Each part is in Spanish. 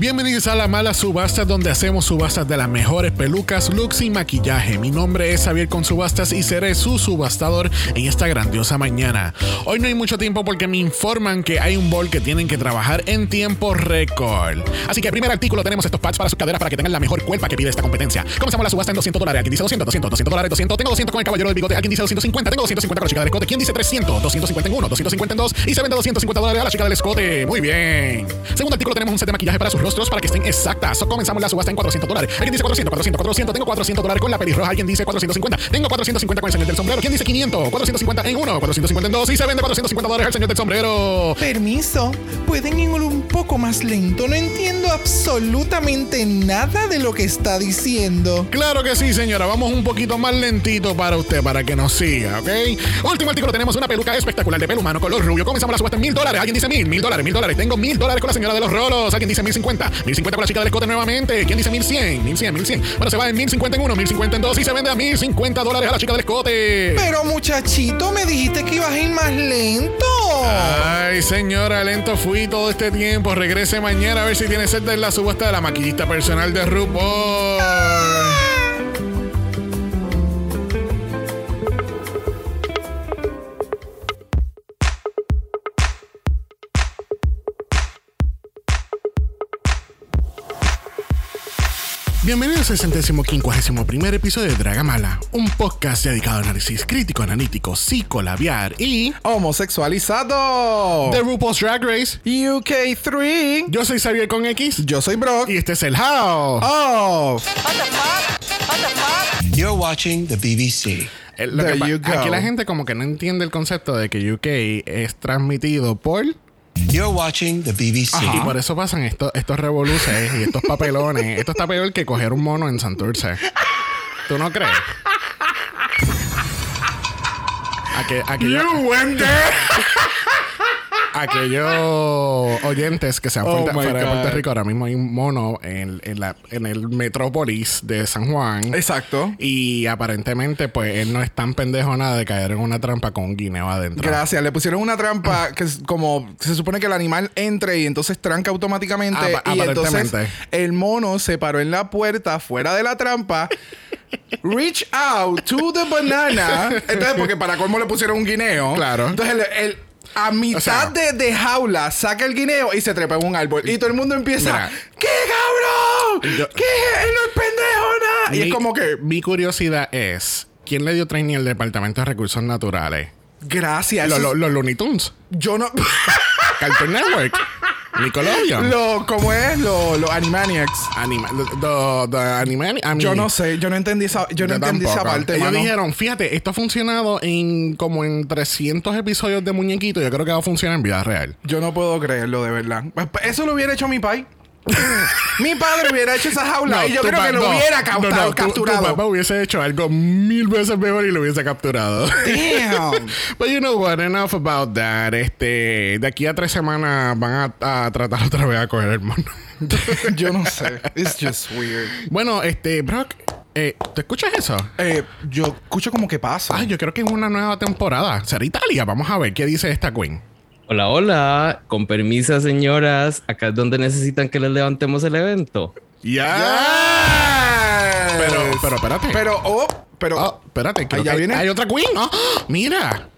Bienvenidos a la mala subasta donde hacemos subastas de las mejores pelucas, looks y maquillaje. Mi nombre es Javier con Subastas y seré su subastador en esta grandiosa mañana. Hoy no hay mucho tiempo porque me informan que hay un bol que tienen que trabajar en tiempo récord. Así que primer artículo tenemos estos pads para sus caderas para que tengan la mejor cuerpa que pide esta competencia. Comenzamos la subasta en 200 dólares. Alguien dice 200, 200, 200 dólares, 200. Tengo 200 con el caballero del bigote. Alguien dice 250. Tengo 250 con la chica del escote. ¿Quién dice 300? 251, 252 y se vende 250 dólares a la chica del escote. Muy bien. Segundo artículo tenemos un set de maquillaje para sus rostros para que estén exactas. So, comenzamos la subasta en 400 dólares. Alguien dice 400, 400, 400. Tengo 400 dólares con la pelirroja. Alguien dice 450. Tengo 450 con el señor del sombrero. ¿Quién dice 500? 450 en uno, 450 en dos y se vende 450 dólares al señor del sombrero. Permiso. ¿Pueden ir un poco más lento? No entiendo absolutamente nada de lo que está diciendo. Claro que sí, señora. Vamos un poquito más lentito para usted, para que nos siga, ¿ok? Último artículo, tenemos una peluca espectacular de pelo humano color rubio. Comenzamos la subasta en mil dólares. Alguien dice mil, mil dólares, mil dólares. Tengo mil dólares con la señora de los rolos. Alguien dice mil cincuenta, mil cincuenta con la chica del escote nuevamente. ¿Quién dice mil cien, mil cien, mil cien? Bueno, se va en mil cincuenta en uno, mil cincuenta en dos y se vende a mil cincuenta dólares a la chica del escote. Pero muchachito, me dijiste que ibas a ir más lento. Ay, señora, lento fui todo este tiempo. Regrese mañana a ver si tiene sed de la subasta de la maquillista personal de RuPaul. Bienvenidos al centésimo quincuagésimo primer episodio de Dragamala, un podcast dedicado a análisis crítico, analítico, psicolabiar y Homosexualizado. The RuPaul's Drag Race. UK3. Yo soy Xavier con X Yo soy Brock. y este es el How. Oh. You're watching the BBC. El- lo There que pa- you go. Aquí la gente como que no entiende el concepto de que UK es transmitido por You're watching the BBC. y por eso pasan estos estos revoluces y estos papelones. Esto está peor que coger un mono en Santurce. ¿Tú no crees? Aqu- aquello- aquellos oyentes que sean Oh fuera, fuera de. Puerto Rico, ahora mismo hay un mono en, en la, en el metrópolis de San Juan. Exacto. Y aparentemente, pues él no es tan pendejo nada de caer en una trampa con un guineo adentro. Gracias. Le pusieron una trampa que es como se supone que el animal entre y entonces tranca automáticamente. Apa- y entonces aparentemente. el mono se paró en la puerta fuera de la trampa. Reach out to the banana. Entonces, porque para colmo le pusieron un guineo. Claro. Entonces, el, el- a mitad O sea- de, de jaula saca el guineo y se trepa en un árbol. Y todo el mundo empieza: Mira. ¿Qué cabrón? Yo- ¿Qué? Él no es pendejo, nada. Y es como que, Mi curiosidad es: ¿quién le dio training al Departamento de Recursos Naturales? gracias. Los eso- los Looney Tunes. yo no. Cartoon Network. Nickelodeon. Lo, ¿Cómo es? Los los Animaniacs. Anima, the, the anime, I mean, Yo no sé, yo no entendí esa, yo no entendí esa parte, Ellos mano. dijeron, fíjate, esto ha funcionado en como en 300 episodios de Muñequito. Yo creo que va a funcionar en vida real. Yo no puedo creerlo, de verdad. Pues, Eso lo hubiera hecho mi pai. mi padre hubiera hecho esa jaula y yo creo pa- que lo no, hubiera captado- no, tu- capturado. Tu, papá hubiese hecho algo mil veces mejor y lo hubiese capturado. Damn. But you know what? Enough about that. Este, de aquí a tres semanas van a, a tratar otra vez a coger el mono. yo no sé. It's just weird. bueno, este, Brock, eh, ¿te escuchas eso? Eh, yo escucho como que pasa. Ah, yo creo que es una nueva temporada. Será Italia. Vamos a ver qué dice esta queen. Hola, hola. Con permiso, señoras. Acá es donde necesitan que les levantemos el evento. Ya. Yes. Pero, pero espérate. Pero, oh, pero. Oh, espérate, Ahí ya que viene. hay otra queen. Oh, mira.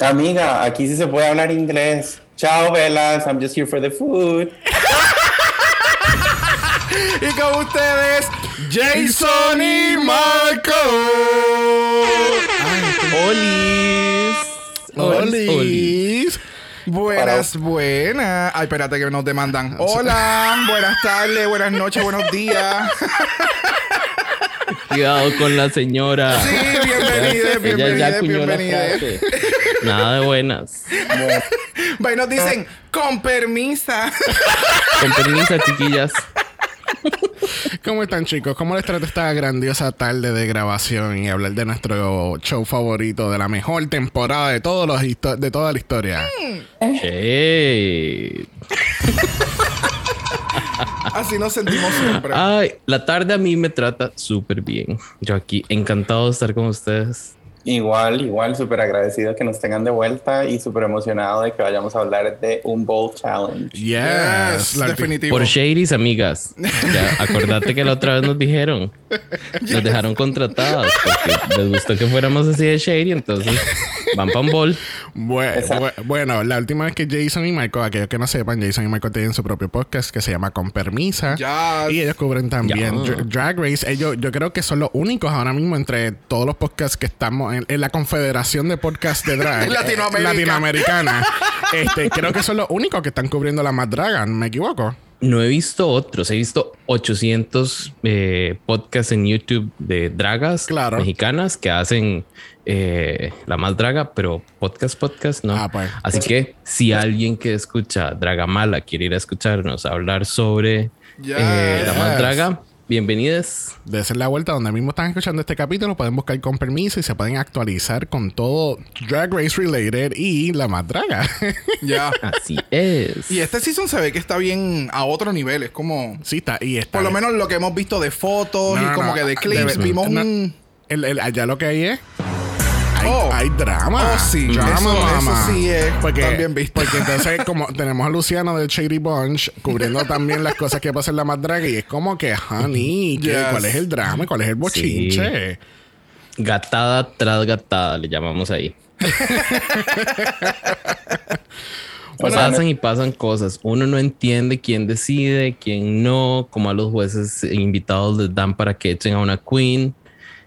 Amiga, aquí sí se puede hablar inglés. Ciao, Velas. I'm just here for the food. y con ustedes, Jason y Marco. ¡Olis! ¡Olis! Olis. Buenas, buenas. Ay, espérate que nos demandan. Hola, buenas tardes, buenas noches, buenos días. Cuidado con la señora. Sí, bienvenida, bienvenida, bienvenida. Nada de buenas. Y nos dicen, con permisa. Con permiso, chiquillas. ¿Cómo están, chicos? ¿Cómo les trata esta grandiosa tarde de grabación y hablar de nuestro show favorito de la mejor temporada de todos los de toda la historia? Hey. Así nos sentimos siempre. Ay, la tarde a mí me trata súper bien. Yo aquí encantado de estar con ustedes. Igual, igual, súper agradecido que nos tengan de vuelta y súper emocionado de que vayamos a hablar de un Bowl Challenge. Yes. Yes, La- definitivo. Por Shadys, amigas. Ya, acordate que la otra vez nos dijeron. Nos dejaron contratadas porque les gustó que fuéramos así de Shady. Entonces van para un bol. Bue- Exacto. bue- bueno, la última vez que Jason y Michael, aquellos que no sepan, Jason y Michael tienen su propio podcast que se llama Con Permisa. Ya. Y ellos cubren también Drag Race. Ellos, yo creo que son los únicos ahora mismo entre todos los podcasts que estamos en, en la Confederación de Podcasts de Drag Latinoamérica. eh, latinoamericana. este, creo que son los únicos que están cubriendo la más Dragon. ¿Me equivoco? No he visto otros. He visto 800 eh, podcasts en YouTube de dragas Claro. mexicanas que hacen eh, la más draga, pero podcast, podcast, no. Ah, pues. Así que si alguien que escucha Dragamala quiere ir a escucharnos a hablar sobre eh, la más Yes. draga, bienvenidos. De hacer la vuelta donde mismo están escuchando este capítulo, pueden buscar con permiso y se pueden actualizar con todo Drag Race related y la más draga. Ya. Así es. Y este season se ve que está bien a otro nivel. Es como. sí, está. Y está Por lo menos lo que hemos visto de fotos No, y no, como no. que de clips. Debe- vimos no. un. El, el- allá lo que hay es. Hay, Oh. hay drama. Oh, sí. Drama, Eso- eso sí es porque, también visto. Porque entonces, como tenemos a Luciano del Shady Bunch cubriendo también las cosas que pasa en la más draga, y es como que, honey, ¿qué- Yes. ¿cuál es el drama? y ¿Cuál es el bochinche? Gatada tras gatada le llamamos ahí. Pasan y pasan cosas. Uno no entiende quién decide, quién no, como a los jueces invitados les dan para que echen a una queen.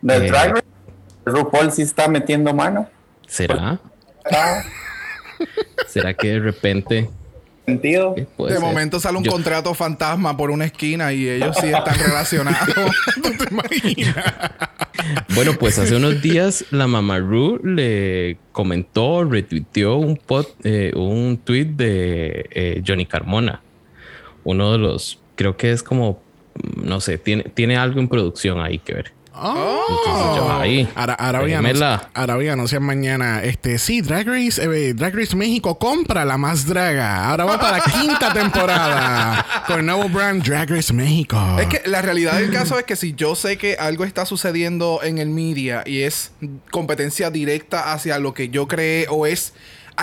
de eh, Drag Race, RuPaul sí está metiendo mano. ¿Será? Ah, ¿Será que de repente sentido. De ser? momento sale un Yo- contrato fantasma por una esquina y ellos sí están relacionados. ¿Tú te imaginas? Bueno, pues hace unos días la mamá Ru le comentó, retuiteó un, pod- eh, un tweet de eh, Johnny Carmona. Uno de los, creo que es como, no sé, tiene, tiene algo en producción ahí que ver. Entonces yo ahí. Ahora, ahora, voy a déjemela. anunciar- ahora voy a anunciar mañana. Este, sí, Drag Race, eh, Drag Race México compra la más draga. Ahora va para la quinta temporada con el nuevo brand Drag Race México. Es que la realidad del caso es que si yo sé que algo está sucediendo en el media y es competencia directa hacia lo que yo creé o es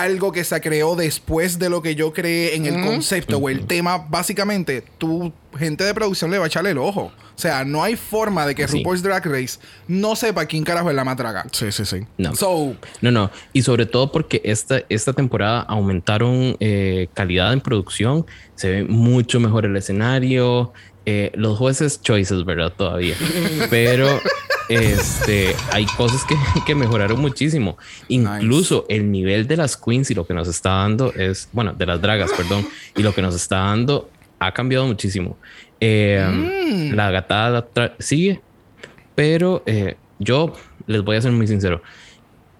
algo que se creó después de lo que yo creé en el concepto o el tema, básicamente, tu gente de producción le va a echarle el ojo. O sea, no hay forma de que Sí. RuPaul's Drag Race no sepa quién carajo es la matraga. Sí, sí, sí. No. So, No, no. Y sobre todo porque esta, esta temporada aumentaron eh, calidad en producción. Se ve mucho mejor el escenario. Eh, los jueces choices, ¿verdad? Todavía. Pero este, hay cosas que, que mejoraron muchísimo. Incluso el nivel de las queens y lo que nos está dando es, bueno, de las dragas, perdón. Y lo que nos está dando ha cambiado muchísimo. Eh, La gatada sigue, pero eh, yo les voy a ser muy sincero.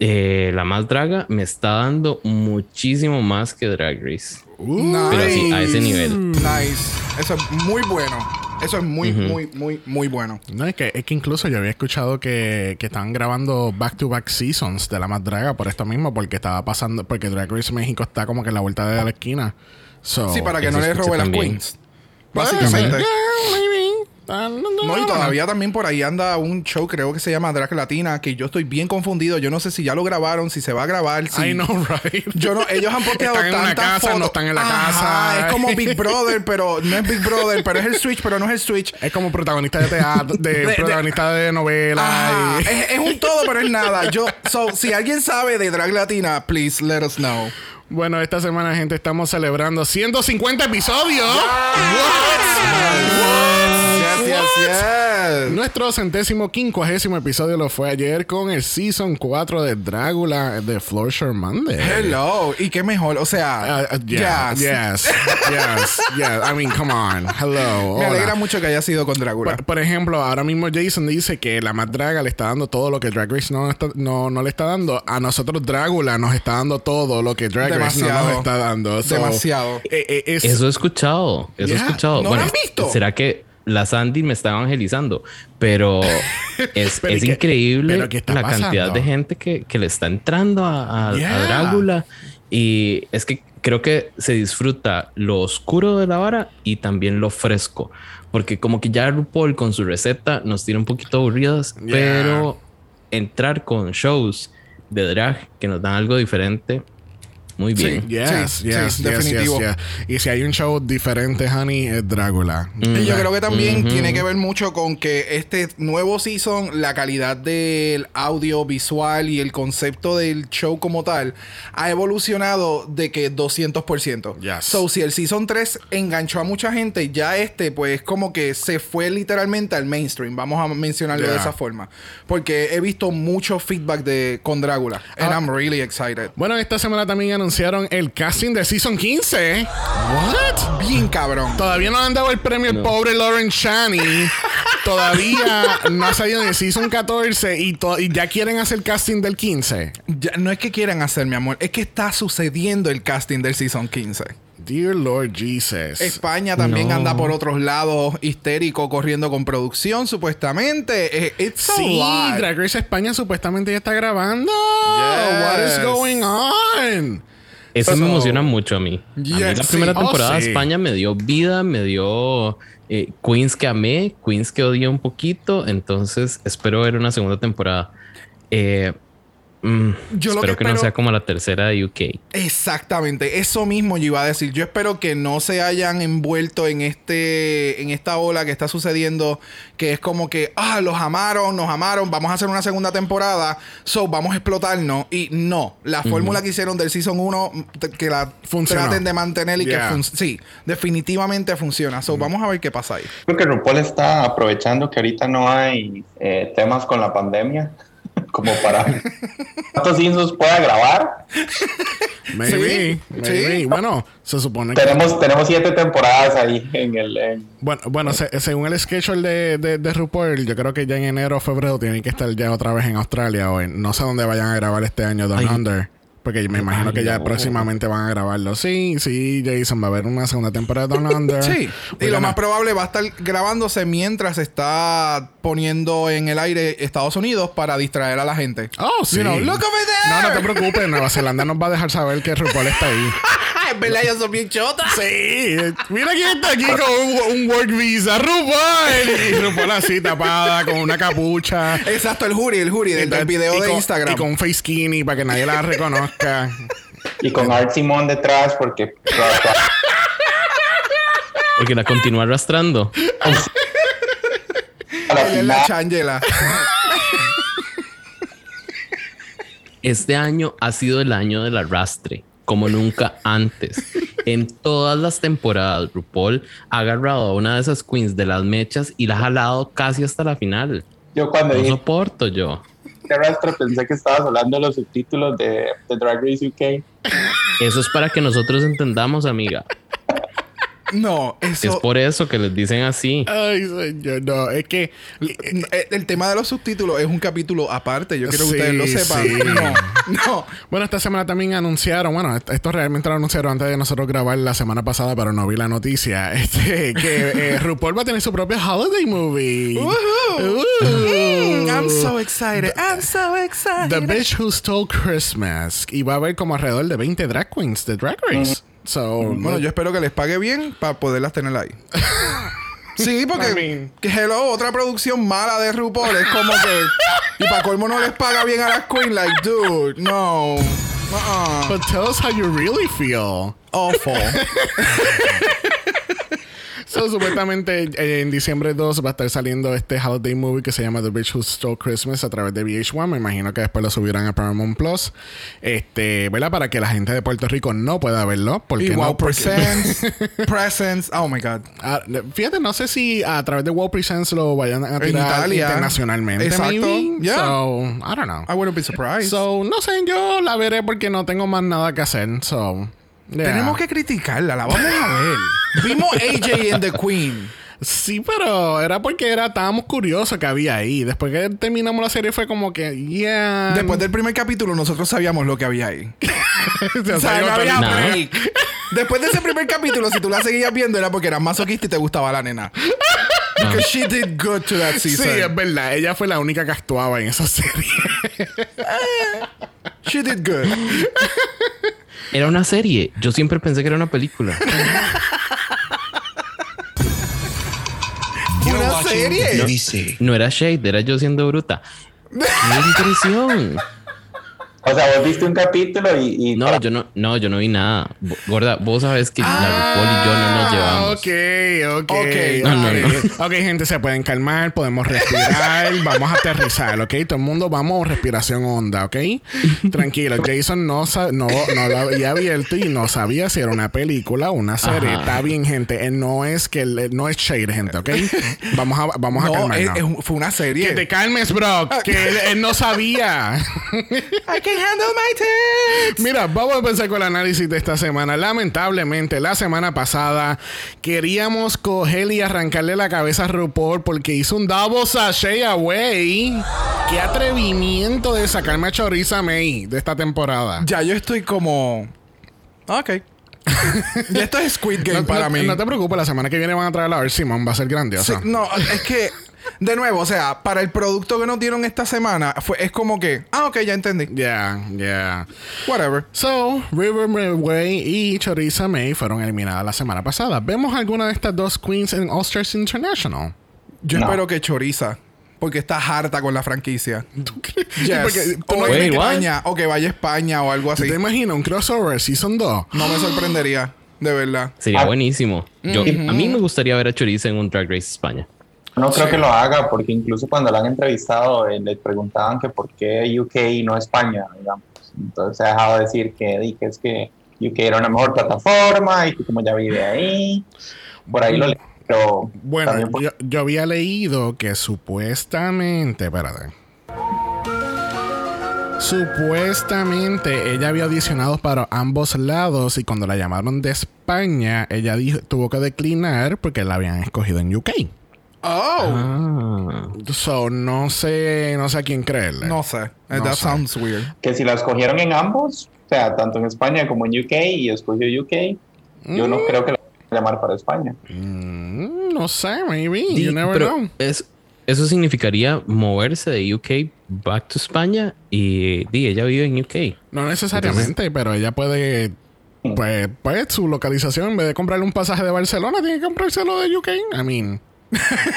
Eh, la más draga me está dando muchísimo más que Drag Race. Pero sí, a ese nivel. Nice. Eso es muy bueno. Eso es muy, muy, muy, muy bueno. No, es que, es que incluso yo había escuchado que, que estaban grabando back to back seasons de la más draga por esto mismo, porque estaba pasando, porque Drag Race México está como que en la vuelta de la esquina. So, Sí, para que no le robe las queens. Básicamente. No, y todavía también por ahí anda un show, creo que se llama Drag Latina, que yo estoy bien confundido. Yo no sé si ya lo grabaron, si se va a grabar. Si... I know, right? Yo no, ellos han posteado Están en una tantas casa, fotos. no están en la Ajá, casa. Es como Big Brother, pero no es Big Brother, pero es el Switch, pero no es el Switch. Es como protagonista de teatro, de, de- protagonista de novela. Y- es, es un todo, pero es nada. Yo, so, si alguien sabe de Drag Latina, please let us know. Bueno, esta semana, gente, estamos celebrando 150 episodios. Yes, yes, yes. Nuestro centésimo quincuagésimo episodio lo fue ayer con el Season 4 de Drácula de Floor Monday. Hello. Y qué mejor, o sea, Uh, uh, yeah, yes. yes, yes, yes. I mean, come on. Hello. Me hola. alegra mucho que haya sido con Drácula. Por, por ejemplo, ahora mismo Jason dice que la más draga le está dando todo lo que Drag Race no, está- no, no le está dando. A nosotros Drácula nos está dando todo lo que Drag Race no nos está dando. So, Demasiado. eh, eh, es- Eso he escuchado. Eso Yeah, he escuchado. ¿no lo han visto? ¿Será que la Sandy me está evangelizando? Pero es, Pero es ¿y qué- increíble pero la cantidad de gente que, que le está entrando a, a-. Drácula. Y es que creo que se disfruta lo oscuro de la vara y también lo fresco. Porque como que ya RuPaul con su receta nos tiene un poquito aburridas, Yeah. pero entrar con shows de drag que nos dan algo diferente, muy bien. Yes, Sí, yes, sí, yes, definitivo. yes, yes. Y si hay un show diferente, honey, es Drácula. Y yo creo que también tiene que ver mucho con que este nuevo season, la calidad del audio visual y el concepto del show como tal ha evolucionado de que 200%. Yes. So, si el season 3 enganchó a mucha gente, ya este, pues, como que se fue literalmente al mainstream. Vamos a mencionarlo de Yeah. esa forma. Porque he visto mucho feedback de con Drácula. And Ah. I'm really excited. Bueno, esta semana también anunciaron el casting de Season 15. What? Bien cabrón. Todavía no han dado el premio al pobre Lauren Shani. Todavía no ha salido ni Season 14 y, ya quieren hacer casting del 15. Ya, no es que quieran hacer, mi amor. Es que está sucediendo el casting del season 15. Dear Lord Jesus. España también No. anda por otros lados histérico corriendo con producción supuestamente. Eh, It's a Sí, lot. Drag Race España supuestamente ya está grabando. What is Yes. going on? Eso me emociona mucho a mí. A mí la primera sí. temporada Oh, de. España me dio vida, me dio eh, Queens que amé, Queens que odié un poquito, entonces espero ver una segunda temporada. Eh, mm, Yo lo espero que no sea como la tercera de UK. Exactamente, eso mismo yo iba a decir. Yo espero que no se hayan envuelto en este en esta ola que está sucediendo, que es como que ah, los amaron, nos amaron, vamos a hacer una segunda temporada, so vamos a explotarnos y no, la fórmula que hicieron del season 1 t- que la Funcionó. traten de mantener y Yeah. que fun- sí, definitivamente funciona. So vamos a ver qué pasa ahí. Creo que RuPaul está aprovechando que ahorita no hay eh, temas con la pandemia, como para cuántos seasons pueda grabar. Maybe. Sí, maybe. sí. Bueno, se supone que. Tenemos, tenemos siete temporadas ahí en el. en- Bueno, bueno se- según el schedule de, de, de RuPaul, yo creo que ya en enero o febrero tienen que estar ya otra vez en Australia o en no sé dónde vayan a grabar este año Down Ay. Under. Porque me imagino Ay, que ya no. próximamente van a grabarlo. Sí, sí, Jason, va a haber una segunda temporada de Down Under. Sí, y lo más probable va a estar grabándose mientras está poniendo en el aire Estados Unidos para distraer a la gente. Oh, sí. You know, look over there. No, no te preocupes. Nueva Zelanda nos va a dejar saber que RuPaul está ahí. es verdad, ellos son bien chotas. Sí, mira quién está aquí con un, un work visa, RuPaul. Y RuPaul así tapada con una capucha. Exacto, el jury, el jury del, del video Y de con- Instagram. Y con un face skinny para que nadie la reconozca. y con Art Simon detrás, porque. Porque la continúa arrastrando. a la Ella es la changela. Este año ha sido el año del arrastre, como nunca antes. En todas las temporadas, RuPaul ha agarrado a una de esas queens de las mechas y la ha jalado casi hasta la final. Yo cuando No dije soporto yo. que arrastra pensé que estabas hablando de los subtítulos de, de Drag Race UK. Eso es para que nosotros entendamos, amiga. No, Es eso. por eso que les dicen así. Ay, señor, no, es que. eh, El tema de los subtítulos es un capítulo aparte. Yo quiero que Sí, ustedes lo sepan. sí. No, no. Bueno, esta semana también anunciaron, bueno, esto- realmente lo anunciaron antes de nosotros grabar la semana pasada, pero no vi la noticia, este, que eh, RuPaul va a tener su propia holiday movie. Uh. I'm so excited. I'm so excited. The Bitch Who Stole Christmas. Y va a haber como alrededor de 20 drag queens de Drag Race. So, Bueno, yo espero que les pague bien para poderlas tener ahí. Sí, porque I mean- que hello, otra producción mala de RuPaul es como que y para colmo no les paga bien a las queens like dude, no. Uh-uh. But tell us how you really feel. Awful. So, supuestamente eh, en diciembre 2 va a estar saliendo este holiday movie que se llama The Bitch Who Stole Christmas a través de VH1. Me imagino que después lo subirán a Paramount Plus. Este, ¿verdad? Para que la gente de Puerto Rico no pueda verlo. Porque y no, Wow Porque- Presents, Presents, oh my god. Ah, fíjate, no sé si a través de Wow Presents lo vayan a tirar Italia. internacionalmente. Exacto. maybe. Yeah. So, I don't know. I wouldn't be surprised. So, no sé, yo la veré porque no tengo más nada que hacer. So, yeah. Tenemos que criticarla, la vamos a ver. Vimos AJ en The Queen. Sí, pero era porque era, estábamos curiosos que había ahí. Después que terminamos la serie fue como que, yeah. Después del primer capítulo nosotros sabíamos lo que había ahí. O sea, no había break. Después de ese primer capítulo, si tú la seguías viendo, era porque eras masoquista y te gustaba la nena. Because she did good to that Sí, season. es verdad. Ella fue la única que actuaba en esa serie. She did good. Era una serie. Yo siempre pensé que era una película. ¿Una serie? No era Shade, era yo siendo bruta. ¡Qué impresión! O sea, vos viste un capítulo y... y No, yo no, no, yo no vi nada. Gorda, vos sabes que la RuPaul y yo no nos llevamos. Ok, ok. Ok. No, no, ok. Ok, gente, se pueden calmar, podemos respirar, vamos a aterrizar, ok. Todo el mundo vamos a respiración honda, ok. Tranquilo, Jason no, no, no lo había abierto y no sabía si era una película o una serie. Ajá. Está bien, gente. Eh, No es que le- no es shade, gente, ok. Vamos a, vamos a No, calmarnos. es- es- fue una serie. que te calmes, bro. Que él, él no sabía. Can handle my tits. Mira, vamos a empezar con el análisis de esta semana. Lamentablemente, la semana pasada queríamos coger y arrancarle la cabeza a RuPaul porque hizo un double sachet away. Qué atrevimiento de sacarme a Choriza May de esta temporada. Ya yo estoy como. Ok. ya esto es Squid Game No, para no- mí. no te preocupes, la semana que viene van a traer a ver Simón, va a ser Sí, grandiosa. no, es que. De nuevo, o sea, para el producto que nos dieron esta semana, fue, es como que. Ah, ok, ya entendí. Yeah, yeah. Whatever. So, River Way y Choriza May fueron eliminadas la semana pasada. ¿Vemos alguna de estas dos queens en All Stars International? Yo No. espero que Choriza. Porque está harta con la franquicia. Yes. Porque tú o no- Wait? España. O que vaya a España o algo ¿Tú así. te imaginas un crossover Season 2? No me sorprendería. De verdad. Sería Ah. buenísimo. Yo, A mí me gustaría ver a Choriza en un Drag Race España. No creo Sí. que lo haga, porque incluso cuando la han entrevistado, eh, le preguntaban que por qué UK y no España, digamos. Entonces se ha dejado decir que, que es que UK era una mejor plataforma y que como ya vive ahí, por ahí lo le- Pero Bueno, también por- yo, yo había leído que supuestamente, espérate. Supuestamente ella había audicionado para ambos lados y cuando la llamaron de España, ella dijo, tuvo que declinar porque la habían escogido en UK. Oh. Ah. So, no sé, no sé a quién creerle. No sé. No That sé. sounds weird. que si la escogieron en ambos, o sea, tanto en España como en UK y escogió UK, yo no creo que la llamar para España. Mm, no sé, maybe. Di- you never know. es- eso significaría moverse de UK back to España y di, ella vive en UK. No necesariamente, pero ella puede. Pues, pues su localización, en vez de comprarle un pasaje de Barcelona, tiene que comprárselo de UK. I mean.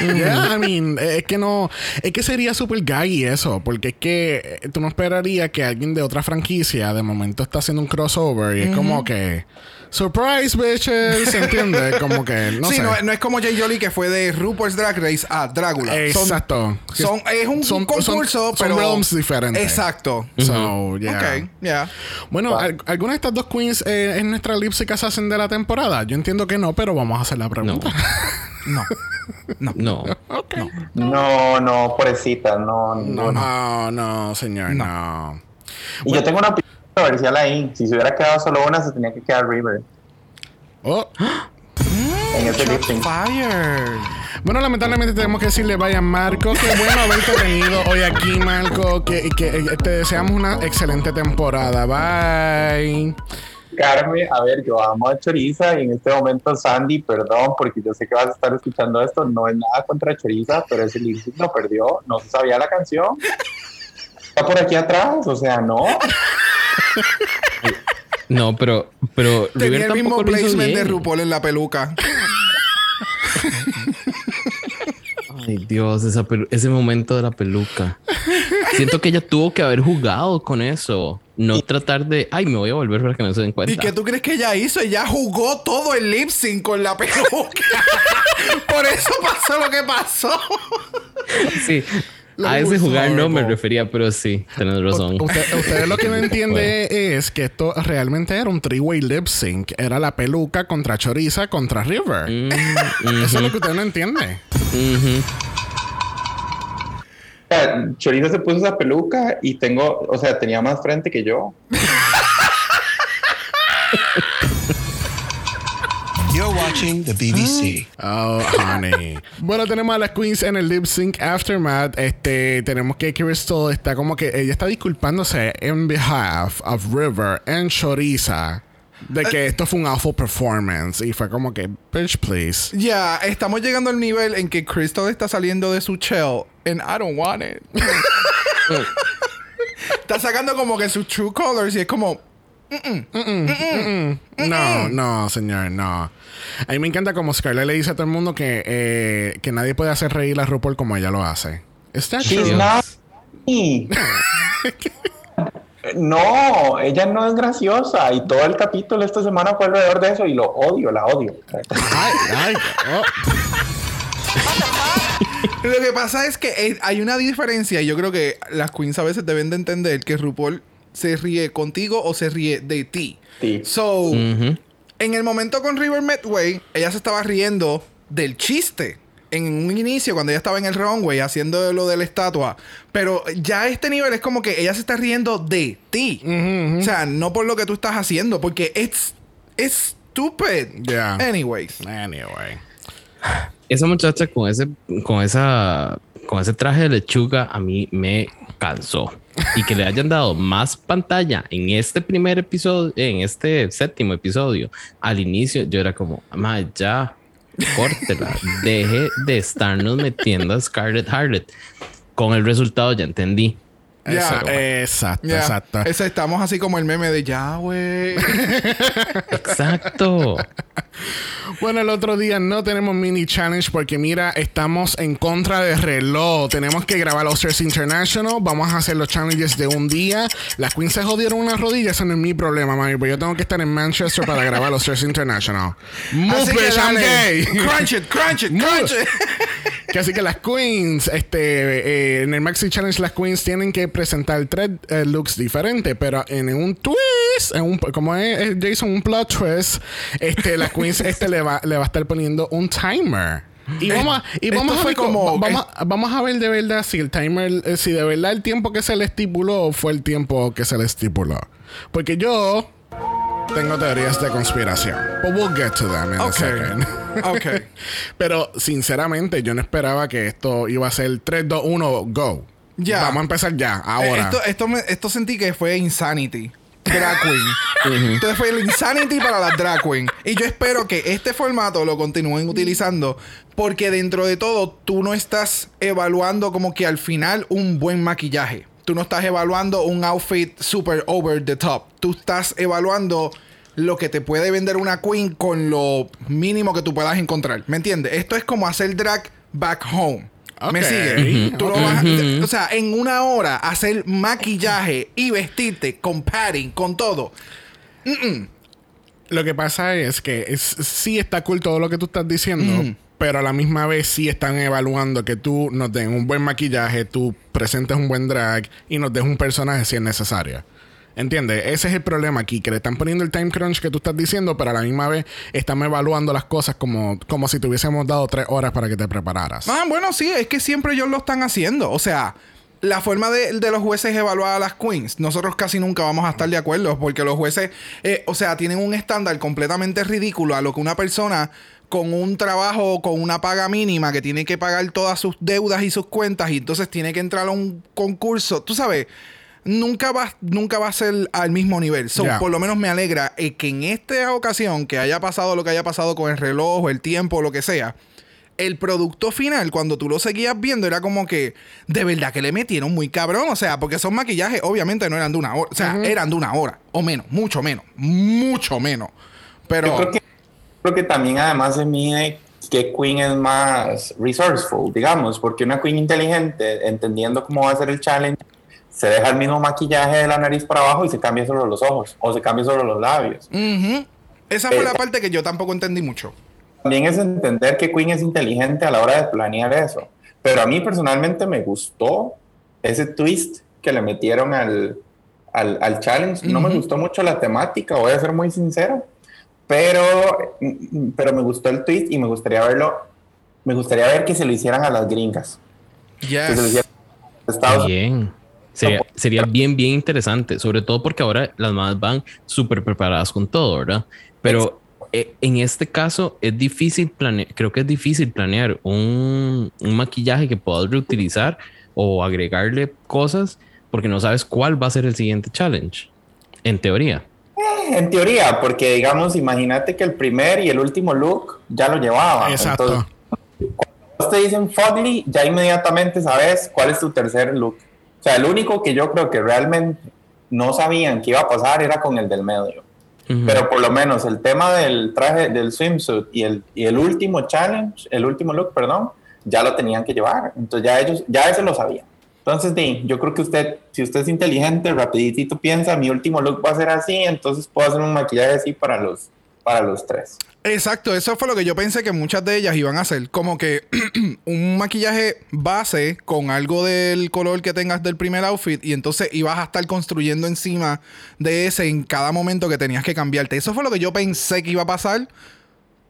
Yeah, I mean, es que no. Es que sería super gaggy eso, porque es que eh, tú no esperarías que alguien de otra franquicia de momento está haciendo un crossover y es como que. Surprise, bitches, ¿entiendes? Como que. No sí, sé. no, no es como Jay Jolie que fue de RuPaul's Drag Race a Drácula. Son- Exacto. Son, es un Son- concurso, son- son pero. realms diferentes. Exacto. So, yeah. Ok, ya. Bueno, Wow. ¿al- ¿alguna de estas dos queens eh, en nuestra lip sync hacen de la temporada? Yo entiendo que no, pero vamos a hacer la pregunta. No. No. No. Ok. No, no, pobrecita, no, no. No, no, señor, no. Y yo tengo una opinión controversial ahí. Si se hubiera quedado solo una, se tenía que quedar River Oh. en sync. Fire. Bueno, lamentablemente tenemos que decirle vaya Marco, qué bueno haberte tenido hoy aquí, Marco, que, que eh, te deseamos una excelente temporada. Bye. Carmen, a ver, yo amo a Choriza y en este momento Sandy, perdón, porque yo sé que vas a estar escuchando esto, no es nada contra Choriza, pero ese lip sync lo perdió, no se sabía la canción. Está por aquí atrás, o sea, no. No, pero, pero Tenía River el mismo placement de. RuPaul en la peluca. Ay, Dios, esa ese momento de la peluca. Siento que ella tuvo que haber jugado con eso. No tratar de, ay, me voy a volver para que no se den cuenta. ¿Y qué tú crees que ella hizo? Ella jugó todo el lip sync con la peluca. Por eso pasó lo que pasó. Sí, Lo a ese was jugar no me refería, pero sí, tenés razón. Usted- ustedes lo que no entienden es que esto realmente era un three-way lip sync. Era la peluca contra Choriza contra River. Mm, Eso es lo que usted no entiende. O sea, Choriza se puso esa peluca y tengo, o sea, tenía más frente que yo. watching the BBC. Oh, honey. bueno, tenemos a las queens en el lip sync aftermath. Este, tenemos que Crystal está como que ella está disculpándose en behalf of River and Choriza de que esto fue un awful performance y fue como que bitch please. Ya, estamos llegando al nivel en que Crystal está saliendo de su shell. And I don't want it. está sacando como que sus true colors y es como. No, no, señor, no. A mí me encanta como Scarlett le dice a todo el mundo que, eh, que nadie puede hacer reír a RuPaul como ella lo hace. Y- No, ella no es graciosa y todo el capítulo esta semana fue alrededor de eso y lo odio, la odio. Ay, ay, oh. Lo que pasa es que eh, hay una diferencia y yo creo que las queens a veces deben de entender que RuPaul se ríe contigo o se ríe de ti. Sí. So, en el momento con River Medway, ella se estaba riendo del chiste. En un inicio, cuando ella estaba en el runway haciendo lo de la estatua. Pero ya a este nivel es como que ella se está riendo de ti. O sea, no por lo que tú estás haciendo, porque es es stupid. Yeah. Anyways. Anyway. Esa muchacha con ese, con esa, con ese traje de lechuga a mí me cansó. Y que le hayan dado más pantalla en este primer episodio, en este séptimo episodio, al inicio, yo era como, ma, ya, córtela, deje de estarnos metiendo a Scarlett Harlot. Con el resultado ya entendí. Ya, Pero bueno. Exacto, Ya. exacto. Ese, estamos así como el meme de ya, güey. Exacto. Bueno, el otro día no tenemos mini challenge porque mira, estamos en contra de reloj. Tenemos que grabar Oscars International. Vamos a hacer los challenges de un día. Las queens se jodieron una rodilla. Eso no es mi problema, mami. Pues yo tengo que estar en Manchester para grabar los Oscars International. Move, bitch, I'm gay. Crunch it, crunch it, crunch it. Que así que las queens, este, eh, en el Maxi Challenge, las queens tienen que presentar tres eh, looks diferentes, pero en un twist, en un, como es, es Jason, un plot twist, este, las queens, este, le va, le va a estar poniendo un timer. Y vamos a, y vamos a ver como- vamos, a- vamos a ver de verdad si el timer, eh, si de verdad el tiempo que se le estipuló fue el tiempo que se le estipuló. Porque yo tengo teorías de conspiración. But we'll get to them in a Ok. second. Ok. Pero sinceramente, yo no esperaba que esto iba a ser 3, 2, 1, go. Ya. Vamos a empezar ya, ahora. Eh, Esto, esto, me- esto sentí que fue Insanity. Drag Queen. Entonces fue el Insanity para las Drag Queen. Y yo espero que este formato lo continúen utilizando. Porque dentro de todo, tú no estás evaluando como que al final un buen maquillaje. Tú no estás evaluando un outfit super over the top. Tú estás evaluando lo que te puede vender una queen con lo mínimo que tú puedas encontrar. ¿Me entiendes? Esto es como hacer drag back home. ¿Me sigue? Tú lo vas o sea, en una hora hacer maquillaje y vestirte con padding, con todo. Lo que pasa es que es, sí está cool todo lo que tú estás diciendo, pero a la misma vez sí están evaluando que tú nos den un buen maquillaje, tú presentes un buen drag y nos des un personaje si es necesario. ¿Entiendes? Ese es el problema aquí, que le están poniendo el time crunch que tú estás diciendo, pero a la misma vez están evaluando las cosas como, como si te hubiésemos dado tres horas para que te prepararas. Ah, bueno, sí, es que siempre ellos lo están haciendo. O sea, la forma de, de los jueces evaluar a las queens, nosotros casi nunca vamos a estar de acuerdo, porque los jueces, eh, o sea, tienen un estándar completamente ridículo a lo que una persona con un trabajo, con una paga mínima, que tiene que pagar todas sus deudas y sus cuentas, y entonces tiene que entrar a un concurso, tú sabes. Nunca va, nunca va a ser al mismo nivel. So, por lo menos me alegra eh, que en esta ocasión, que haya pasado lo que haya pasado con el reloj, el tiempo, o lo que sea, el producto final, cuando tú lo seguías viendo, era como que de verdad que le metieron muy cabrón. O sea, porque esos maquillajes obviamente no eran de una hora. O sea, eran de una hora. O menos, mucho menos. Mucho menos. Pero. Yo creo que, creo que también además se mide que Queen es más resourceful, digamos, porque una Queen inteligente, entendiendo cómo va a ser el challenge, se deja el mismo maquillaje de la nariz para abajo y se cambia solo los ojos o se cambia solo los labios. Esa fue Eh, la parte que yo tampoco entendí mucho. También es entender que Queen es inteligente a la hora de planear eso. Pero a mí personalmente me gustó ese twist que le metieron al, al, al challenge. No me gustó mucho la temática, voy a ser muy sincero. Pero, mm, pero me gustó el twist y me gustaría verlo. Me gustaría ver que se lo hicieran a las gringas. Que se lo Yes. hicieran a Estados Bien. Sería, sería bien, bien interesante. Sobre todo porque ahora las madres van súper preparadas con todo, ¿verdad? Pero eh, en este caso es difícil planear, creo que es difícil planear un, un maquillaje que puedas reutilizar o agregarle cosas porque no sabes cuál va a ser el siguiente challenge. En teoría. En teoría, porque digamos, imagínate que el primer y el último look ya lo llevaban. Exacto. Entonces, cuando te dicen Fugly, ya inmediatamente sabes cuál es tu tercer look. O sea, el único que yo creo que realmente no sabían que iba a pasar era con el del medio. Pero por lo menos el tema del traje, del swimsuit y el, y el último challenge, el último look, perdón, ya lo tenían que llevar. Entonces ya ellos, ya eso lo sabían. Entonces, di, yo creo que usted, si usted es inteligente, rapidito piensa, mi último look va a ser así, entonces puedo hacer un maquillaje así para los, para los tres. Exacto, eso fue lo que yo pensé que muchas de ellas iban a hacer. Como que un maquillaje base con algo del color que tengas del primer outfit y entonces ibas a estar construyendo encima de ese en cada momento que tenías que cambiarte. Eso fue lo que yo pensé que iba a pasar,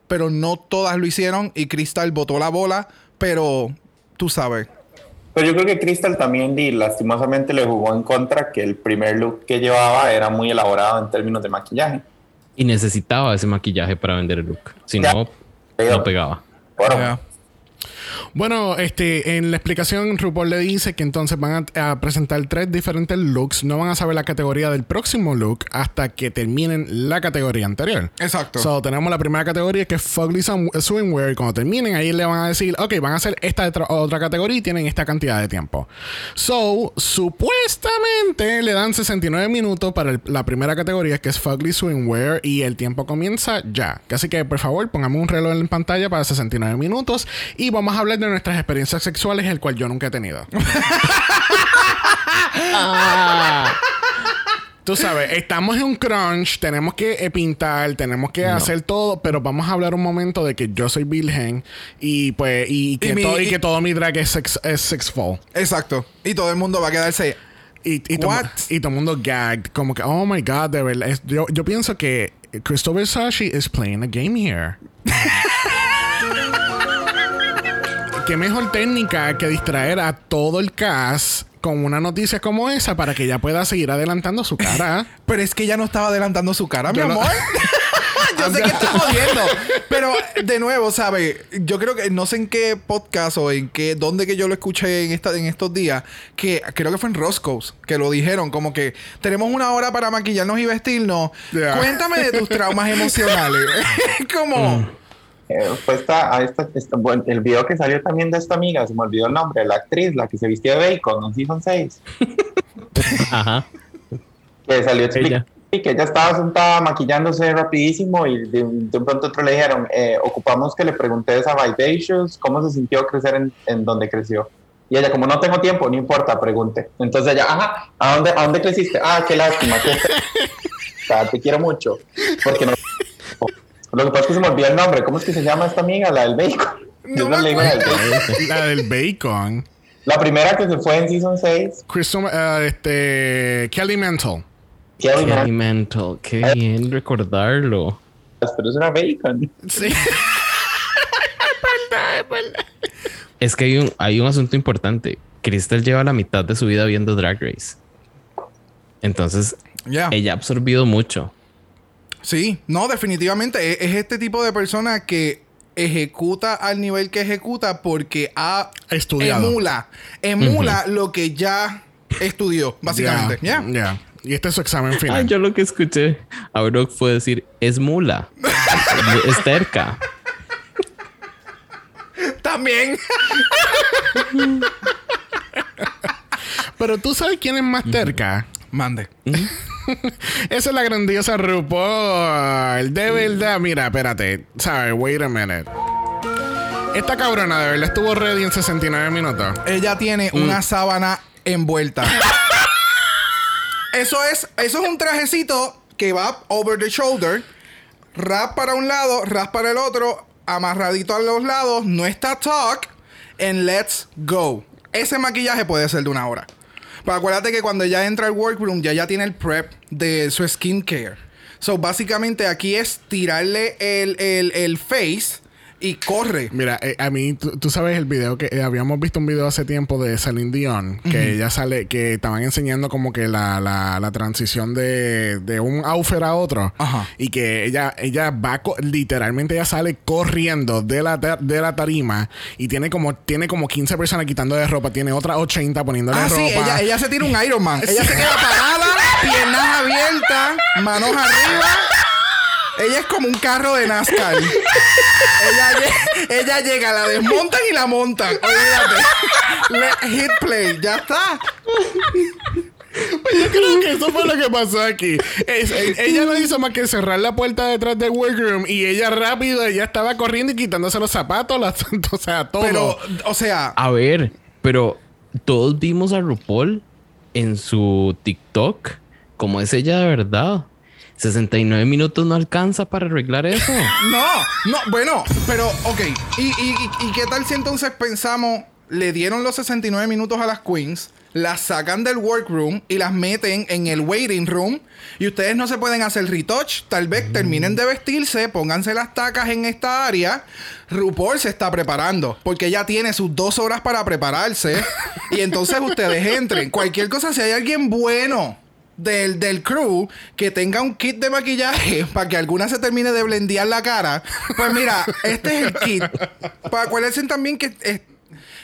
pero no todas lo hicieron y Crystal botó la bola, pero tú sabes. Pero yo creo que Crystal también, lastimosamente, le jugó en contra que el primer look que llevaba era muy elaborado en términos de maquillaje. Y necesitaba ese maquillaje para vender el look. Si no, no pegaba. Bueno. Bueno, este, en la explicación, RuPaul le dice que entonces van a, a presentar tres diferentes looks. No van a saber la categoría del próximo look hasta que terminen la categoría anterior. Exacto. So, tenemos la primera categoría que es Fugly Swim- Swimwear. Y cuando terminen, ahí le van a decir, ok, van a hacer esta otra- otra categoría y tienen esta cantidad de tiempo. So, supuestamente le dan 69 minutos para el- la primera categoría que es Fugly Swimwear y el tiempo comienza ya. Así que, por favor, pongamos un reloj en pantalla para 69 minutos y vamos a hablar de nuestras experiencias sexuales, el cual yo nunca he tenido. Tú sabes, estamos en un crunch, tenemos que eh, pintar, tenemos que hacer todo, pero vamos a hablar un momento de que yo soy virgen y pues y, que, Y mi- todo, y y- que todo mi drag es, sex, es sexful. Exacto. Y todo el mundo va a quedarse. Y, y, todo, What? y todo el mundo gagged, como que, oh my god, de verdad. yo, yo pienso que Christopher Sashi is playing a game here. Qué mejor técnica que distraer a todo el cast con una noticia como esa para que ella pueda seguir adelantando su cara. Pero es que ya no estaba adelantando su cara, mi no- amor. yo sé que está jodiendo. Pero de nuevo, ¿sabe? Yo creo que no sé en qué podcast o en qué, dónde que yo lo escuché en esta, en estos días, que creo que fue en Roscoe's, que lo dijeron, como que tenemos una hora para maquillarnos y vestirnos. Cuéntame de tus traumas emocionales. como. Eh, fue esta, a esta, esta- bueno, el video que salió también de esta amiga, se me olvidó el nombre, la actriz, la que se vistió de bacon en Season 6, Ajá. que salió explicando Ella. que ella estaba sentada maquillándose rapidísimo y de, de un pronto otro le dijeron, eh, ocupamos que le preguntes a Vivacious cómo se sintió crecer en, en donde creció. Y ella, como no tengo tiempo, no importa, pregunte. Entonces ella, ajá, ¿a dónde, a dónde creciste? Ah, qué lástima. qué O sea, te quiero mucho. Porque no... Lo que pasa es que se me olvidó el nombre. ¿Cómo es que se llama esta amiga? La del bacon. Yo no le digo la del bacon. la del bacon. La primera que se fue en Season 6, Crystal, eh, este, Kelly Mental. Kelly Kelly Mental. Qué bien recordarlo. pero eso era bacon. Sí. Es que hay un, hay un asunto importante. Crystal lleva la mitad de su vida viendo Drag Race. Entonces, Ya. ella ha absorbido mucho. Sí, no, definitivamente. Es, es este tipo de persona que ejecuta al nivel que ejecuta porque ha Estudiado. emula, emula lo que ya estudió, básicamente. Ya, ¿Ya? ya. Y este es su examen final. yo lo que escuché a Brock fue decir, es mula. es terca. También. Pero tú sabes quién es más terca. Mande. Esa es la grandiosa RuPaul. De verdad, mira, espérate. ¿Sabes? Wait a minute. Esta cabrona de verdad estuvo ready en 69 minutos. Ella tiene una sábana envuelta. eso es, eso es un trajecito que va over the shoulder, rap para un lado, rap para el otro, amarradito a los lados, no está talk, and let's go. Ese maquillaje puede ser de una hora. Pero acuérdate que cuando ella entra al workroom, ya ya tiene el prep de su skincare. So, básicamente aquí es tirarle el, el, el face y corre. Mira, eh, a mí, tú, sabes el video que eh, habíamos visto un video hace tiempo de Celine Dion, que ella sale, que estaban enseñando como que la, la, la transición de, de un outfit a otro. Ajá. Y que ella, ella va, literalmente ella sale corriendo de la, de la tarima y tiene como, tiene como 15 personas quitando de ropa, tiene otras 80 poniéndole Ah, ropa. sí, ella, ella se tira un Iron Man. Ella se queda parada, piernas abiertas, manos arriba. Ella es como un carro de NASCAR. ella, lle- ella llega, la desmontan y la montan. Olvídate. Le- hit play, ya está. Yo creo que eso fue lo que pasó aquí. Es- ella no hizo más que cerrar la puerta detrás del workroom y ella rápido, ella estaba corriendo y quitándose los zapatos, las, o sea, todo. Pero, o sea, A ver, pero todos vimos a RuPaul en su TikTok como es ella de verdad. 69 minutos no alcanza para arreglar eso. No, no, bueno, pero ok. ¿Y, y, y- qué tal si entonces pensamos, le dieron los 69 minutos a las queens, las sacan del workroom y las meten en el waiting room y ustedes no se pueden hacer retouch? Tal vez terminen de vestirse, pónganse las tacas en esta área. RuPaul se está preparando porque ella tiene sus dos horas para prepararse y entonces ustedes entren. Cualquier cosa, si hay alguien bueno del, del crew que tenga un kit de maquillaje para que alguna se termine de blendear la cara. Pues mira, este es el kit. Para acuérdense también que es-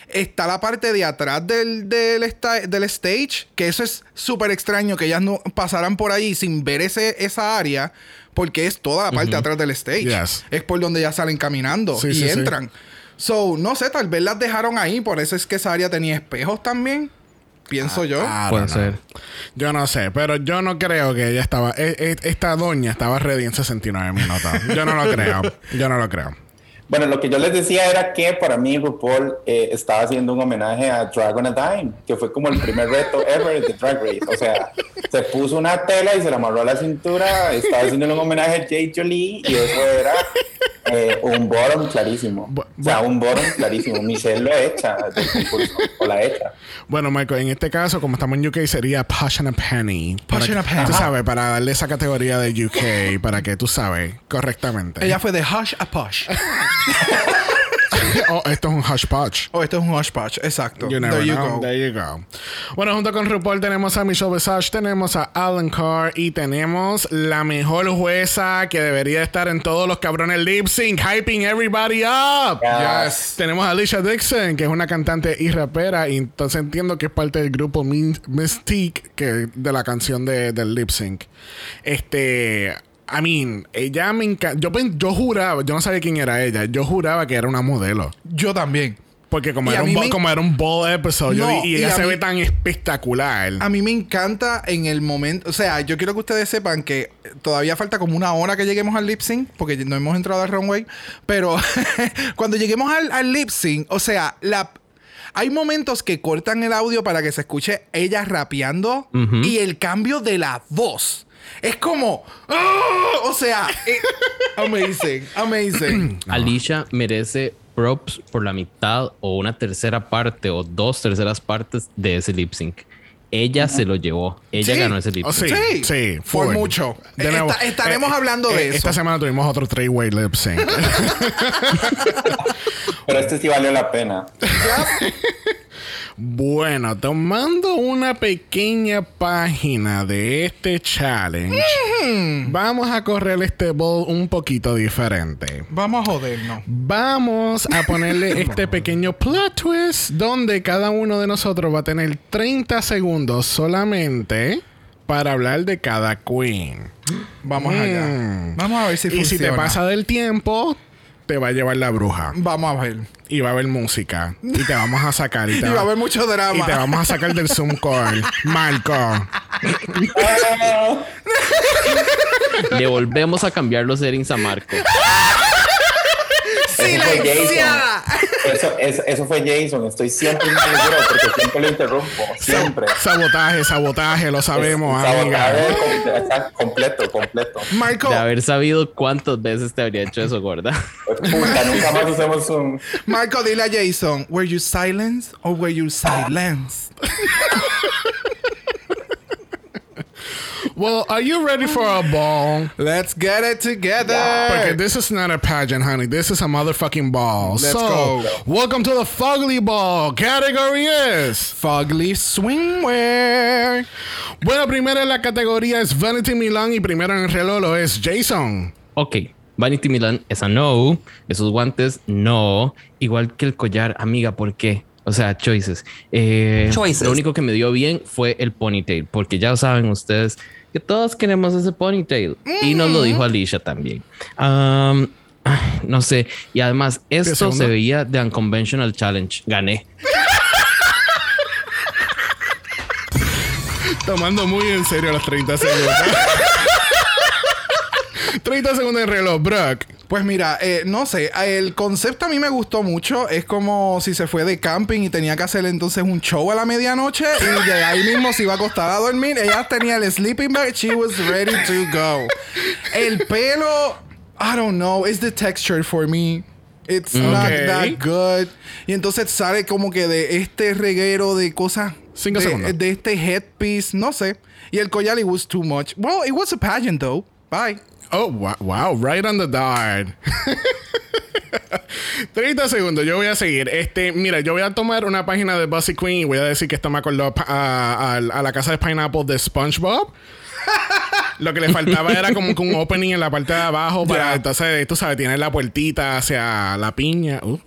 está la parte de atrás del, del, del stage, que eso es súper extraño que ellas no pasaran por ahí sin ver ese, esa área, porque es toda la parte de atrás del stage. Yes. Es por donde ya salen caminando Sí, y sí, sí. entran. So, no sé, tal vez las dejaron ahí, por eso es que esa área tenía espejos también. Pienso yo. I Puede ser. Yo no sé, pero yo no creo que ella estaba. e- e- esta doña estaba ready en 69 minutos. Yo no lo creo. Yo no lo creo. Bueno, lo que yo les decía era que para mí RuPaul eh, estaba haciendo un homenaje a Dragon a Dime, que fue como el primer reto ever de Drag Race. O sea, se puso una tela y se la amarró a la cintura, estaba haciendo un homenaje a Jay Jolie y eso era eh, un bottom clarísimo. O sea, un bottom clarísimo. Michelle lo echa del concurso, o la echa. Bueno, Michael, en este caso, como estamos en UK, sería Passion a Penny. Para Passion que- a Penny. Tú Ajá. sabes, para darle esa categoría de UK, para que tú sabes correctamente. Ella fue de hush a push. oh, esto es un hush patch. oh, esto es un hush push, exacto. You never There you know. go. There you go. Bueno, junto con RuPaul tenemos a Michelle Visage, tenemos a Alan Carr y tenemos la mejor jueza que debería estar en todos los cabrones lip sync, hyping everybody up. Yes. Tenemos a Alicia Dixon, que es una cantante y rapera, y entonces entiendo que es parte del grupo Mystique, que de la canción de, del lip sync. Este, I mean, ella me encanta. Yo, yo juraba, yo no sabía quién era ella, yo juraba que era una modelo. Yo también. Porque como Y era, un me- como era un ball episode, No, y y ella se mí- ve tan espectacular. A mí me encanta en el momento. O sea, yo quiero que ustedes sepan que todavía falta como una hora que lleguemos al lip sync, porque no hemos entrado al runway. Pero cuando lleguemos al, al lip sync, o sea, la. Hay momentos que cortan el audio para que se escuche ella rapeando y el cambio de la voz. Es como. ¡ah! O sea, eh, amazing, amazing. Alicia merece props por la mitad o una tercera parte o dos terceras partes de ese lip sync. Ella se lo llevó. Ella Sí. ganó ese lip Oh, sync. sí, Sí, sí, por mucho. De nuevo, Esta- estaremos hablando de Esta eso. semana tuvimos otro three-way lip sync. Pero este sí valió la pena. bueno, tomando una pequeña página de este challenge, vamos a correr este ball un poquito diferente. Vamos a jodernos. Vamos a ponerle este pequeño plot twist donde cada uno de nosotros va a tener 30 segundos solamente para hablar de cada queen. Vamos Mm. allá. Vamos a ver si y funciona. si te pasa del tiempo, te va a llevar la bruja. Vamos a ver. Y va a haber música. Y te vamos a sacar. Y, Y te va a haber mucho drama. y te vamos a sacar del Zoom call. Marco. Le volvemos a cambiar los settings a Marco. Eso fue Jason. Eso, eso, eso fue Jason. Estoy siempre seguro porque siempre lo interrumpo. Siempre. Sabotaje, sabotaje, lo sabemos, Es- amiga. sabotaje está completo, completo. Marco, De haber sabido cuántas veces te habría hecho eso, gorda. Pues, Puta, nunca más usemos un. Marco, dile a Jason, ¿were you silenced or were you silenced? Well, are you ready for a ball? Let's get it together. Porque this is not a pageant, honey. This is a motherfucking ball. Let's so, go. welcome to the Fugly Ball. Category is. Fugly swimwear. Bueno, primero en la categoría es Vanity Milan y primero en el reloj lo es Jason. Ok, Vanity Milan, esa no. Esos guantes, no. Igual que el collar, amiga, ¿por qué? O sea, choices. Eh, Choices. Lo único que me dio bien fue el ponytail, porque ya saben ustedes que todos queremos ese ponytail. Y nos lo dijo Alicia también. Am, ay, no sé. Y además, esto se veía de Unconventional Challenge. Gané. Tomando muy en serio los 30 segundos. 30 segundos en reloj, Brock. Pues mira, eh, no sé, el concepto a mí me gustó mucho. Es como si se fue de camping y tenía que hacer entonces un show a la medianoche y de ahí mismo se iba a acostar a dormir. Ella tenía el sleeping bag, she was ready to go. El pelo, I don't know, it's the texture for me. It's not Okay. that good. Y entonces sale como que de este reguero de cosas. Cinco de, segundos. de este headpiece, no sé. Y el collar, it was too much. Well, it was a pageant though. Bye. Oh, wow, wow, right on the dart. 30 segundos, yo voy a seguir. Este, mira, yo voy a tomar una página de Bussy Queen y voy a decir que esto me acordó a- a la casa de Pineapple de SpongeBob. Lo que le faltaba era como que un opening en la parte de abajo para Ya. entonces, tú sabes, tiene la puertita hacia la piña. Uh,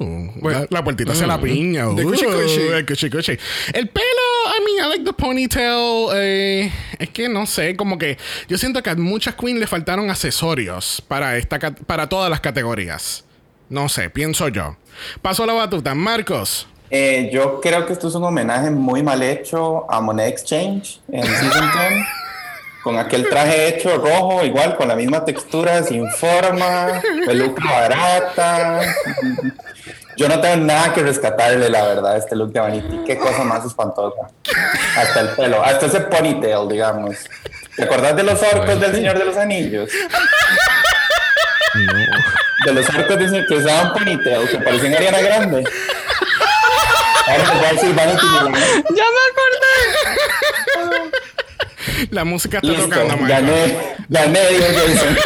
la, la puertita hacia la piña. De Uh, cuchi cuchi. el cuchi cuchi. El pelo, I mean, I like the ponytail. eh, es que no sé, como que yo siento que a muchas queens le faltaron accesorios para, esta, para todas las categorías. No sé, pienso yo. Paso la batuta. Marcos. Eh, yo creo que esto es un homenaje muy mal hecho a Monet Exchange en Season 10. Con aquel traje hecho rojo, igual, con la misma textura, sin forma, peluca barata. Yo no tengo nada que rescatarle, la verdad, este look de Vanity. Qué cosa más espantosa. Hasta el pelo, hasta ese ponytail, digamos. ¿Te acordás de los orcos del Señor de los Anillos? No. De los orcos del Señor que usaban ponytail, que parecían Ariana Grande. Ahora te voy a decir Vanity. ¡Ya me acordé! La música está Listo, tocando, Marcos. gané, gané, Jason.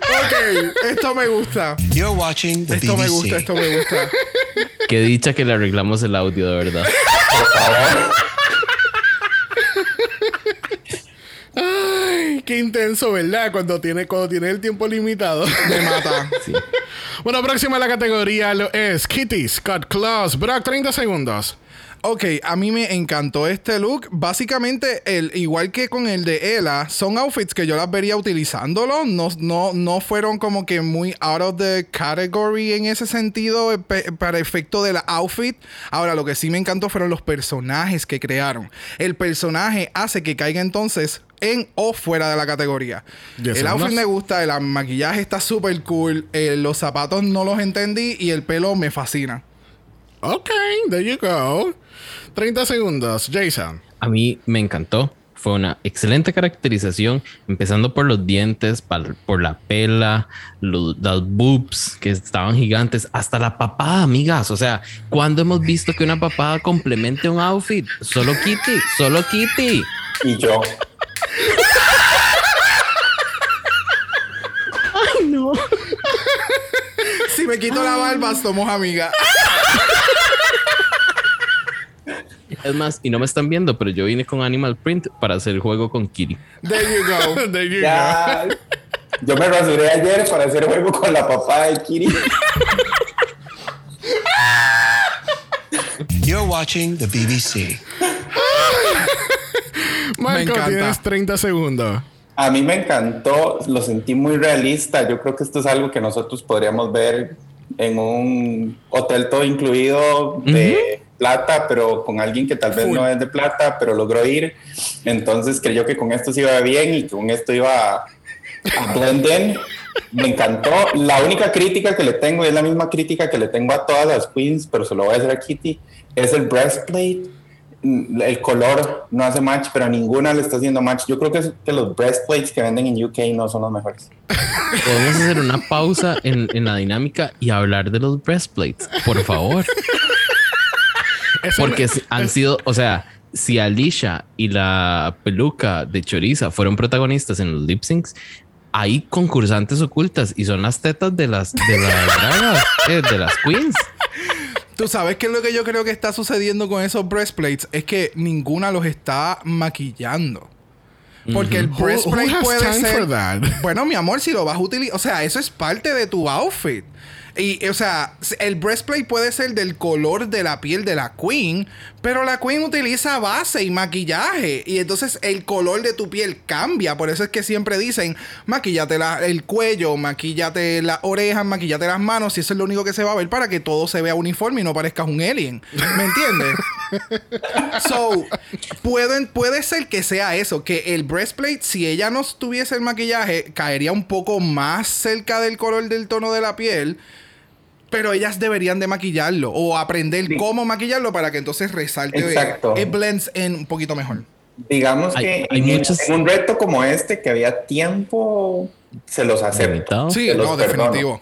Ok, esto me gusta. You're watching the Esto me gusta, esto me gusta. Qué dicha que le arreglamos el audio, de verdad. Ay, qué intenso, ¿verdad? Cuando tiene, cuando tiene el tiempo limitado. Me mata. Bueno, próxima a la categoría lo es Kitty Scott Claus. Brock, 30 segundos. Ok, a mí me encantó este look. Básicamente, el, igual que con el de Ella, son outfits que yo las vería utilizándolo. No, no, no fueron como que muy out of the category en ese sentido, eh, para efecto de la outfit. Ahora, lo que sí me encantó fueron los personajes que crearon. El personaje hace que caiga entonces en o fuera de la categoría. El outfit me gusta, el maquillaje está súper cool, eh, los zapatos no los entendí y el pelo me fascina. Ok, there you go. 30 segundos. Jason. A mí me encantó. Fue una excelente caracterización, empezando por los dientes, por la pela, lo- las boobs que estaban gigantes, hasta la papada, amigas. O sea, ¿cuándo hemos visto que una papada complemente un outfit? Solo Kitty, solo Kitty. Y yo. Ay, no. Si me quito la barba, somos amigas. Es más, y no me están viendo, pero yo vine con Animal Print para hacer el juego con Kitty. There you go. there you go. Ya. Yo me rasuré ayer para hacer juego con la papá de Kiri. You're watching the BBC. Marco, encanta. tienes 30 segundos. A mí me encantó, lo sentí muy realista. Yo creo que esto es algo que nosotros podríamos ver en un hotel todo incluido de plata, pero con alguien que tal vez no es de plata, pero logró ir. Entonces creyó que con esto se iba bien y con esto iba a, a blend in. Me encantó. La única crítica que le tengo, y es la misma crítica que le tengo a todas las queens, pero se lo voy a hacer a Kitty, es el breastplate. Mm, El color no hace match, pero a ninguna le está haciendo match. Yo creo que, es que los breastplates que venden en UK no son los mejores. Podemos hacer una pausa en, en la dinámica y hablar de los breastplates, por favor. Porque han sido, o sea, si Alicia y la peluca de Choriza fueron protagonistas en los lip syncs, hay concursantes ocultas y son las tetas de las de las dragas, eh, de las queens. Tú sabes qué es lo que yo creo que está sucediendo con esos breastplates es que ninguna los está maquillando. Porque el Who- who breastplate puede ser. Bueno, mi amor, si lo vas a utilizar. O sea, eso es parte de tu outfit. Y, o sea, el breastplate puede ser del color de la piel de la queen, pero la queen utiliza base y maquillaje. Y entonces el color de tu piel cambia. Por eso es que siempre dicen, maquillate la- el cuello, maquillate las orejas, maquillate las manos. Y eso es lo único que se va a ver para que todo se vea uniforme y no parezcas un alien. ¿Me entiendes? so, pueden, puede ser que sea eso, que el breastplate, si ella no tuviese el maquillaje, caería un poco más cerca del color del tono de la piel. Pero ellas deberían de maquillarlo o aprender Sí. cómo maquillarlo para que entonces resalte. Exacto. It blends en un poquito mejor. Digamos Hay- que hay en, muchos- en un reto como este, que había tiempo, se los acepto. Sí, los no, perdono. definitivo.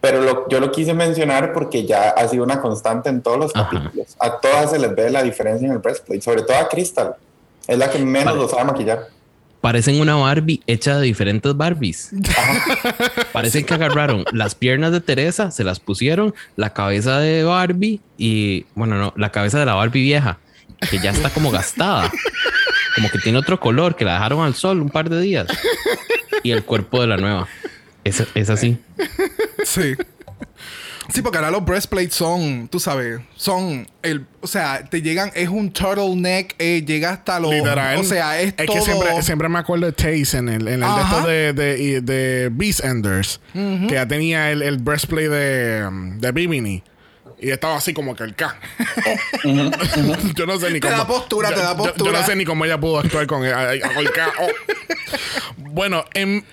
Pero lo- yo lo quise mencionar porque ya ha sido una constante en todos los Ajá. capítulos. A todas se les ve la diferencia en el breastplate, sobre todo a Crystal. Es la que menos Vale. lo sabe maquillar. Parecen una Barbie hecha de diferentes Barbies. Parecen que agarraron las piernas de Teresa, se las pusieron, la cabeza de Barbie y, bueno, no, la cabeza de la Barbie vieja, que ya está como gastada. Como que tiene otro color, que la dejaron al sol un par de días. Y el cuerpo de la nueva. Es, es así. Sí. Sí, porque ahora los breastplates son, tú sabes, son el, o sea, te llegan, es un turtleneck, eh, llega hasta los, Literal. o sea, es, todo. que siempre, siempre me acuerdo de Taze en el, en el de, Ajá. de, de, de Beast Enders, que ya tenía el, el breastplate de, um, de Bimini. Y estaba así como que el K. yo no sé ni Te cómo. da postura, yo- te da yo- Yo, postura. no sé ni cómo ella pudo actuar con el, el K. Oh. Bueno, en,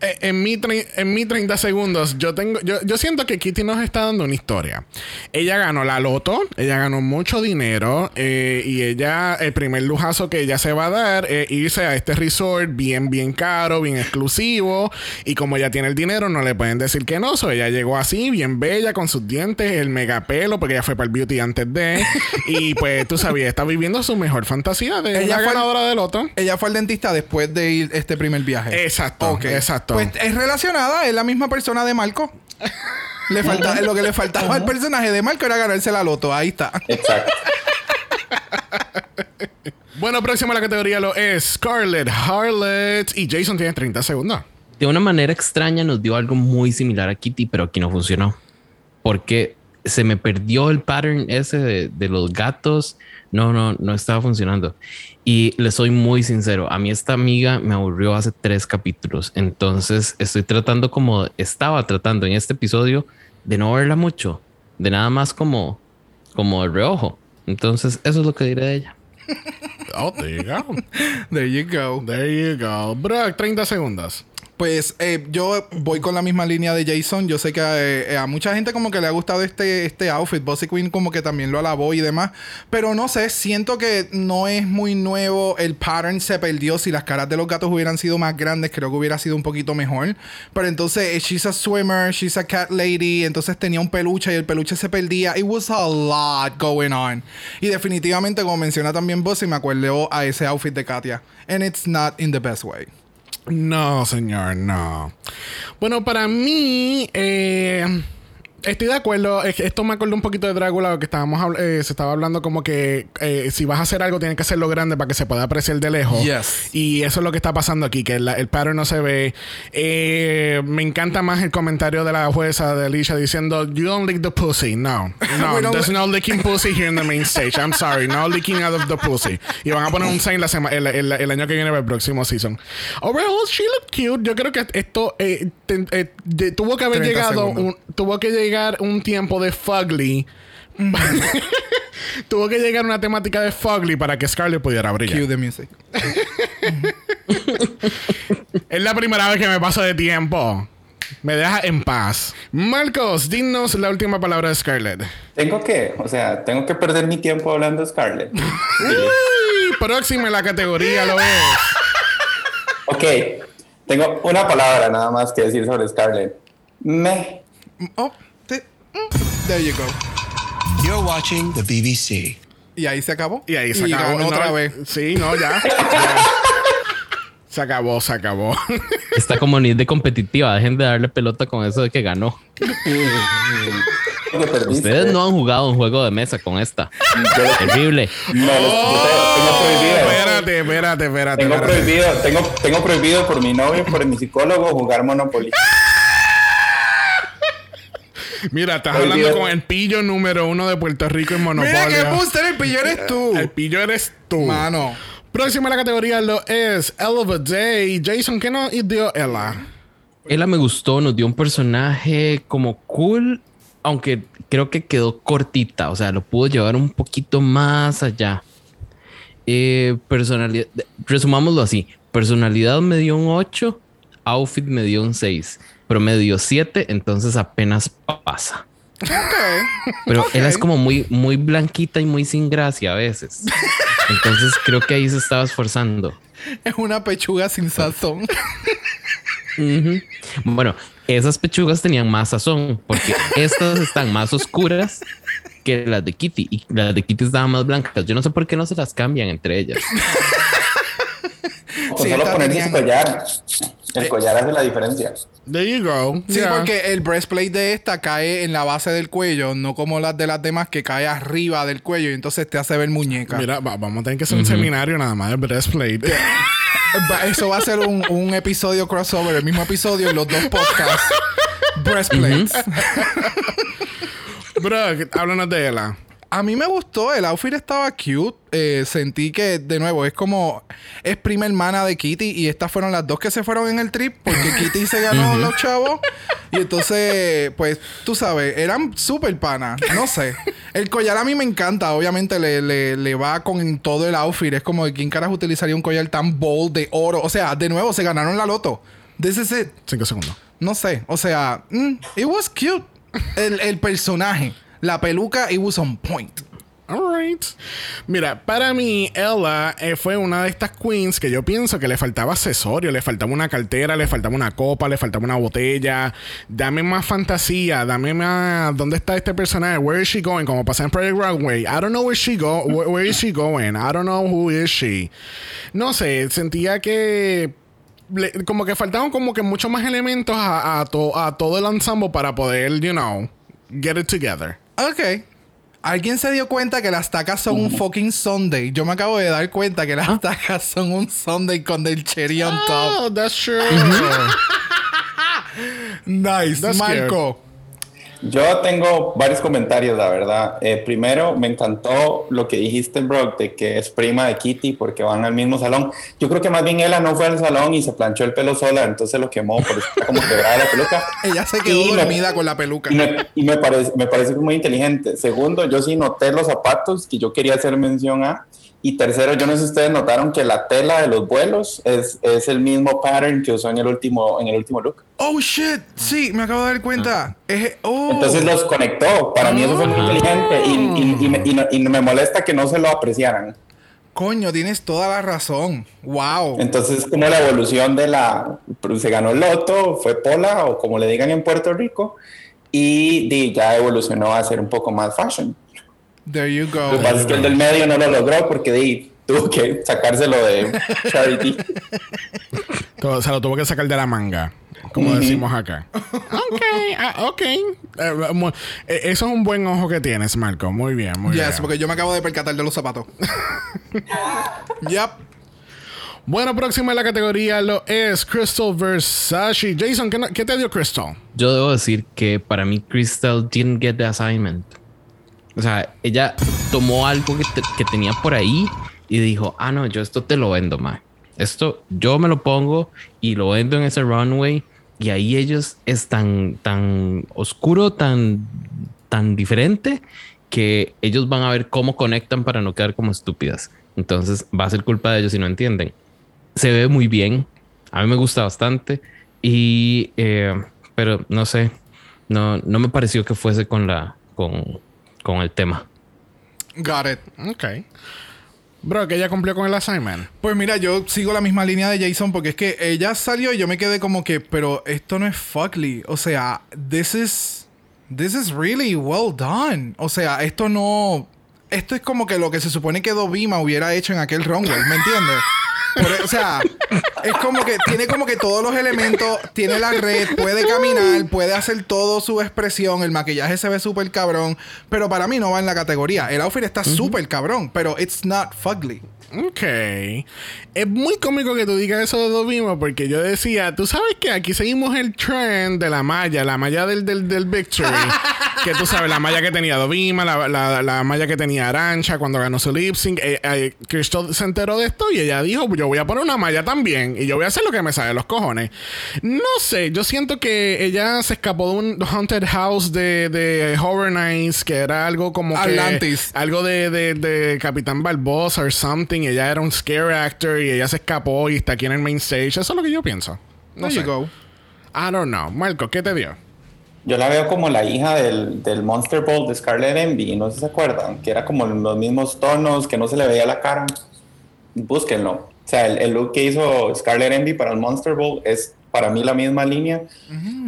en, mi tre- en mi 30 segundos, yo tengo. Yo, yo siento que Kitty nos está dando una historia. Ella ganó la loto, ella ganó mucho dinero. eh, y ella, el primer lujazo que ella se va a dar es irse a este resort bien, bien caro, bien exclusivo. Y como ella tiene el dinero, no le pueden decir que no. So ella llegó así, bien bella, con sus dientes, el megapelo, porque ella fue para el beauty antes de. y pues tú sabías, está viviendo su mejor fantasía de Ella la fue- ganadora de loto. Ella fue al dentista después de ir este primer viaje. Exacto, exacto. Pues es relacionada, es la misma persona de Marco. Le falta, lo que le faltaba al personaje de Marco era ganarse la loto. Ahí está. Exacto. Bueno, próximo a la categoría lo es Scarlett, Harlot y Jason tiene 30 segundos. De una manera extraña nos dio algo muy similar a Kitty, pero aquí no funcionó. Porque se me perdió el pattern ese de, de los gatos. No, no, no estaba funcionando. Y le soy muy sincero, a mí esta amiga me aburrió hace tres capítulos. Entonces estoy tratando como, estaba tratando en este episodio de no verla mucho, de nada más como, como de reojo. Entonces eso es lo que diré de ella. Oh, there you go. There you go. There you go. Brock, 30 segundos. Pues eh, yo voy con la misma línea de Jason. Yo sé que eh, a mucha gente como que le ha gustado este, este outfit. Bossy Queen como que también lo alabó y demás. Pero no sé, siento que no es muy nuevo. El pattern se perdió. Si las caras de los gatos hubieran sido más grandes, creo que hubiera sido un poquito mejor. Pero entonces, eh, she's a swimmer, she's a cat lady. Entonces tenía un peluche y el peluche se perdía. It was a lot going on. Y definitivamente, como menciona también Bossy, me acuerdo a ese outfit de Katia. And it's not in the best way. No, señor, no. Bueno, para mí, eh, estoy de acuerdo. Esto me acuerdo un poquito de Drácula, que estábamos eh, se estaba hablando como que eh, si vas a hacer algo, tienes que hacerlo grande para que se pueda apreciar de lejos. Yes. Y eso es lo que está pasando aquí, que la- el pattern no se ve. Eh, me encanta más el comentario de la jueza de Alicia diciendo, You don't lick the pussy. No, no, there's no licking pussy here in the main stage. I'm sorry, no licking out of the pussy. Y van a poner un sign la sema- el, el- el año que viene para el próximo season. Overall, she looked cute. Yo creo que esto eh, te- eh, tuvo que haber 30 llegado, un, tuvo que llegar un tiempo de fugly. tuvo que llegar una temática de fugly para que Scarlett pudiera brillar. Cue the music. Es la primera vez que me paso de tiempo. Me deja en paz. Marcos, dinos la última palabra de Scarlett. Tengo que, o sea, tengo que perder mi tiempo hablando de Scarlett. Uy, próxima en la categoría lo es. Ok, tengo una palabra nada más que decir sobre Scarlett. Me. Oh, there you go. You're watching the BBC. Y ahí se acabó. Y ahí se acabó. ganó No, otra vez. Sí, no, ya. Ya. Se acabó, se acabó. Está como ni de competitiva. Dejen de darle pelota con eso de que ganó. Ustedes no han jugado un juego de mesa con esta. Terrible. No, tengo prohibido. espérate, espérate, espérate. Tengo espérate. prohibido, tengo, tengo prohibido por mi novio y por mi psicólogo jugar Monopoly. Mira, estás hablando día- con el pillo número uno de Puerto Rico en Monopoly. Mira que booster el pillo eres tú. El pillo eres tú. Mano. Próxima a la categoría lo es Ella of a Day. Jason, ¿qué nos dio Ella? Ella me gustó, nos dio un personaje como cool, aunque creo que quedó cortita, o sea, lo pudo llevar un poquito más allá. Eh, personalidad, resumámoslo así, personalidad me dio un 8, outfit me dio un 6, pero me dio 7, entonces apenas pasa. Pero Ok. ella es como muy, muy blanquita y muy sin gracia a veces. Entonces creo que ahí se estaba esforzando. Es una pechuga sin sazón. Bueno, esas pechugas tenían más sazón porque estas están más oscuras que las de Kitty y las de Kitty estaban más blancas. Yo no sé por qué no se las cambian entre ellas. Con Sí, solo ponerse tenían- el collar. El collar hace la diferencia. There you go. Sí, Yeah. porque el breastplate de esta cae en la base del cuello, no como las de las demás que cae arriba del cuello y entonces te hace ver muñeca. Mira, va- vamos a tener que hacer un seminario nada más de breastplate. Eso va a ser un, un episodio crossover, el mismo episodio en los dos podcasts. Breastplates. Bro, háblanos de Ella. A mí me gustó, el outfit estaba cute. Eh, sentí que, de nuevo, es como. Es prima hermana de Kitty y estas fueron las dos que se fueron en el trip porque Kitty se ganó los chavos. Y entonces, pues, tú sabes, eran súper panas. No sé. El collar a mí me encanta. Obviamente le, le- le va con todo el outfit. Es como de quién carajo utilizaría un collar tan bold de oro. O sea, de nuevo, se ganaron la loto. This is it. Cinco segundos. No sé. O sea, mm, it was cute. El, el personaje. La peluca, it was on point. Alright. Mira, para mí, Ella eh, fue una de estas queens que yo pienso que le faltaba accesorio, le faltaba una cartera, le faltaba una copa, le faltaba una botella. Dame más fantasía, dame más. ¿Dónde está este personaje? Where is she going? Como pasa en Project Runway. I don't know where she go. Where, is she going? I don't know who is she. No sé, sentía que. como que faltaban como que muchos más elementos a, a todo el ensemble para poder, you know, get it together. Ok. ¿Alguien se dio cuenta que las tacas son un fucking Sunday? Yo me acabo de dar cuenta que las tacas son un Sunday con el cherry on top. Oh, that's true. Nice. That's Marco. Yo tengo varios comentarios, la verdad. Eh, primero, me encantó lo que dijiste, Brock, de que es prima de Kitty porque van al mismo salón. Yo creo que más bien ella no fue al salón y se planchó el pelo sola, entonces lo quemó, por está como quebrada la peluca. Ella se quedó Y me- dormida con la peluca. Y me, y me parece, me parece muy inteligente. Segundo, yo sí noté los zapatos que yo quería hacer mención a. Y tercero, yo no sé si ustedes notaron que la tela de los vuelos es, es el mismo pattern que usó en el último, en el último look. Oh shit. Sí, me acabo de dar cuenta. Es- oh. Entonces los conectó. Para mí eso fue muy inteligente y, y- y me, y no- y me molesta que no se lo apreciaran. Coño, tienes toda la razón. Wow. Entonces, como la evolución de la. Se ganó el loto, fue Pola, o como le digan en Puerto Rico, y di, ya evolucionó a ser un poco más fashion. There you go. Lo que pasa es que el del medio no lo logró porque tuvo que sacárselo de Charity. Todo- se lo tuvo que sacar de la manga, como decimos acá. ok, ah, ok. Eh, mu- eh, eso es un buen ojo que tienes, Marco. Muy bien, muy Yes, bien. porque yo me acabo de percatar de los zapatos. yep. Bueno, próxima en la categoría lo es Crystal Versace. Jason, ¿qué, no- qué te dio Crystal? Yo debo decir que para mí Crystal didn't get the assignment. O sea, ella tomó algo que, que tenía por ahí y dijo, ah, no, yo esto te lo vendo, ma. Esto yo me lo pongo y lo vendo en ese runway y ahí ellos es tan, tan oscuro, tan, tan diferente que ellos van a ver cómo conectan para no quedar como estúpidas. Entonces va a ser culpa de ellos si no entienden. Se ve muy bien. A mí me gusta bastante. Y, eh, pero no sé, no, no me pareció que fuese con la, con, con el tema. Got it. Ok. Bro, que ella cumplió con el assignment. Pues mira, yo sigo la misma línea de Jason porque es que ella salió y yo me quedé como que, pero esto no es fuckly. O sea, this is this is really well done. O sea, esto no esto es como que lo que se supone que Dovima hubiera hecho en aquel runway, ¿me entiendes? O sea, Es como que tiene como que todos los elementos, tiene la red, puede caminar, puede hacer todo su expresión, el maquillaje se ve súper cabrón, pero para mí no va en la categoría. El outfit está súper cabrón, pero it's not fugly. Ok. Es muy cómico que tú digas eso de Dovima porque yo decía, tú sabes que aquí seguimos el trend de la malla, la malla del, del, del Victory. que tú sabes, la malla que tenía Dovima, la, la, la malla que tenía Arancha cuando ganó su lip sync. Eh, eh, Crystal se enteró de esto y ella dijo, yo voy a poner una malla también y yo voy a hacer lo que me sale de los cojones. No sé, yo siento que ella se escapó de un haunted house de, de Horror Nights que era algo como que... Atlantis. Algo de, de, de Capitán Barbosa or something. Ella era un scare actor y ella se escapó y está aquí en el main stage. Eso es lo que yo pienso. No There sé. you go. I don't know. Marco, ¿qué te dio? Yo la veo como la hija del, del Monster Ball de Scarlet Envy, no sé si se acuerdan, que era como los mismos tonos, que no se le veía la cara. Búsquenlo. O sea, el, el look que hizo Scarlet Envy para el Monster Ball es para mí la misma línea.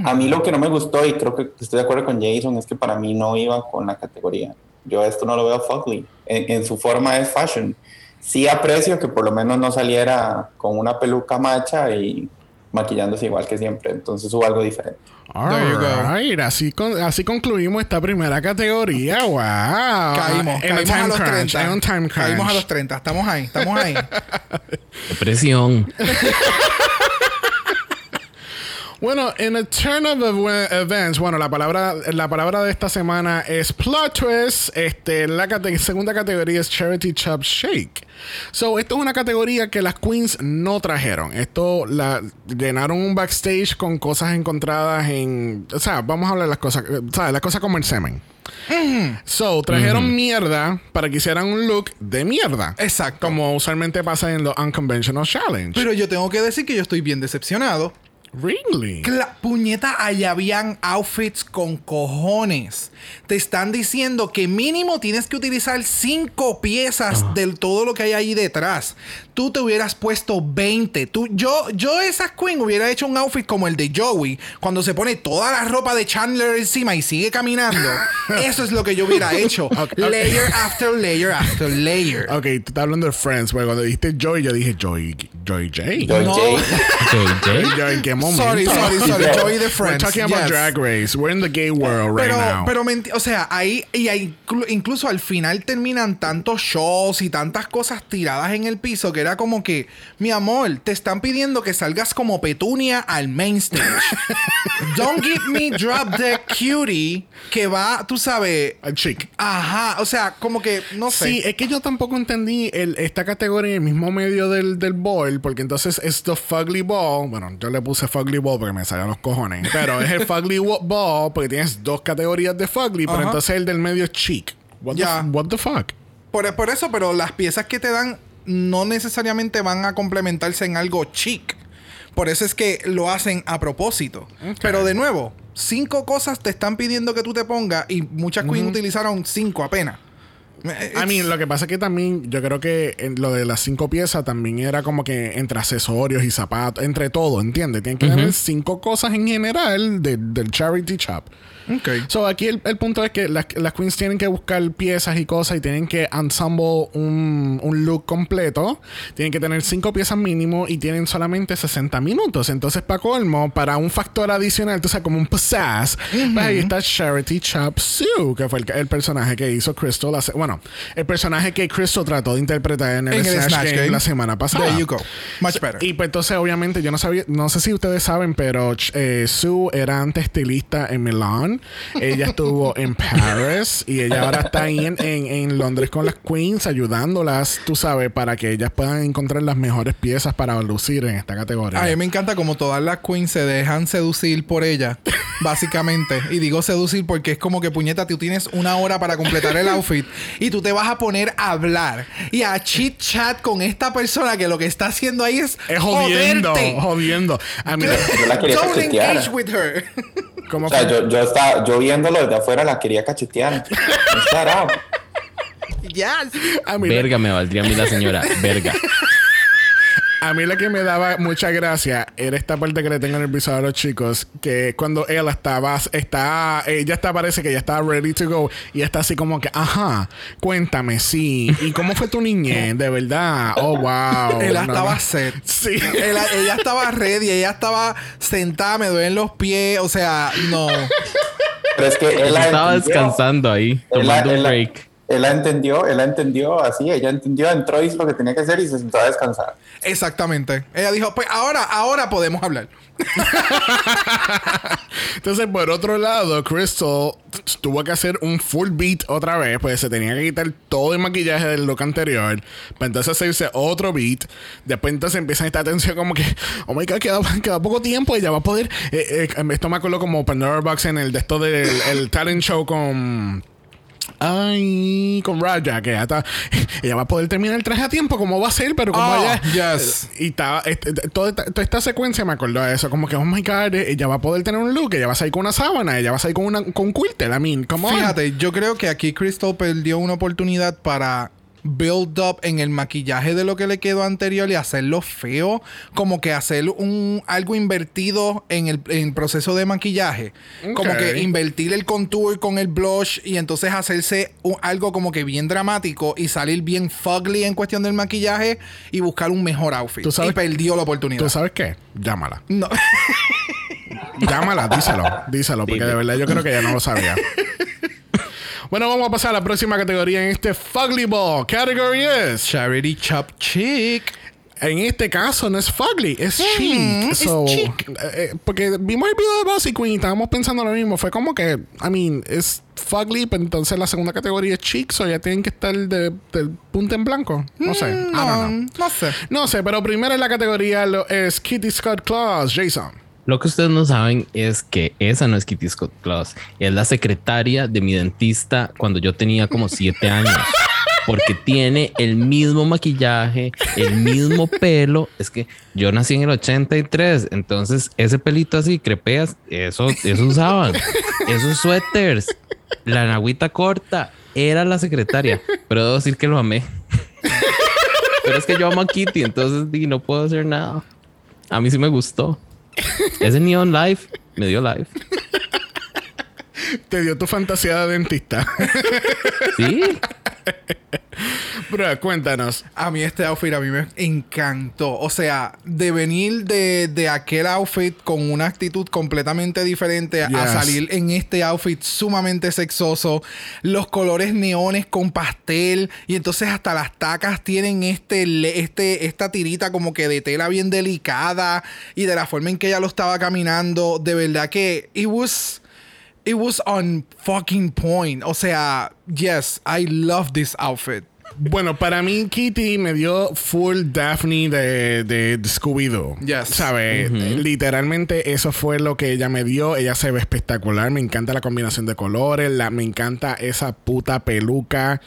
A mí lo que no me gustó, y creo que estoy de acuerdo con Jason, es que para mí no iba con la categoría. Yo esto no lo veo fugly. En, en su forma es fashion. Sí aprecio que por lo menos no saliera con una peluca macha y maquillándose igual que siempre. Entonces hubo algo diferente. There you go. Alright, así, con- así concluimos esta primera categoría. Wow. Caímos, En caímos time a los crunch, 30. en un time. Caímos a los 30. Estamos ahí, estamos ahí. Depresión. Bueno, en a turn of ev- events, bueno, la palabra, la palabra de esta semana es plot twist. Este, la cate- segunda categoría es charity chop shake. So, esto es una categoría que las queens no trajeron. Esto la llenaron un backstage con cosas encontradas en, o sea, vamos a hablar de las cosas, eh, ¿sabes? Las cosas como el semen. So, trajeron mierda para que hicieran un look de mierda. Exacto. Como usualmente pasa en los Unconventional Challenge. Pero yo tengo que decir que yo estoy bien decepcionado. Really? La puñeta, allá habían outfits con cojones. Te están diciendo que mínimo tienes que utilizar cinco piezas Ah. de todo lo que hay ahí detrás. Tú te hubieras puesto 20. Tú, yo, yo, esa queen hubiera hecho un outfit como el de Joey, cuando se pone toda la ropa de Chandler encima y sigue caminando. Eso es lo que yo hubiera hecho. Ok. Layer after layer after layer. Ok, tú estás hablando de Friends, porque cuando dijiste Joy, yo dije Joy, Joy J. Joy No. Joy, ¿en qué momento? Sorry, sorry, sorry. Joey de We're Friends. talking about yes. Drag Race. We're in the gay world right pero, now. pero o sea, ahí, y ahí inclu- incluso al final terminan tantos shows y tantas cosas tiradas en el piso que era como que, mi amor, te están pidiendo que salgas como petunia al main stage. Don't give me drop the cutie que va, tú sabes. Al chic. Ajá, o sea, como que, no sé. Sí, es que yo tampoco entendí el- esta categoría en el mismo medio del, del ball, porque entonces es the fugly ball. Bueno, yo le puse fugly ball porque me salían los cojones, pero es el fugly ball porque tienes dos categorías de fugly, pero Ajá. entonces el del medio es chic. What, Ya. the, what the fuck? Por, por eso, pero las piezas que te dan no necesariamente van a complementarse en algo chic. Por eso es que lo hacen a propósito. Pero de nuevo, cinco cosas te están pidiendo que tú te pongas y muchas queens utilizaron cinco apenas. Eh, A mí, lo que pasa es que también yo creo que en lo de las cinco piezas también era como que entre accesorios y zapatos, entre todo, ¿entiendes? Tienen que tener cinco cosas en general de- del charity shop. Ok. So, aquí el, el punto es que las, las queens tienen que buscar piezas y cosas y tienen que ensemble un, un look completo. Tienen que tener cinco piezas mínimo y tienen solamente 60 minutos. Entonces, para colmo, para un factor adicional, tú sabes, como un pizzazz, pues ahí está Charity Chop Sue, que fue el, el personaje que hizo Crystal. hace- bueno, el personaje que Crystal trató de interpretar en el, En Snatch, Snatch Game, Game. la semana pasada. There you go. Much better. Y pues entonces, obviamente, yo no sabía, no sé si ustedes saben, pero eh, Sue era antes estilista en Ella estuvo en Paris y ella ahora está ahí en, en- en Londres con las queens, ayudándolas, tú sabes, para que ellas puedan encontrar las mejores piezas para lucir en esta categoría. A mí me encanta como todas las queens se dejan seducir por ella, básicamente. Y digo seducir porque es como que puñeta, tú tienes una hora para completar el outfit y tú te vas a poner a hablar y a chit chat con esta persona que lo que está haciendo ahí es, es jodiendo, joderte. jodiendo. A mí, Yo la quería Don't engage with her. ¿Cómo O sea, yo, yo, estaba, yo viéndolo desde afuera la quería cachetear. Shut up. yes. A mí- Verga me valdría a mí la señora. Verga. A mí lo que me daba mucha gracia era esta parte que le tengo en el episodio a los chicos, que cuando ella estaba, está, ella está, parece que ya estaba ready to go, y está así como que, ajá, cuéntame, sí, ¿y cómo fue tu niñez? De verdad, oh, wow. Ella No, estaba no. set. Sí. Ella, ella estaba ready, ella estaba sentada, me duelen los pies, o sea, no. Pero es que él la Estaba entendió. descansando ahí, la- tomando él un la- break. Él la entendió, él la entendió así, ella entendió, entró, hizo lo que tenía que hacer y se sentó a descansar. Exactamente. Ella dijo, pues ahora, ahora podemos hablar. Entonces, por otro lado, Crystal tuvo que hacer un full beat otra vez, pues se tenía que quitar todo el maquillaje del look anterior, para entonces hacerse otro beat. Después entonces empieza esta tensión como que, oh my god, queda, queda poco tiempo ya va a poder... eh, eh, esto me acuerdo como Pandora Box en el de esto del el talent show con... Ay, con Raja, que ya está. Ella va a poder terminar el traje a tiempo, como va a ser, pero como Oh, ella. yes. Y estaba. este, toda, esta, toda esta secuencia me acordó de eso. Como que, oh my god, ella va a poder tener un look, ella va a salir con una sábana, ella va a salir con, una, con un quilter. I mean, come on. Fíjate, yo creo que aquí Crystal perdió una oportunidad para build up en el maquillaje de lo que le quedó anterior y hacerlo feo, como que hacer un algo invertido en el, en el proceso de maquillaje, como que invertir el contour con el blush y entonces hacerse un- algo como que bien dramático y salir bien fugly en cuestión del maquillaje y buscar un mejor outfit. Tú sabes- y perdió la oportunidad. ¿Tú sabes qué? Llámala. No. Llámala, díselo. Díselo, porque de verdad yo creo que ella no lo sabía. Bueno, vamos a pasar a la próxima categoría en este Fugly Ball. Category es. Charity Chop Chick. En este caso no es fugly, es chic. Mm, es So, chic. eh, eh, porque vimos el video de Bossy Queen y estábamos pensando lo mismo. Fue como que, I mean, es fugly, pero entonces la segunda categoría es chic, so ya tienen que estar de, del punto en blanco. No sé. I don't know. No, no sé. No sé, pero primero en la categoría lo es Kitty Scott Claus, Jason. Lo que ustedes no saben es que esa no es Kitty Scott Claus, es la secretaria de mi dentista cuando yo tenía como siete años. Porque tiene el mismo maquillaje, el mismo pelo. Es que yo nací en el 83, entonces ese pelito así, crepeas, eso, eso usaban. Esos suéteres, la nagüita corta, era la secretaria. Pero debo decir que lo amé. Pero es que yo amo a Kitty, entonces no puedo hacer nada. A mí sí me gustó. Ese Neon Life me dio life. Te dio tu fantasía de dentista. Sí. Bro, cuéntanos. A mí este outfit a mí me encantó. O sea, de venir de, de aquel outfit con una actitud completamente diferente a salir en este outfit sumamente sexoso. Los colores neones con pastel. Y entonces hasta las tacas tienen este, este, esta tirita como que de tela bien delicada. Y de la forma en que ella lo estaba caminando. De verdad que it was... It was on fucking point. O sea, yes, I love this outfit. Bueno, para mí Kitty me dio full Daphne de, de, de Scooby-Doo. Yes. ¿Sabes? Literalmente eso fue lo que ella me dio. Ella se ve espectacular. Me encanta la combinación de colores. La, me encanta esa puta peluca.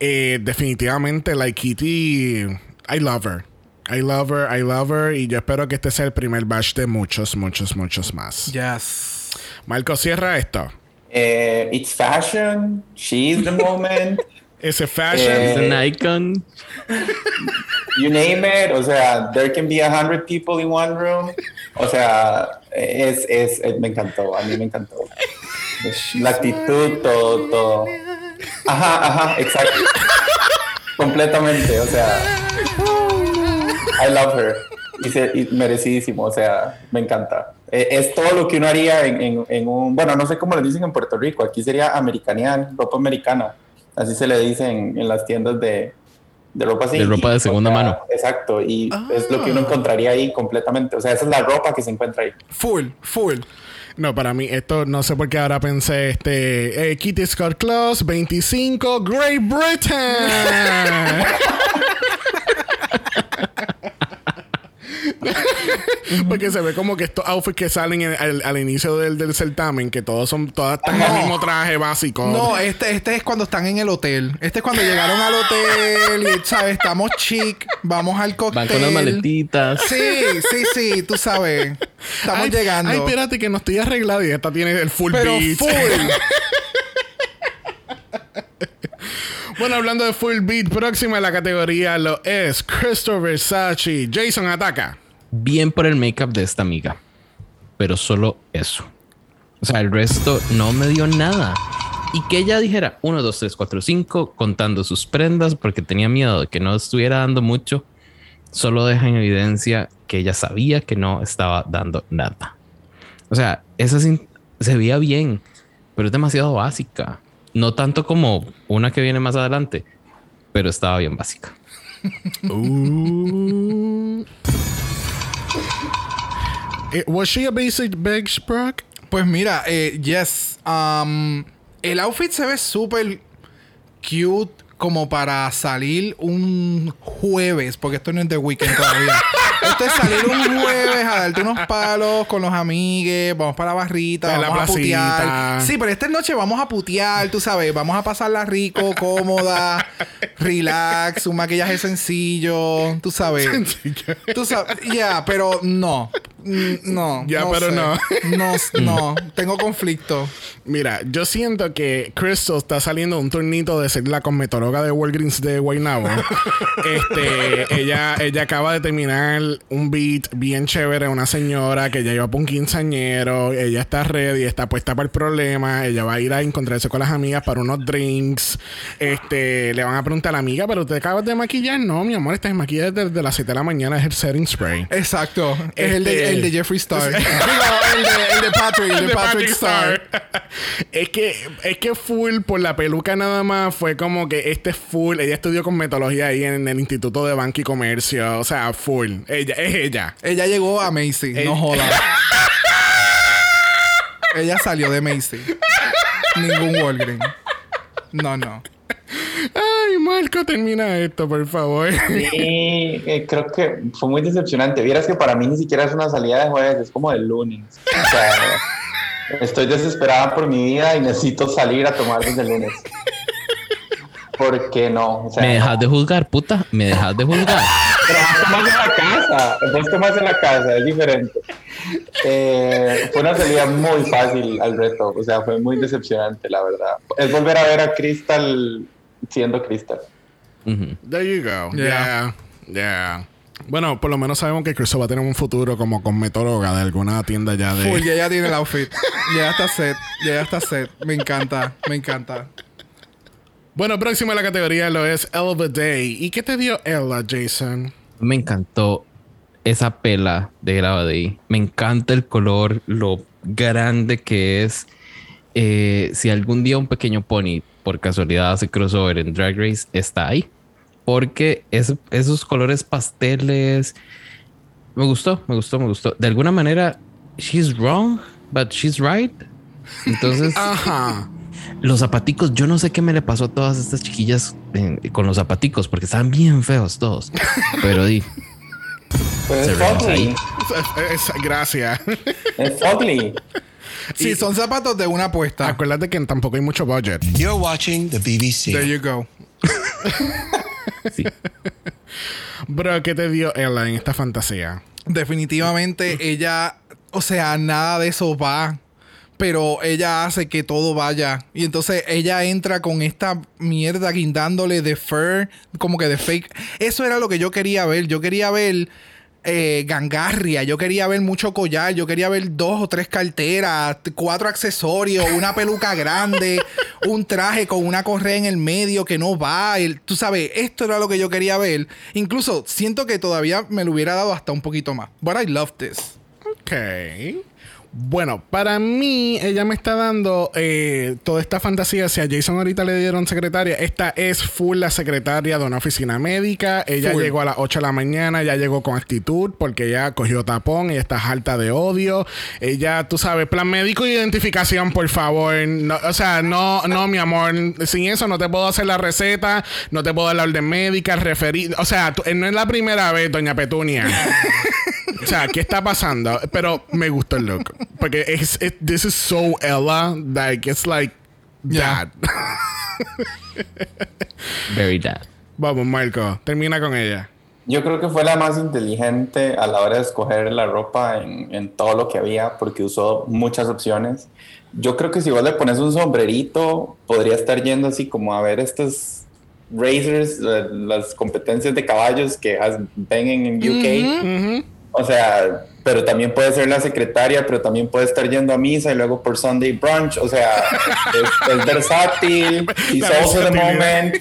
Eh, definitivamente, like Kitty, I love her. I love her, I love her. Y yo espero que este sea el primer batch de muchos, muchos, muchos más. Yes. Marco, cierra esto. Eh, it's fashion, she's the moment, Ese fashion. Eh, Es un icon. you name it. O sea, there can be a hundred people in one room. O sea, es, es, es- me encantó, a mí me encantó. La actitud, todo, todo. Ajá, ajá, exacto. Completamente, o sea, I love her. Y, se- y merecidísimo, o sea, me encanta. Eh, es todo lo que uno haría en, en- en un, bueno, no sé cómo le dicen en Puerto Rico, aquí sería americanear, ropa americana. Así se le dice en, en las tiendas de, de ropa así. De ropa de segunda o sea, mano. Exacto, y es lo que uno encontraría ahí completamente. O sea, esa es la ropa que se encuentra ahí. Full, full. No, para mí, esto no sé por qué ahora pensé este eh, Kitty Scott Claus 25 Great Britain. Porque se ve como que estos outfits que salen en- al, al inicio del, del certamen, que todos son, todas están en el mismo traje básico. No, este, este es cuando están en el hotel. Este es cuando llegaron al hotel y, ¿sabes? Estamos chic, vamos al cóctel. Van con las maletitas. Sí, sí, sí, tú sabes. Estamos Ay, llegando. Ay, espérate que no estoy arreglado y esta tiene el full Pero beat. full. Bueno, hablando de full beat, próxima en la categoría lo es Christopher Versace. Jason ataca. Bien por el make-up de esta amiga, pero solo eso. O sea, el resto no me dio nada. Y que ella dijera 1, 2, 3, 4, 5, contando sus prendas porque tenía miedo de que no estuviera dando mucho, solo deja en evidencia que ella sabía que no estaba dando nada. O sea, esa se veía bien, pero es demasiado básica. No tanto como una que viene más adelante, pero estaba bien básica. Eh, Was she a basic bitch, Brock? Pues mira, eh, yes. um, el outfit se ve súper cute como para salir un jueves, porque esto no es de weekend todavía. es salir un jueves a darte unos palos con los amigues, vamos para la barrita, Para la vamos a putear. Sí, pero esta noche vamos a putear, tú sabes, vamos a pasarla rico, cómoda, relax, un maquillaje sencillo, tú sabes. Tú sabes, ya, pero no. Mm, No. Ya, pero sé. no. No, no. Tengo conflicto. Mira, yo siento que Crystal está saliendo de un turnito de ser la cosmetóloga de Walgreens de Guaynabo. este, ella, ella acaba de terminar un beat bien chévere, una señora que ya lleva por un quinceañero, ella está ready, está puesta para el problema, ella va a ir a encontrarse con las amigas para unos drinks. Este, le van a preguntar a la amiga, pero te acabas de maquillar, no, mi amor, estás maquillada desde las 7 de la mañana, es el setting spray. Exacto. Es el, de, Este- el de Jeffree Star. El, de, el de Patrick. El de, Patrick, Star. es que es que full por la peluca nada más fue como que este es full. Ella estudió cosmetología ahí en el Instituto de Banco y Comercio. O sea, full. Ella es ella. Ella llegó a Macy. No joda. Ella salió de Macy. Ningún Walgreens. No, no. Ay, Marco, termina esto, por favor. Sí, eh, creo que fue muy decepcionante. Vieras que para mí ni siquiera es una salida de jueves, es como de lunes. O sea, estoy desesperada por mi vida y necesito salir a tomar desde el lunes. ¿Por qué no? O sea, Me dejas de juzgar, puta. Me dejas de juzgar. Pero vos tomas en la casa, vos tomas en la casa, es diferente. Eh, fue una salida muy fácil al reto, o sea, fue muy decepcionante, la verdad. Es volver a ver a Crystal siendo Crystal. There you go. Yeah. Yeah. Yeah. Bueno, por lo menos sabemos que Chris va a tener un futuro como cosmetóloga de alguna tienda ya de. Full, ya ella tiene el outfit. Ya está set. Ya está set. Me encanta. Me encanta. Bueno, próximo a la categoría lo es Elva Day. ¿Y qué te dio Ella, Jason? Me encantó esa pela de grava de ahí. Me encanta el color, lo grande que es. Eh, si algún día un pequeño pony por casualidad hace crossover en Drag Race, está ahí. Porque es- esos colores pasteles. Me gustó, me gustó, me gustó. De alguna manera, she's wrong, but she's right. Entonces, Ajá. Los zapaticos, yo no sé qué me le pasó a todas estas chiquillas eh, con los zapaticos, porque estaban bien feos todos. Pero di, Pues ugly, es- gracias. es ugly. Sí, son zapatos de una apuesta. Acuérdate que tampoco hay mucho budget. You're watching the BBC. There you go. sí. Bro, ¿qué te dio Ella en esta fantasía? Definitivamente ella, o sea, nada de eso va. Pero ella hace que todo vaya. Y entonces ella entra con esta mierda guindándole de fur, como que de fake. Eso era lo que yo quería ver. Yo quería ver eh, gangarria. Yo quería ver mucho collar. Yo quería ver dos o tres carteras, cuatro accesorios, una peluca grande, un traje con una correa en el medio que no va. el- tú sabes, esto era lo que yo quería ver. Incluso siento que todavía me lo hubiera dado hasta un poquito más. But I love this. Ok. Bueno, para mí, ella me está dando eh, toda esta fantasía. Si a Jason ahorita le dieron secretaria, esta es full la secretaria de una oficina médica. Ella Full. llegó a las 8 de la mañana, ya llegó con actitud porque ella cogió tapón, ella está harta de odio. Ella, tú sabes, plan médico e identificación, por favor. No, o sea, no, no, mi amor. Sin eso no te puedo hacer la receta, no te puedo dar la orden médica, referir. O sea, tú- no es la primera vez, doña Petunia. O sea, ¿qué está pasando? Pero me gustó el look. Porque es, es- this is so Ella, like, it's like Yeah. that. Very bad. Vamos, Marco, termina con ella. Yo creo que fue la más inteligente a la hora de escoger la ropa en, en todo lo que había, porque usó muchas opciones. Yo creo que si vos le pones un sombrerito, podría estar yendo así como a ver estos racers, eh, las competencias de caballos que has- ven en UK. O sea, pero también puede ser la secretaria, pero también puede estar yendo a misa y luego por Sunday brunch. O sea, es, es versátil. He's also the moment.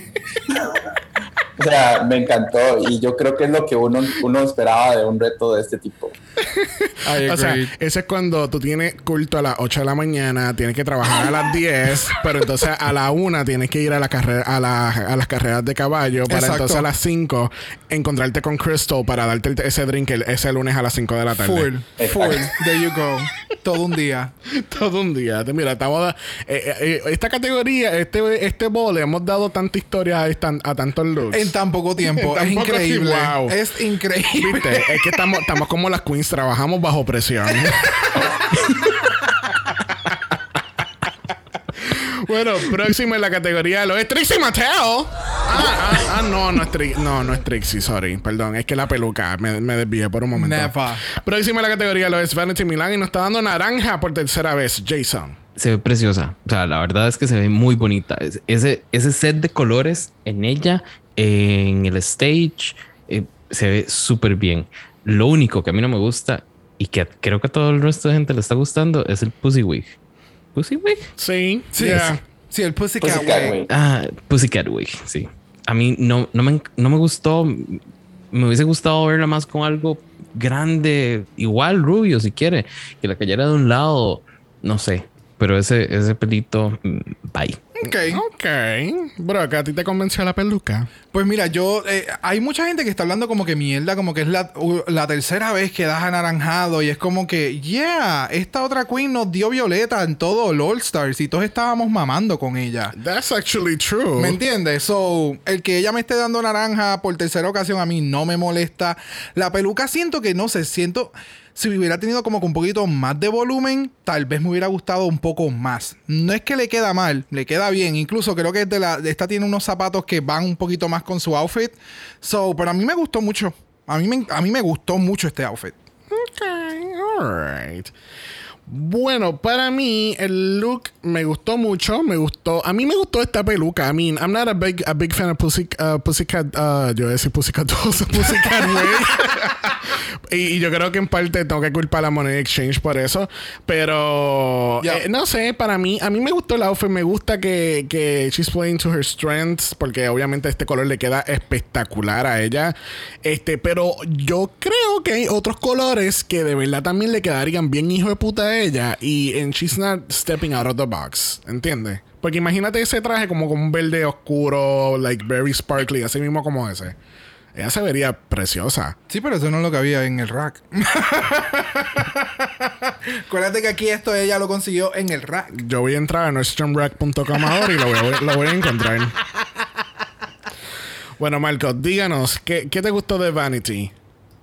O sea, me encantó y yo creo que es lo que uno, uno esperaba de un reto de este tipo. I O sea, ese es cuando tú tienes culto a las 8 de la mañana, tienes que trabajar a las 10, pero entonces a la 1 tienes que ir a, la carrera, a, la- a las carreras de caballo para Exacto. entonces a las 5 encontrarte con Crystal para darte el- ese drink el- ese lunes a las 5 de la tarde. Full, Exacto. full. There you go. Todo un día. Todo un día. Te- Mira, estamos... eh, eh, eh, esta categoría, este, este bowl, le hemos dado tanta historia a, esta- a tantos looks. En tan poco tiempo. Es poco increíble. wow. Es increíble. ¿Viste? Es que estamos, estamos como las queens, trabajamos bajo presión. bueno, próximo en la categoría lo es Trixie Mattel. Ah, ah, ah, no, no es, Tri- no, no es Trixie, sorry. Perdón, es que la peluca me, me desvié por un momento. Never. Próximo en la categoría lo es Vanity Milan y nos está dando naranja por tercera vez, Jason. Se ve preciosa. O sea, la verdad es que se ve muy bonita. Es- Ese, ese set de colores en ella, en el stage, eh, se ve súper bien. Lo único que a mí no me gusta y que creo que a todo el resto de gente le está gustando es el Pussy Wig. ¿Pussy Wig? Sí, Sí, yeah. sí, el Pussycat, Pussycat Way. Way. Ah, Pussycat Wig, sí. A mí no, no, me, no me gustó. Me hubiese gustado verla más con algo grande, igual rubio si quiere, que la cayera de un lado, no sé. Pero ese, ese pelito, mm, bye. Ok. Ok. Bro, a ti te convenció la peluca. Pues mira, yo. eh, hay mucha gente que está hablando como que mierda, como que es la, la tercera vez que das anaranjado. Y es como que, yeah, esta otra queen nos dio violeta en todo el All Stars y todos estábamos mamando con ella. That's actually true. ¿Me entiendes? So, el que ella me esté dando naranja por tercera ocasión a mí no me molesta. La peluca siento que no sé, siento. Si hubiera tenido como que un poquito más de volumen, tal vez me hubiera gustado un poco más. No es que le queda mal, le queda bien. Incluso creo que de la, esta tiene unos zapatos que van un poquito más con su outfit. So, pero a mí me gustó mucho. A mí me, a mí me gustó mucho este outfit. Ok, alright. Bueno, para mí el look me gustó mucho, me gustó, a mí me gustó esta peluca. I mean, I'm not a big, a big fan of Pussy, uh, Pussycat, uh, yo voy a decir Pussycat Pussycat Way. Y, y yo creo que en parte tengo que culpar a Money Exchange por eso, pero Yeah. eh, no sé, para mí, a mí me gustó el outfit, me gusta que, que she's playing to her strengths, porque obviamente este color le queda espectacular a ella. Este, pero yo creo que hay otros colores que de verdad también le quedarían bien hijo de puta a ella. Y en She's Not Stepping Out of the Box. ¿Entiendes? Porque imagínate ese traje como con un verde oscuro, like very sparkly, así mismo como ese. Ella se vería preciosa. Sí, pero eso no es lo que había en el rack. Acuérdate que aquí esto ella lo consiguió en el rack. Yo voy a entrar a nordstromrack.com ahora y lo voy, a, lo voy a encontrar. Bueno, Marco, díganos, ¿qué, qué te gustó de Vanity?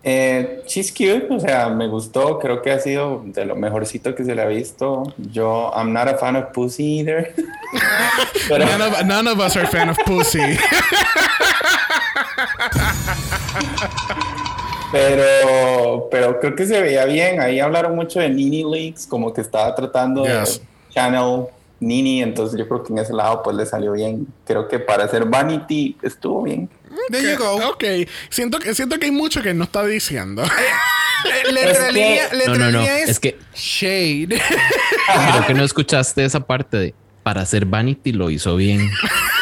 Eh, she's cute, o sea, me gustó, creo que ha sido de lo mejorcito que se le ha visto. Yo, I'm not a fan of pussy either. Pero, None of, none of us are fan of pussy. pero, pero creo que se veía bien. Ahí hablaron mucho de Nini Leaks, como que estaba tratando Yes. de channel Nini, entonces yo creo que en ese lado pues le salió bien. Creo que para hacer Vanity estuvo bien. There you go. Ok, siento que, siento que hay mucho que no está diciendo. No, no, no. es, Es que shade. creo que no escuchaste esa parte de para hacer Vanity lo hizo bien.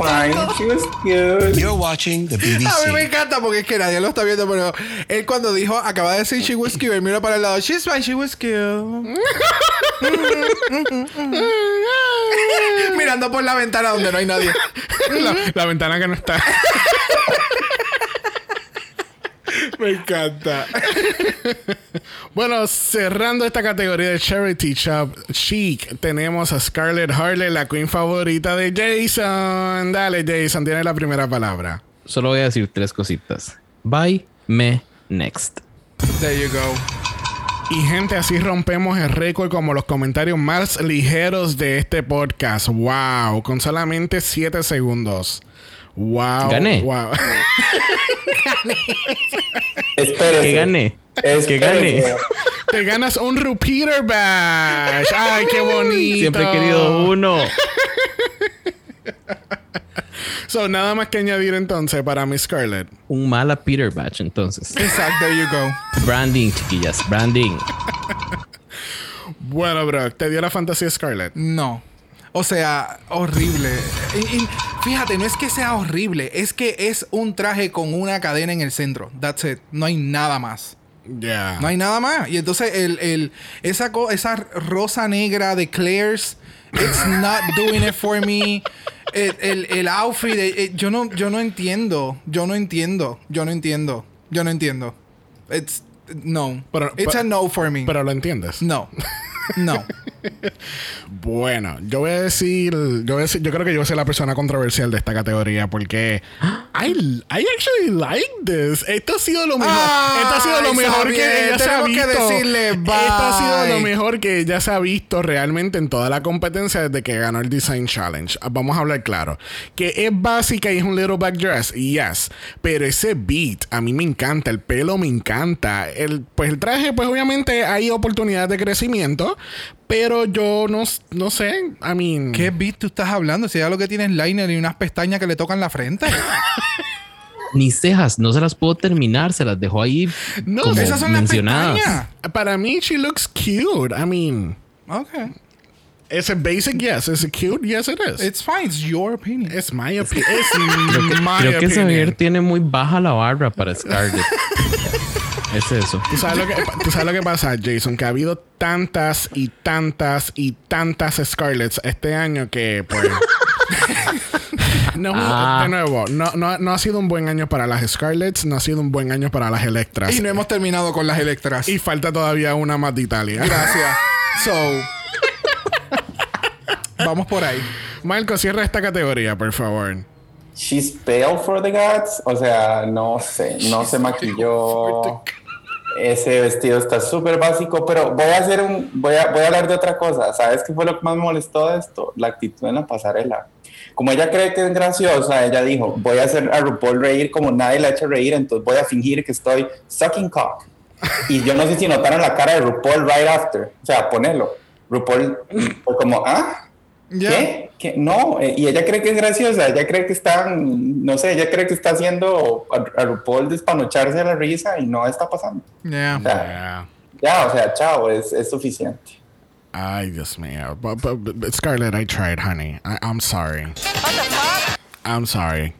Fine, she was cute. You're watching the A mí me BBC. encanta porque es que nadie lo está viendo, pero él cuando dijo, acaba de decir she was cute, él mira para el lado, she's fine, she was cute. Mirando por la ventana donde no hay nadie. la, la ventana que no está. Me encanta. bueno, cerrando esta categoría de Charity Shop Chic, tenemos a Scarlett Harley, la queen favorita de Jason. Dale, Jason, tiene la primera palabra. Solo voy a decir tres cositas. Bye, me, next. There you go. Y gente, así rompemos el récord como los comentarios más ligeros de este podcast. Wow, con solamente 7 segundos. Wow. Gané. Wow. Espérese. Que gané. Que Espérese. gané. Te ganas un repeater badge. Ay, qué bonito. Siempre he querido uno. So, nada más que añadir entonces para Miss Scarlett. Un mala Peter Batch, entonces. Exacto, there you go. Branding, chiquillas, branding. Bueno, bro, ¿te dio la fantasía Scarlett? No. O sea, horrible. Fíjate, no es que sea horrible, es que es un traje con una cadena en el centro. That's it. No hay nada más. Ya. No hay nada más. Y entonces el, el, esa, esa rosa negra de Claire's, it's not doing it for me. El, el, el outfit, eh, eh, yo no, yo no entiendo. Yo no entiendo. Yo no entiendo. Yo no entiendo. It's no. Pero- it's pero- a no for me. Pero lo entiendes. no. No. Bueno, yo voy a decir, yo voy a decir, yo creo que yo voy a ser la persona controversial de esta categoría porque I, I actually like this. Esto ha sido lo mejor. Ay, esto ha sido lo mejor que ella se ha que visto. Esto ha sido lo mejor que ella se ha visto realmente en toda la competencia desde que ganó el Design Challenge. Vamos a hablar claro. Que es básica y es un little back dress, yes. Pero ese beat a mí me encanta, el pelo me encanta. El, pues el traje, pues obviamente hay oportunidades de crecimiento. Pero yo no, no sé. I mean. ¿Qué beat tú estás hablando? Si ya lo que tiene es liner y unas pestañas que le tocan la frente. Ni cejas, no se las puedo terminar, se las dejó ahí No, como esas son las mencionadas. pestañas. Para mí, she looks cute. I mean, Ok. is it basic? Yes. Is it cute? Yes, it is. It's fine. It's your opinion. It's my opinion. It's my Creo que opinion. Xavier tiene muy baja la barra para Scarlett. es eso. ¿Tú sabes, lo que, tú sabes lo que pasa, Jason, que ha habido tantas y tantas y tantas Scarlets este año que, pues. no, Ah. de nuevo, no, no, no ha sido un buen año para las Scarlets, no ha sido un buen año para las Electras. Y no hemos terminado con las electras. Y falta todavía una más de Italia. Gracias. So. Vamos por ahí. Marco, cierra esta categoría, por favor. She's pale for the gods. O sea, no sé, no se maquilló. Ese vestido está súper básico, pero voy a hacer un, voy a, voy a hablar de otra cosa. ¿Sabes qué fue lo que más molestó de esto? La actitud en la pasarela. Como ella cree que es graciosa, ella dijo, voy a hacer a RuPaul reír como nadie la ha hecho reír, entonces voy a fingir que estoy sucking cock. Y yo no sé si notaron la cara de RuPaul right after. O sea, ponerlo. RuPaul fue como, ah, Ya. ¿Qué? ¿Qué? No, eh, y ella cree que es graciosa, ella cree que están, no sé, ella cree que está haciendo a, a RuPaul despanocharse de la risa y no está pasando. Yeah. O sea, Yeah. ya, o sea, chao, es, es suficiente. Ay, Dios mío. But, but- but, Scarlett, I tried, honey. I, I'm sorry. I'm sorry.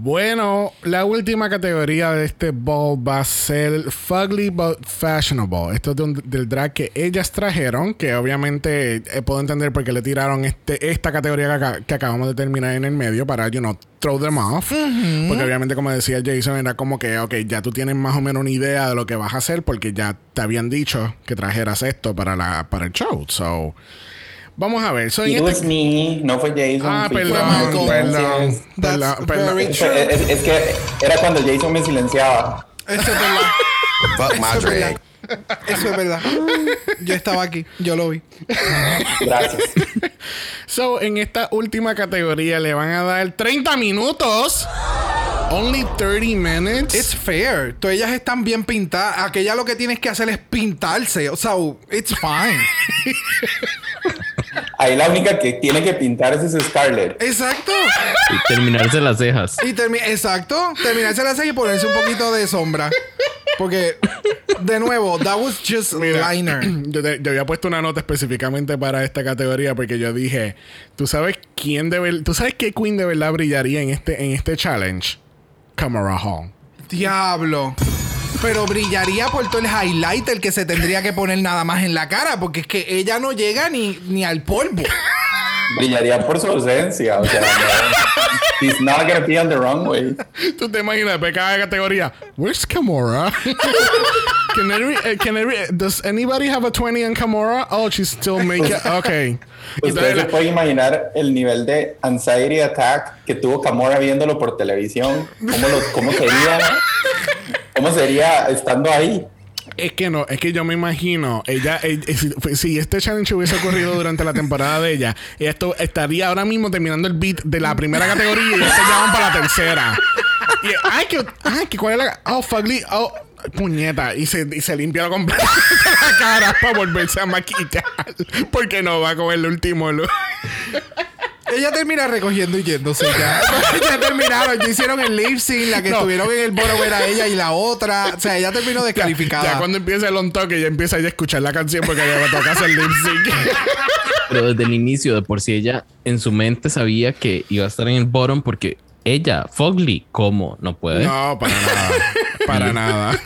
Bueno, la última categoría de este ball va a ser Fugly but Fashionable. Esto es de un- del drag que ellas trajeron, que obviamente eh, puedo entender por qué le tiraron este, esta categoría que, que acabamos de terminar en el medio para, you know, throw them off. Porque obviamente, como decía Jason, era como que, ok, ya tú tienes más o menos una idea de lo que vas a hacer porque ya te habían dicho que trajeras esto para, la, para el show. So, vamos a ver. So, It este- was me, no fue Jason. Ah, perdón, Michael. perdón, That's perdón, perdón. very Es, es- es que era cuando Jason me silenciaba. Eso es verdad. Fuck Eso my es verdad. drag. Eso es verdad. Yo estaba aquí. Yo lo vi. Gracias. So, en esta última categoría le van a dar 30 minutos. Only 30 minutes. It's fair. Todas ellas están bien pintadas. Aquella lo que tienes que hacer es pintarse. O sea, it's fine. Ahí la única que tiene que pintar es ese Scarlett. Exacto. Y terminarse las cejas. Y termi exacto. Terminarse la serie y ponerse un poquito de sombra. Porque, de nuevo, that was just Mira, liner. yo, te- yo había puesto una nota específicamente para esta categoría porque yo dije, ¿tú sabes quién de ver- ¿Tú sabes qué queen de verdad brillaría en este, en este challenge? Camera Hall. Diablo. Pero brillaría por todo el highlighter que se tendría que poner nada más en la cara. Porque es que ella no llega ni, ni al polvo. Brillaría por su ausencia. O sea, he's not gonna be on the runway. ¿Tú te imaginas de cada categoría? Where's Kamora? can every, eh, can every, does anybody have a 20 on Kamora? Oh, she's still making. Okay. Ustedes se pueden imaginar el nivel de anxiety attack que tuvo Camora viéndolo por televisión. ¿Cómo, lo- cómo sería? ¿Cómo sería estando ahí? Es que no, es que yo me imagino, ella, eh, eh, si, si este challenge hubiese ocurrido durante la temporada de ella, esto estaría ahora mismo terminando el beat de la primera categoría y ya se llaman para la tercera. Y, ay, que, ay, que cuál es la. Oh, Fugly, oh, puñeta. Y se, y se limpia la cara para volverse a maquillar. Porque no va a coger el último. Ella termina recogiendo y yéndose ya. ya terminaron, ya hicieron el lip sync, la que No. estuvieron en el boro era ella y la otra. O sea, ella terminó descalificada. Ya cuando empieza el on talk, ella empieza ya a escuchar la canción porque ya le toca hacer lip sync. Pero desde el inicio, de por sí ella en su mente sabía que iba a estar en el bottom porque ella, Fogly, ¿cómo? No puede. no, para nada. Para nada.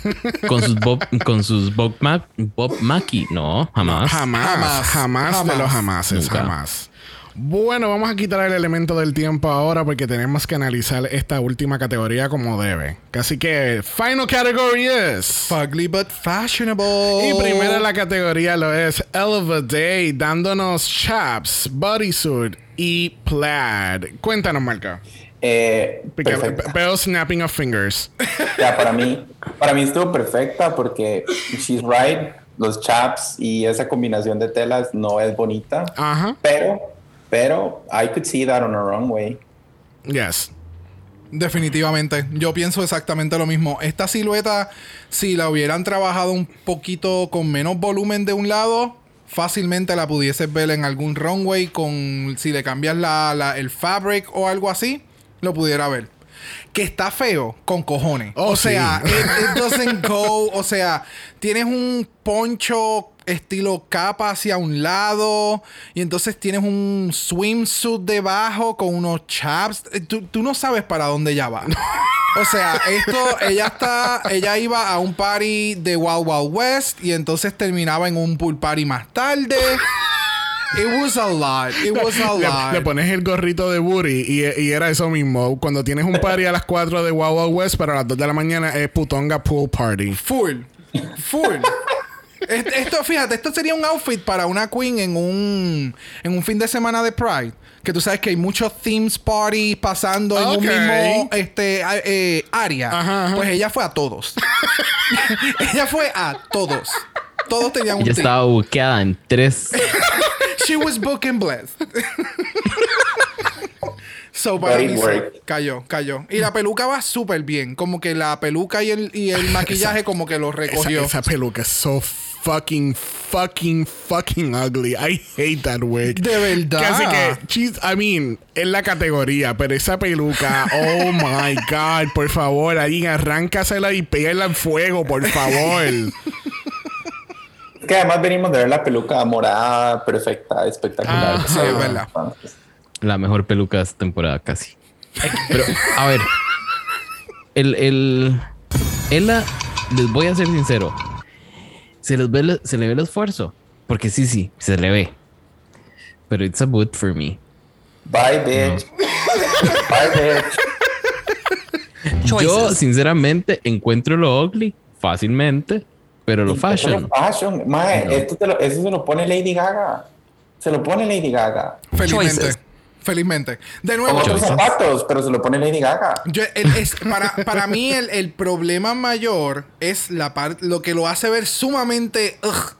Con sus Bob, con sus Bob, Ma- Bob Mackie. No, jamás. Jamás, jamás, Jamás. de los Jamás. jamases, Nunca. jamás. Bueno, vamos a quitar el elemento del tiempo ahora porque tenemos que analizar esta última categoría como debe. Así que, final category es. Fugly but fashionable. Y primera la categoría lo es Eleva Day, dándonos chaps, bodysuit y plaid. Cuéntanos, Marca. Eh, veo snapping of fingers. Ya, para mí, para mí estuvo perfecta porque she's right. Los chaps y esa combinación de telas no es bonita. Ajá. Pero, pero, I could see that on a runway. Yes. Definitivamente. Yo pienso exactamente lo mismo. Esta silueta, si la hubieran trabajado un poquito con menos volumen de un lado, fácilmente la pudieses ver en algún runway con... Si le cambias la, la- el fabric o algo así, lo pudiera ver. Que está feo con cojones. Oh, o sea, sí. it, it doesn't go. O sea, tienes un poncho estilo capa hacia un lado y entonces tienes un swimsuit debajo con unos chaps. Eh, Tú, tú no sabes para dónde ella va. O sea, esto, ella está, ella iba a un party de Wild Wild West y entonces terminaba en un pool party más tarde. It was a lot. It was a Le, lot. le pones el gorrito de Booty y, y era eso mismo. Cuando tienes un party a las 4 de Wow West, pero a las 2 de la mañana es Putonga Pool Party. Full. Full. Est- Esto, fíjate, esto sería un outfit para una queen en un, en un fin de semana de Pride. Que tú sabes que hay muchos themes parties pasando en Ok. un mismo este, eh, área. Ajá, ajá. Pues ella fue a todos. ella fue a todos. Todos tenían un Ella theme. estaba buqueada en tres. She was booked and blessed. so para mí cayó, cayó. Y la peluca va súper bien. Como que la peluca y el, y el maquillaje como que lo Esa, recogió. esa peluca es so fucking, fucking, fucking ugly. I hate that wig. De verdad. Casi que, she's- I mean, es la categoría, pero esa peluca, oh my god, por favor, alguien arráncasela y pégala en fuego, por favor. Es que además venimos de ver la peluca morada, perfecta, espectacular. Sí, es verdad. La mejor peluca de esta temporada, casi. Pero, a ver. El, el. Ella, les voy a ser sincero. Se, les ve, el- se le ve el esfuerzo. Porque sí, sí, se le ve. Pero it's a boot for me. Bye, bitch. Bye, bitch. Yo, sinceramente, encuentro lo ugly fácilmente. Pero lo fashion. Fashion. Mae, esto te lo- eso se lo pone Lady Gaga. Se lo pone Lady Gaga. Felizmente. Choices. Felizmente. De nuevo, otros zapatos, pero se lo pone Lady Gaga. yo- el- es- para, para mí el, el problema mayor es la parte, lo que lo hace ver sumamente ugh,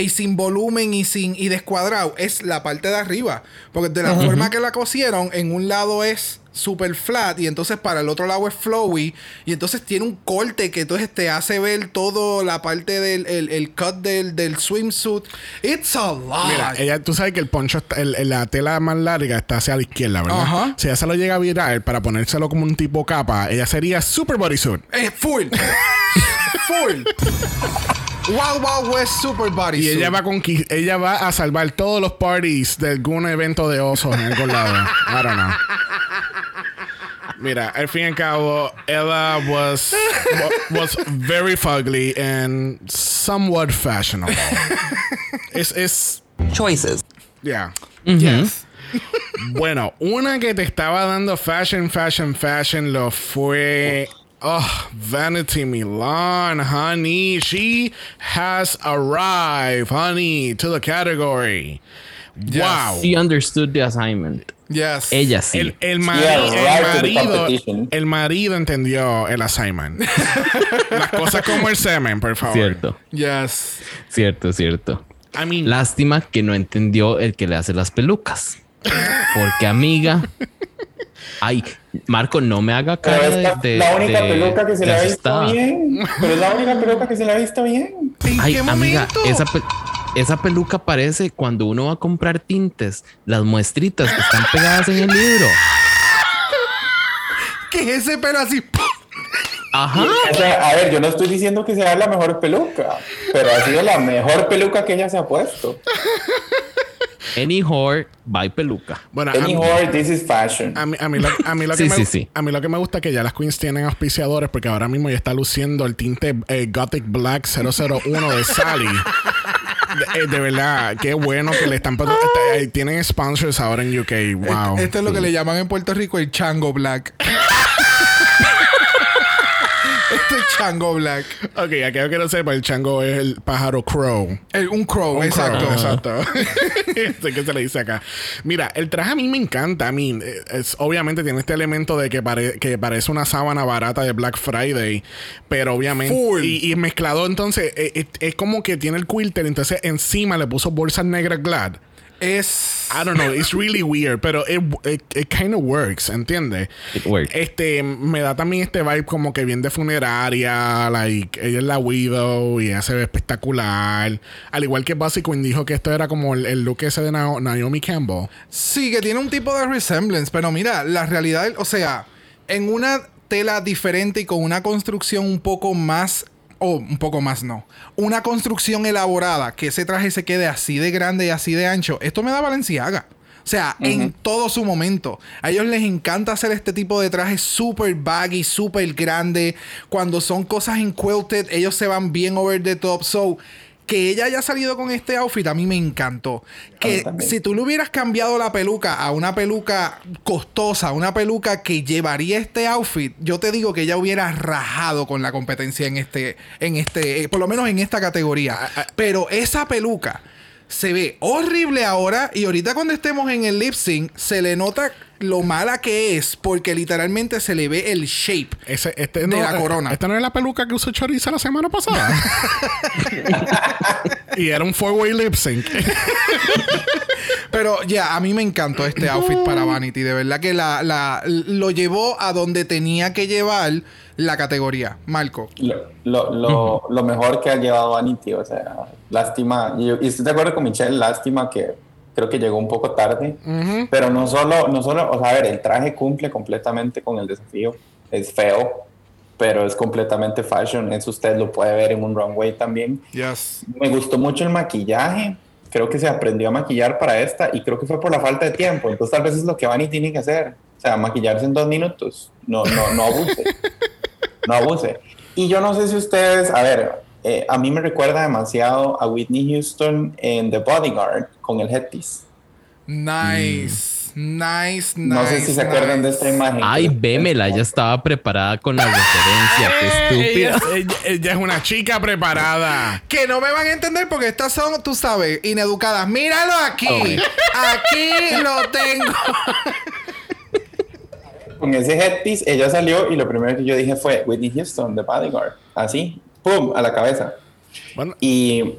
y sin volumen y sin y descuadrado es la parte de arriba. Porque de la forma que la cosieron, en un lado es super flat y entonces para el otro lado es flowy y entonces tiene un corte que entonces te hace ver todo la parte del el, el cut del, del swimsuit. It's a lot. Mira, ella, tú sabes que el poncho, está- el- la tela más larga está hacia la izquierda, ¿verdad? Ajá. Si ella se lo llega a virar para ponérselo como un tipo capa, ella sería super bodysuit. Es full. full. Wild Wild West Super Body. Y ella va, a conqui- ella va a salvar todos los parties de algún evento de osos en algún lado. I don't know. Mira, al fin y al cabo, Ella was, wa- was very fugly and somewhat fashionable. Es, es, Choices. yeah. Yes. Bueno, una que te estaba dando fashion, fashion, fashion lo fue. Oh, Vanity Milan, honey. She has arrived, honey, to the category. Wow. She understood the assignment. Yes. Ella sí. El, el, mari- Yeah, marido, el marido entendió el assignment. Las cosas como el semen, por favor. Cierto, Yes. cierto, cierto. I mean, Lástima que no entendió el que le hace las pelucas. Porque, amiga. Ay, Marco, no me haga cara es de, la- de- la única de- peluca que se le ha visto bien. Pero es la única peluca que se le ha visto bien. ¿En Ay, qué amiga, esa, pe- esa peluca parece cuando uno va a comprar tintes, las muestritas que están pegadas en el libro. ¿Qué es ese pelo así? Ajá. O sea, a ver, yo no estoy diciendo que sea la mejor peluca, pero ha sido la mejor peluca que ella se ha puesto. Any whore, by peluca. Bueno, Any whore, this is fashion. a mí, a mí lo, a mí lo que Sí, me, sí, sí. a mí lo que me gusta es que ya las queens tienen auspiciadores porque ahora mismo ya está luciendo el tinte eh, Gothic Black 001 de Sally. De, eh, de verdad, qué bueno que le están este, tienen sponsors ahora en UK. Wow. Esto es lo que le llaman en Puerto Rico el chango black. Esto es chango black. Ok, aquello que no sepa, el chango es el pájaro crow. El- un crow, Un exacto. crow, exacto. Sé que se le dice acá. Mira, el traje a mí me encanta. A mí, eh, es, obviamente tiene este elemento de que, pare- que parece una sábana barata de Black Friday, pero obviamente. Full. Y, y mezclado, entonces, eh, eh, es como que tiene el quilter, entonces encima le puso bolsas negras glad. Es. I don't know, it's really weird, pero it, it, it kind of works, ¿entiendes? It works. Este, me da también este vibe como que bien de funeraria, like, ella es la widow y ella se ve espectacular. Al igual que Buzzy Quinn dijo que esto era como el, el look ese de Na- Naomi Campbell. Sí, que tiene un tipo de resemblance, pero mira, la realidad, o sea, en una tela diferente y con una construcción un poco más, o un poco más no, una construcción elaborada, que ese traje se quede así de grande y así de ancho, esto me da Valenciaga. O sea, en todo su momento. A ellos les encanta hacer este tipo de trajes súper baggy, súper grande. Cuando son cosas en quilted, ellos se van bien over the top. So, que ella haya salido con este outfit a mí me encantó. Que si tú le hubieras cambiado la peluca a una peluca costosa, una peluca que llevaría este outfit, yo te digo que ella hubiera rajado con la competencia en este, en este, eh, por lo menos en esta categoría. Pero esa peluca se ve horrible ahora y ahorita cuando estemos en el lip sync se le nota lo mala que es porque literalmente se le ve el shape. Ese, este De no, la eh, corona. Esta no es la peluca que usó Choriza la semana pasada. y era un four-way lip sync. Pero ya, a mí me encantó este outfit para Vanity. De verdad que la, la- lo llevó a donde tenía que llevar la categoría. Marco. Lo, lo, lo, lo mejor que ha llevado Vanity, o sea, lástima, y, y estoy de acuerdo con Michelle, lástima que creo que llegó un poco tarde, pero no solo, no solo, o sea, a ver, el traje cumple completamente con el desafío, es feo, pero es completamente fashion, eso usted lo puede ver en un runway también. Yes. Me gustó mucho el maquillaje, creo que se aprendió a maquillar para esta y creo que fue por la falta de tiempo, entonces tal vez es lo que Vanity tiene que hacer, o sea, maquillarse en dos minutos, no, no, no abuse. No abuse. Y yo no sé si ustedes, a ver, eh, a mí me recuerda demasiado a Whitney Houston en The Bodyguard con el headpiece. Nice. Nice, nice. No sé si se acuerdan de esta imagen. Ay, vémela, ya estaba preparada con la referencia. Qué estúpida. ella- ella es una chica preparada. Que no me van a entender porque estas son, tú sabes, ineducadas. Míralo aquí. Aquí lo tengo. Con ese headpiece, ella salió y lo primero que yo dije fue Whitney Houston, The Bodyguard. Así, ¡pum! a la cabeza. Bueno, Y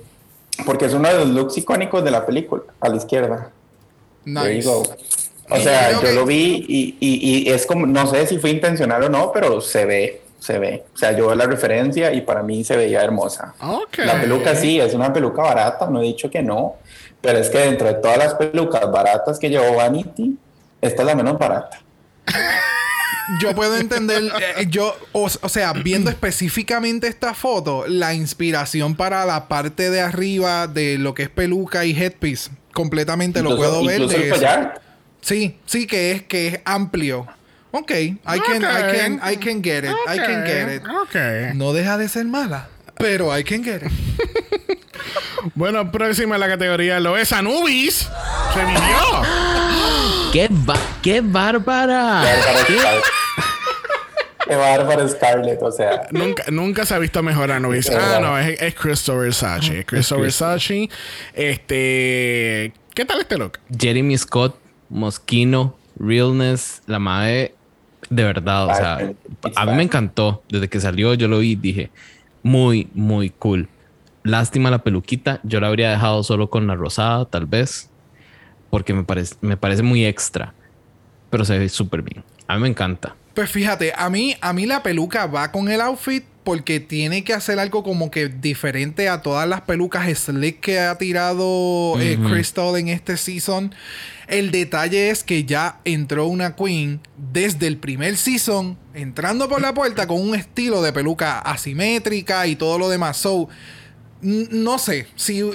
porque es uno de los looks icónicos de la película, a la izquierda. Nice. O sea, yo lo vi y, y- y es como, no sé si fue intencional o no, pero se ve, se ve. O sea, yo veo la referencia y para mí se veía hermosa. ok. La peluca sí, es una peluca barata, no he dicho que no, pero es que dentro de todas las pelucas baratas que llevó Vanity, esta es la menos barata. Yo puedo entender, eh, yo, o, o sea, viendo específicamente esta foto, la inspiración para la parte de arriba de lo que es peluca y headpiece, completamente lo puedo ver de eso. Sí, sí que es que es amplio. Ok, I can, I can, I can get it, I can get it. Ok. No deja de ser mala, pero I can get it. Bueno, próxima en la categoría lo es Anubis. Revivió. ¡Qué, ba- qué bárbara! Bárbara Scarlett. Qué bárbaro Scarlett, o sea. Nunca, nunca se ha visto mejor Anubis. Es Ah, verdad. no, es, es Crystal Versace. Es Crystal Versace. Este. ¿Qué tal este look? Jeremy Scott, Mosquino, Realness, la madre, de verdad, o sea, a mí me encantó. Desde que salió, yo lo vi y dije, muy, muy cool. Lástima la peluquita, yo la habría dejado solo con la rosada, tal vez, porque me parece, me parece muy extra, pero se ve súper bien. A mí me encanta. Pues fíjate, a mí, a mí la peluca va con el outfit, porque tiene que hacer algo como que diferente a todas las pelucas slick que ha tirado eh, Crystal en este season. El detalle es que ya entró una queen desde el primer season, entrando por la puerta con un estilo de peluca asimétrica y todo lo demás. So, no sé, si eh,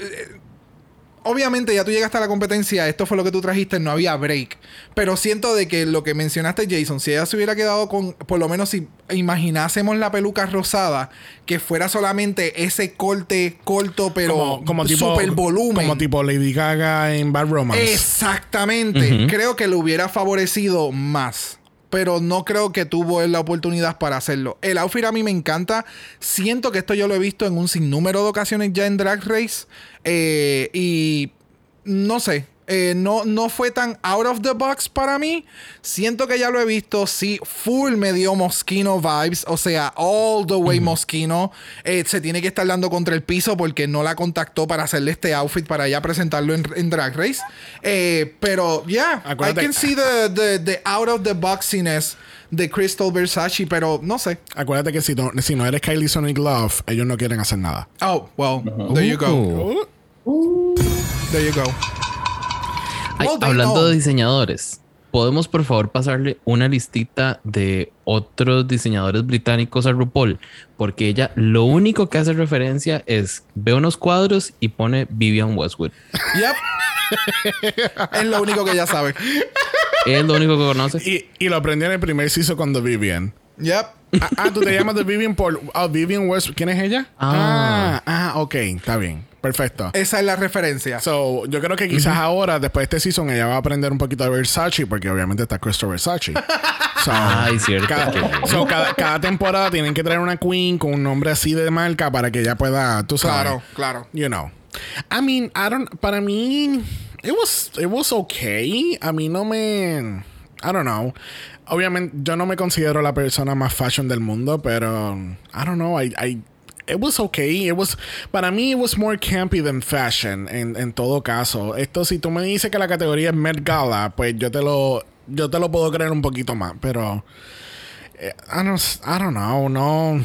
obviamente ya tú llegaste a la competencia, esto fue lo que tú trajiste, no había break. Pero siento de que lo que mencionaste, Jason, si ella se hubiera quedado con, por lo menos si imaginásemos la peluca rosada, que fuera solamente ese corte corto, pero como, como tipo, super volumen. Como tipo Lady Gaga en Bad Romance. Exactamente. Creo que le hubiera favorecido más. Pero no creo que tuvo él la oportunidad para hacerlo. El outfit a mí me encanta. Siento que esto yo lo he visto en un sinnúmero de ocasiones ya en Drag Race. Eh, y no sé. eh, no, no fue tan out of the box para mí. Siento que ya lo he visto. Sí, full me dio Moschino vibes. O sea, all the way Moschino. Eh, se tiene que estar dando contra el piso porque no la contactó para hacerle este outfit para ya presentarlo en, en Drag Race. Eh, pero, yeah, I Acuérdate- can see the, the, the out of the boxiness de Crystal Versace, pero no sé. Acuérdate que si no, si no eres Kylie Sonic Love, ellos no quieren hacer nada. Oh, well, there you go. Uh. There you go. Ay, Well, hablando know. de diseñadores, ¿podemos por favor pasarle una listita de otros diseñadores británicos a RuPaul? Porque ella lo único que hace referencia es ve unos cuadros y pone Vivian Westwood. Yep. es lo único que ella sabe. Es lo único que conoce. Y, y lo aprendí en el primer season con The Vivian. Yep. Ah, ah, tú te llamas The Vivian por ah, Vivian West. ¿Quién es ella? Ah. ah, ah, ok, está bien. Perfecto. Esa es la referencia. So, yo creo que quizás ahora, después de este season, ella va a aprender un poquito de Versace, porque obviamente está Crystal Versace. So, Ay, cierto. Cada, so, cada, cada temporada tienen que traer una queen con un nombre así de marca para que ella pueda, tú sabes. Claro, claro. You know. I mean, I don't, para mí, it was, it was okay. A mí no me, I don't know. Obviamente, yo no me considero la persona más fashion del mundo, pero, I don't know, I, I, it was okay. It was, para mí, it was more campy than fashion, en, en todo caso. Esto, si tú me dices que la categoría es Met Gala, pues yo te lo, yo te lo puedo creer un poquito más, pero, eh, I don't, I don't know, no.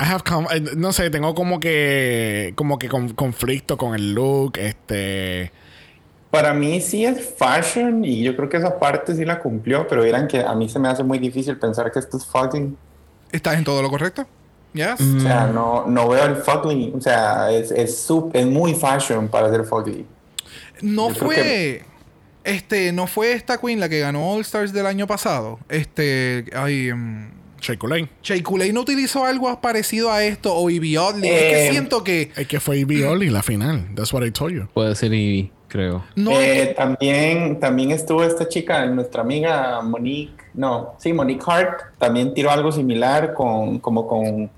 I have com- eh, no sé, tengo como que como que con- conflicto con el look, este Para mí sí es fashion y yo creo que esa parte sí la cumplió, pero verán que a mí se me hace muy difícil pensar que esto es fucking. ¿Estás en todo lo correcto? Yes. O sea, no, no veo el fugly. O sea, es, es, muy fashion para ser fugly. No Yo fue. que- Este, no fue esta Queen la que ganó All Stars del año pasado. Este, ay, um, Shea Coulee. Shea no utilizó algo parecido a esto o Ivy Oddly. es que Eh, siento que Es que fue Ivy Oli la final. That's what I told you. Puede ser Ivy, creo. no Eh, también, también estuvo esta chica, nuestra amiga Monique, no, sí, Monique Hart, también tiró algo similar con, como con,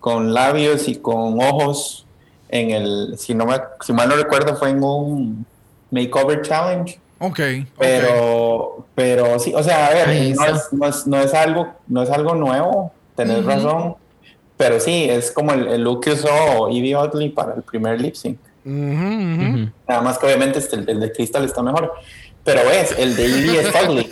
con labios y con ojos en el, si no me, si mal no recuerdo, fue en un makeover challenge. Ok. Pero, pero sí, o sea, a ver, Ahí no es, no, es, no es algo, no es algo nuevo, tenés razón. Pero sí, es como el, el look que usó Evie Oddly para el primer lip sync. Nada más que obviamente este, el, el de Crystal está mejor. Pero es, el de Evie es ugly.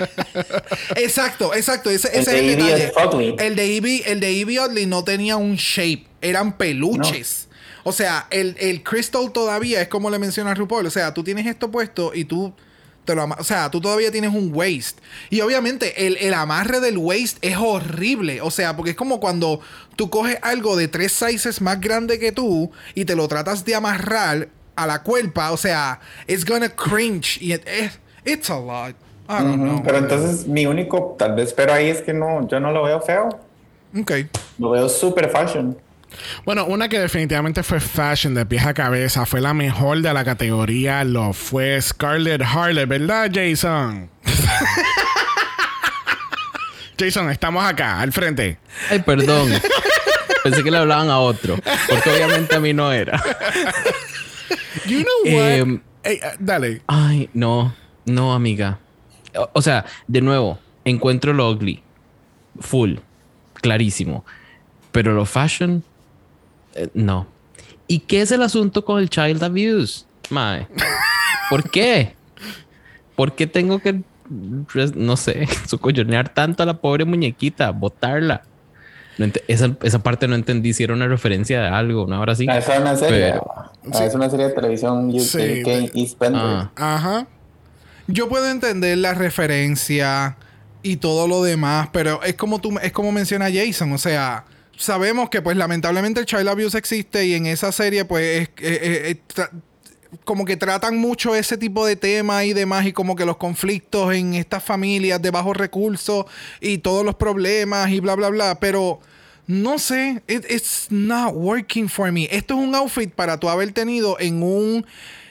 Exacto, exacto. Ese, El ese de es el es ugly. El de Ivy, el de no tenía un shape, eran peluches. O sea, el, el Crystal todavía es como le menciona RuPaul. O sea, tú tienes esto puesto y tú te lo O sea, tú todavía tienes un waist. Y obviamente el, el amarre del waist es horrible. O sea, porque es como cuando tú coges algo de tres sizes más grande que tú y te lo tratas de amarrar a la cuerpa. O sea, it's gonna cringe. Y it- it's a lot. I don't Ujú, know. Pero entonces mi único, tal vez, pero ahí es que no, yo no lo veo feo. Ok. Lo veo super fashion. Bueno, una que definitivamente fue fashion de pies a cabeza, fue la mejor de la categoría, lo fue Scarlett Harley, ¿verdad, Jason? Jason, estamos acá, al frente. Ay, perdón. Pensé que le hablaban a otro. Porque obviamente a mí no era. You know what? Em, eh, dale. Ay, no, no, amiga. O, o sea, de nuevo, encuentro lo ugly. Full. Clarísimo. Pero lo fashion, eh, no. ¿Y qué es el asunto con el child abuse? Mae. ¿Por qué? ¿Por qué tengo que, res- no sé, socollonear tanto a la pobre muñequita, botarla? No esa, esa parte no entendí si era una referencia de algo, ¿no? Ahora sí. Ah, esa es una serie. Pero- Ah, Es una serie de televisión UK, Sí. EastEnders. Ah. Ajá. Yo puedo entender la referencia y todo lo demás, pero es como tú, es como menciona Jason, o sea, sabemos que pues lamentablemente el child abuse existe y en esa serie pues es- eh, eh, eh, como que tratan mucho ese tipo de temas y demás y como que los conflictos en estas familias de bajos recursos y todos los problemas y bla bla bla, pero no sé, it- it's not working for me. Esto es un outfit para tú haber tenido en un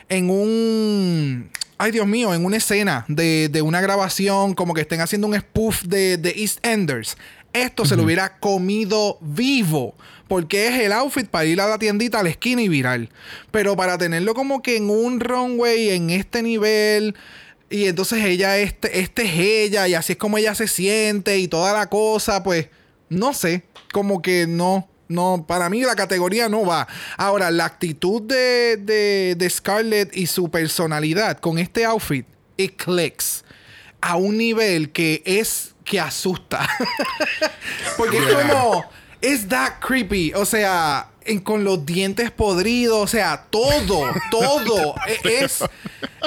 en un ay Dios mío, en una escena de, de una grabación, como que estén haciendo un spoof de, de EastEnders. Esto se lo hubiera comido vivo. Porque es el outfit para ir a la tiendita a la esquina y viral. Pero para tenerlo como que en un runway, en este nivel. Y entonces ella, este, este es ella, y así es como ella se siente y toda la cosa, pues, no sé, como que no, no, para mí la categoría no va. Ahora, la actitud de, de, de Scarlett y su personalidad con este outfit, it clicks a un nivel que es, que asusta. Porque es como, es that creepy, o sea, en- con los dientes podridos, o sea, todo, todo es,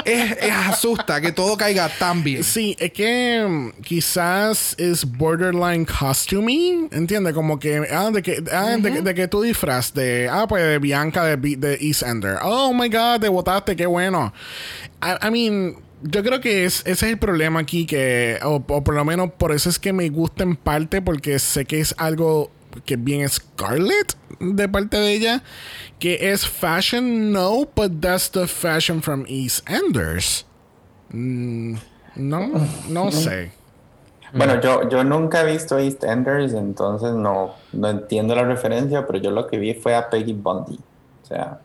es, es asusta que todo caiga tan bien. Sí, es que mm, quizás es borderline costuming, ¿entiendes? Como que, ah, de que, ah, de, de que tu disfraz de, ah, pues de Bianca de, de Eastender. Oh my god, te botaste, qué bueno. I, I mean, yo creo que es, ese es el problema aquí, que, o, o por lo menos por eso es que me gusta en parte, porque sé que es algo que es bien Scarlett de parte de ella, que es fashion, no, but that's the fashion from EastEnders. Mm, no, no sé. Bueno, yo, yo nunca he visto EastEnders, entonces no, no entiendo la referencia, pero yo lo que vi fue a Peggy Bundy. O sea,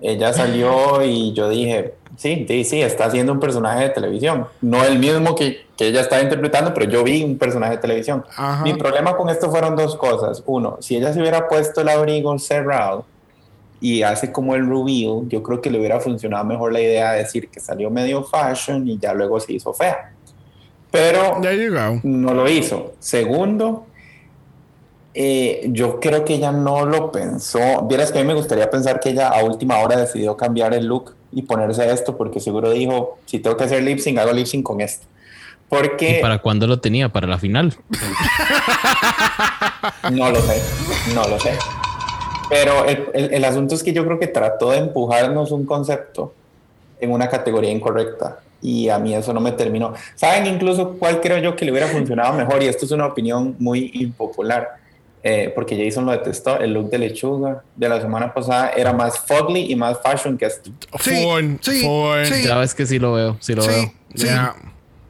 ella salió y yo dije, sí, sí, sí, está haciendo un personaje de televisión. No el mismo que, que ella estaba interpretando, pero yo vi un personaje de televisión. Ajá. Mi problema con esto fueron dos cosas. Uno, si ella se hubiera puesto el abrigo cerrado y hace como el reveal, yo creo que le hubiera funcionado mejor la idea de decir que salió medio fashion y ya luego se hizo fea. Pero no lo hizo. Segundo, eh, yo creo que ella no lo pensó. Vieras que a mí me gustaría pensar que ella a última hora decidió cambiar el look y ponerse esto porque seguro dijo, si tengo que hacer lip sync, hago lip sync con esto. Porque ¿Y para cuándo lo tenía? Para la final. no lo sé, no lo sé. Pero el, el- el asunto es que yo creo que trató de empujarnos un concepto en una categoría incorrecta y a mí eso no me terminó. ¿Saben incluso cuál creo yo que le hubiera funcionado mejor? Y esto es una opinión muy impopular, eh, porque Jason lo detestó. El look de lechuga de la semana pasada era más fugly y más fashion que esto. Sí, Fun, sí, fun. sí. Ya ves que sí lo veo, sí lo Sí, veo. sí. Yeah.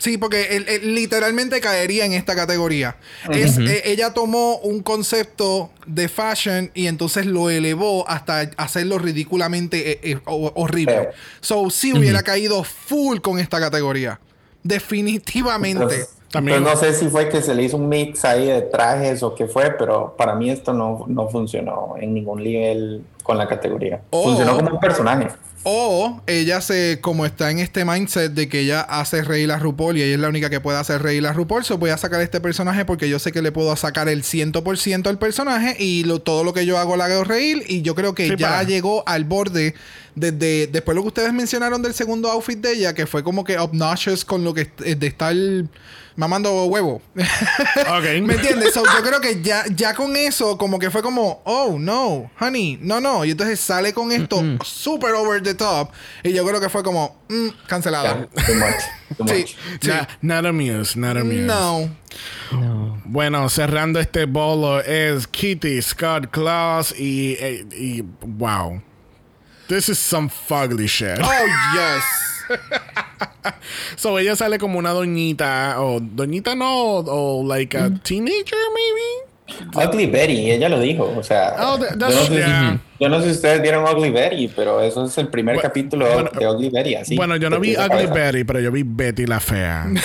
Sí, porque él, él literalmente caería en esta categoría. Es, eh, ella tomó un concepto de fashion y entonces lo elevó hasta hacerlo ridículamente eh, eh, ho- horrible. So, sí hubiera caído full con esta categoría. Definitivamente. Entonces, También- entonces no sé si fue que se le hizo un mix ahí de trajes o qué fue, pero para mí esto no, no funcionó en ningún nivel con la categoría. Oh. Funcionó como un personaje. O ella se, como está en este mindset de que ella hace reír a RuPaul y ella es la única que puede hacer reír a RuPaul, so voy a sacar este personaje porque yo sé que le puedo sacar el 100% al personaje y lo, todo lo que yo hago la hago reír y yo creo que Sí, ya para. llegó al borde desde después lo que ustedes mencionaron del segundo outfit de ella, que fue como que obnoxious con lo que de estar mamando huevo. Ok. ¿Me entiendes? So, yo creo que ya, ya con eso, como que fue como, oh, no, honey, no, no. Y entonces sale con esto super over the top. Y yo creo que fue como, mm, cancelado. Ya, too much, too Sí, much. sí. Na- not amused, not amused. No. Bueno, cerrando este bolo es Kitty, Scott Claus y, eh, y wow. This is some fugly shit. Oh, yes. So ella sale como una doñita, o doñita no, o like a teenager maybe. Ugly Betty, ella lo dijo. O sea, Oh, yo, no sé, yeah. yo no sé si ustedes vieron Ugly Betty, pero eso es el primer capítulo bueno, de Ugly Betty. Así, bueno, yo no vi Ugly cabeza. Betty, pero yo vi Betty la fea.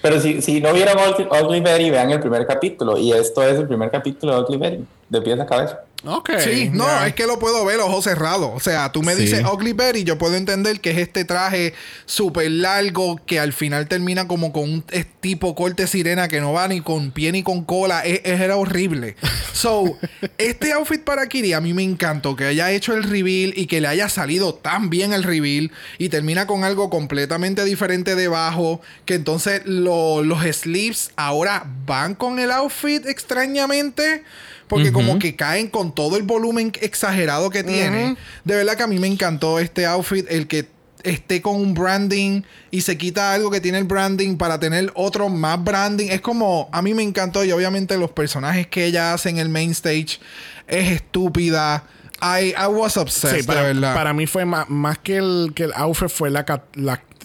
Pero si, si no vieron Ugly, Ugly Betty, vean el primer capítulo. Y esto es el primer capítulo de Ugly Betty, de pies a cabeza. Ok. Sí, no, es que lo puedo ver ojos cerrados. O sea, tú me Sí. dices Ugly Betty, yo puedo entender que es este traje súper largo que al final termina como con un tipo corte sirena que no va ni con pie ni con cola. Es, es- era horrible. So, este outfit para Kiri a mí me encantó que haya hecho el reveal y que le haya salido tan bien el reveal y termina con algo completamente diferente debajo. Que entonces lo- los sleeves ahora van con el outfit extrañamente. Porque como que caen con todo el volumen exagerado que tiene. De verdad que a mí me encantó este outfit. El que esté con un branding y se quita algo que tiene el branding para tener otro más branding. Es como, a mí me encantó. Y obviamente los personajes que ella hace en el main stage es estúpida. I, I was obsessed, Sí, para, de verdad. para mí fue más, más que, el, que el outfit, fue la, ca-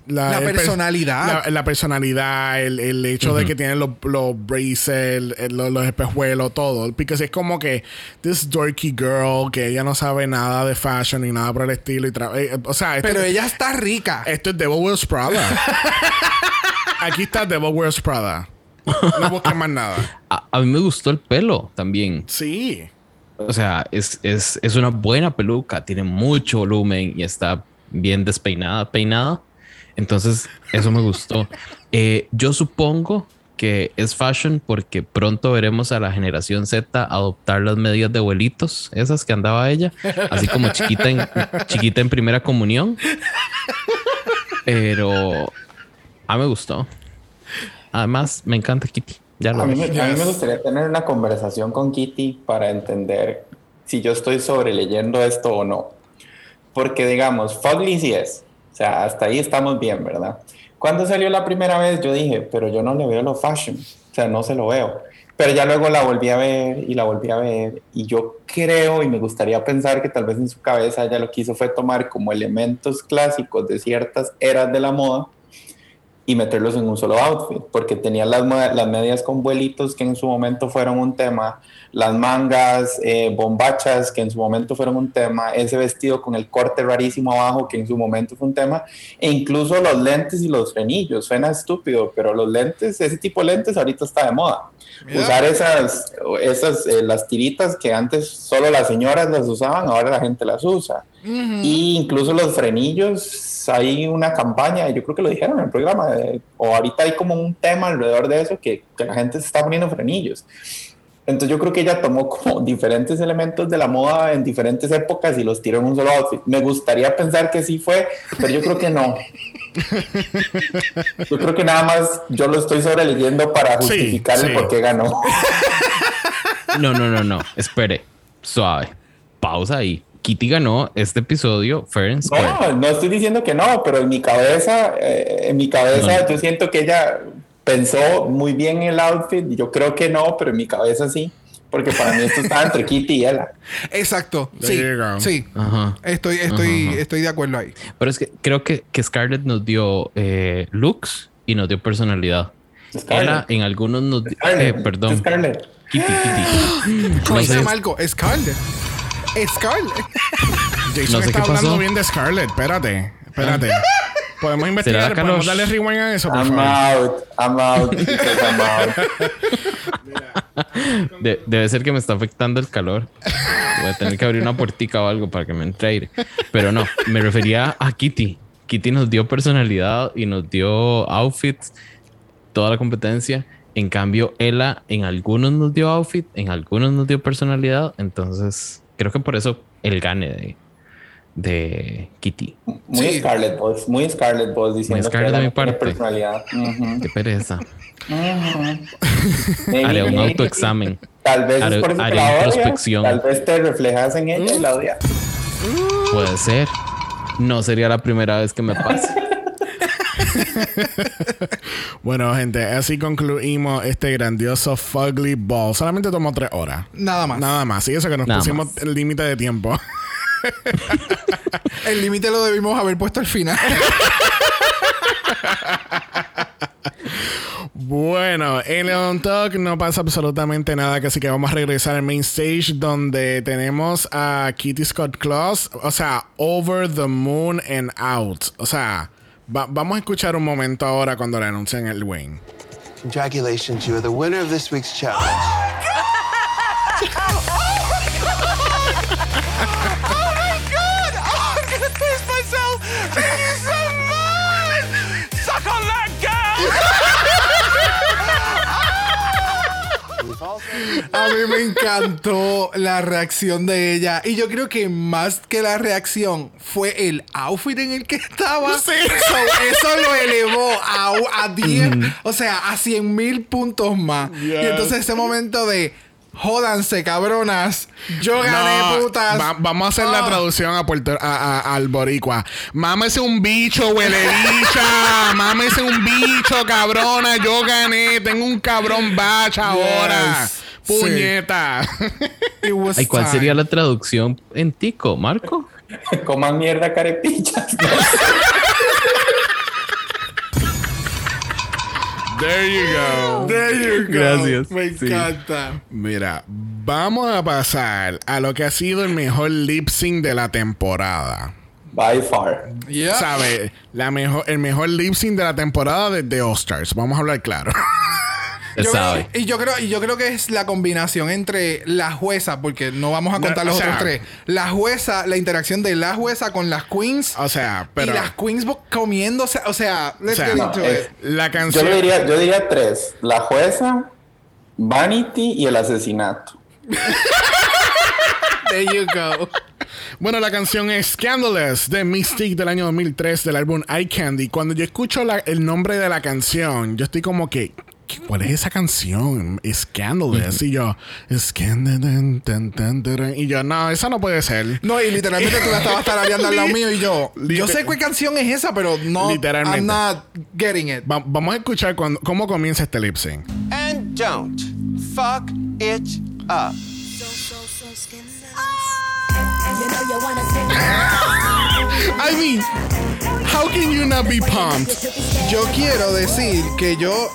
la, La el per- personalidad. La, la personalidad, el, el hecho de que tienen los, los braces, el- los, los espejuelos, todo. Porque es como que this dorky girl que ella no sabe nada de fashion ni nada por el estilo. Y tra- eh, o sea, esto, Pero ella está rica. esto es Devil Wears Prada. Aquí está Devil Wears Prada. No busques más nada. A, a mí me gustó el pelo también. Sí. O sea, es, es, es una buena peluca, tiene mucho volumen y está bien despeinada, peinada. Entonces, eso me gustó. Eh, yo supongo que es fashion porque pronto veremos a la generación Z adoptar las medidas de abuelitos, esas que andaba ella, así como chiquita en, chiquita en primera comunión. Pero a mí me gustó. Además, me encanta Kitty. Ya lo A mí, me, ves. a mí me gustaría tener una conversación con Kitty para entender si yo estoy sobreleyendo esto o no. Porque digamos, Fugly sí es. O sea, hasta ahí estamos bien, ¿verdad? Cuando salió la primera vez yo dije, pero yo no le veo lo fashion. O sea, no se lo veo. Pero ya luego la volví a ver y la volví a ver. Y yo creo y me gustaría pensar que tal vez en su cabeza ella lo que hizo fue tomar como elementos clásicos de ciertas eras de la moda y meterlos en un solo outfit, porque tenía las, medias con vuelitos que en su momento fueron un tema, las mangas, eh, bombachas que en su momento fueron un tema, ese vestido con el corte rarísimo abajo que en su momento fue un tema, e incluso los lentes y los frenillos, suena estúpido, pero los lentes, ese tipo de lentes ahorita está de moda. Mira. Usar esas, esas eh, las tiritas que antes solo las señoras las usaban, ahora la gente las usa. Y incluso los frenillos, hay una campaña, yo creo que lo dijeron en el programa, de- o ahorita hay como un tema alrededor de eso, que, que la gente se está poniendo frenillos. Entonces yo creo que ella tomó como diferentes elementos de la moda en diferentes épocas y los tiró en un solo outfit. Me gustaría pensar que sí fue, pero yo creo que no. Yo creo que nada más yo lo estoy sobreleyendo para Sí, justificar el sí. por qué ganó. No, no, no, no. Espere. Suave. Pausa ahí. Kitty ganó este episodio fair and square. No, no estoy diciendo que no, pero en mi cabeza, eh, en mi cabeza No. yo siento que ella pensó muy bien el outfit. y Yo creo que no, pero en mi cabeza sí, porque para mí esto estaba entre Kitty y ella. Exacto. Sí. Sí. Ajá. Estoy, estoy, Ajá, ajá. estoy de acuerdo ahí. Pero es que creo que, que Scarlett nos dio eh, looks y nos dio personalidad. Scarlett. Ella en algunos nos dio. Eh, perdón. Scarlett. Kitty, Kitty. Como No dice sé. Marco, Scarlett. Scarlett. Jason No sé está qué hablando pasó. bien de Scarlett. Espérate, espérate. Podemos investigar, ¿Será podemos Carlos? darle rewind a eso, por I'm favor. out, I'm out, because I'm out. De- debe ser que me está afectando el calor. Voy a tener que abrir una puertica o algo para que me entre aire. Pero no, me refería a Kitty. Kitty nos dio personalidad y nos dio outfits, toda la competencia. En cambio, Ella en algunos nos dio outfit, en algunos nos dio personalidad. Entonces, creo que por eso el gane de, de Kitty. Muy Sí. Scarlett Boss, muy Scarlett Boss diciendo Scarlett que de mi parte. personalidad. Ujú. Qué pereza. Maybe- Haré un autoexamen. Tal vez Haré- es por eso haré la introspección. Tal vez te reflejas en ella y la odias. Puede ser. No sería la primera vez que me pase. Bueno, gente, así concluimos este grandioso Fugly Ball. Solamente tomó tres horas. Nada más. Nada más. Y eso que nos Nada pusimos más. el límite de tiempo. El límite lo debimos haber puesto al final. Bueno, en el On Talk no pasa absolutamente nada, así que vamos a regresar al main stage donde tenemos a Kitty Scott Claus, o sea, Over the Moon and Out. O sea, va- vamos a escuchar un momento ahora cuando le anuncian el win. Congratulations, you are the winner of this week's challenge. A mí me encantó la reacción de ella. Y yo creo que más que la reacción fue el outfit en el que estaba. Sí. So, eso lo elevó a, a 10, o sea, a 100 mil puntos más. Y Yes. entonces ese momento de jódanse, cabronas. Yo gané, No, putas. va- vamos a hacer la Ah. traducción a Puerto, a- a- al boricua. Mámese un bicho, huele bicha. Mámese un bicho, cabrona. Yo gané. Tengo un cabrón bacha ahora. Puñeta. Ay, ¿cuál sería la traducción en tico, Marco? Coman mierda carepichas. There you go. There you go. Gracias. Me Sí. encanta. Mira, vamos a pasar a lo que ha sido el mejor lip sync de la temporada. By far. Yeah. ¿Sabe? La mejor, el mejor lip sync de la temporada de The All Stars. Vamos a hablar claro. Yo creo- y yo creo y yo creo que es la combinación entre la jueza porque no vamos a contar No, los o sea- otros tres la jueza la interacción de la jueza con las queens O sea, pero. y las queens comiéndose o sea let's sea, get no, into es- it. La Yo canción. le diría, yo diría tres. La jueza, Vanity y el asesinato. there you go Bueno, la canción es Scandalous de Mystique del año 2003 del álbum Eye Candy. Cuando yo escucho la- el nombre de la canción, yo estoy como que. ¿Qué- ¿Cuál es esa canción? Scandalous. Y yo, Scandalous. Y yo, no, esa no puede ser. no y literalmente tú la estabas tarareando al lado mío y yo yo sé qué canción es esa pero no Literalmente. I'm not getting it Va- vamos a escuchar cuando- cómo comienza este lip sync. And don't fuck it up. You know you wanna sing. I mean, how can you not be pumped? yo quiero decir que yo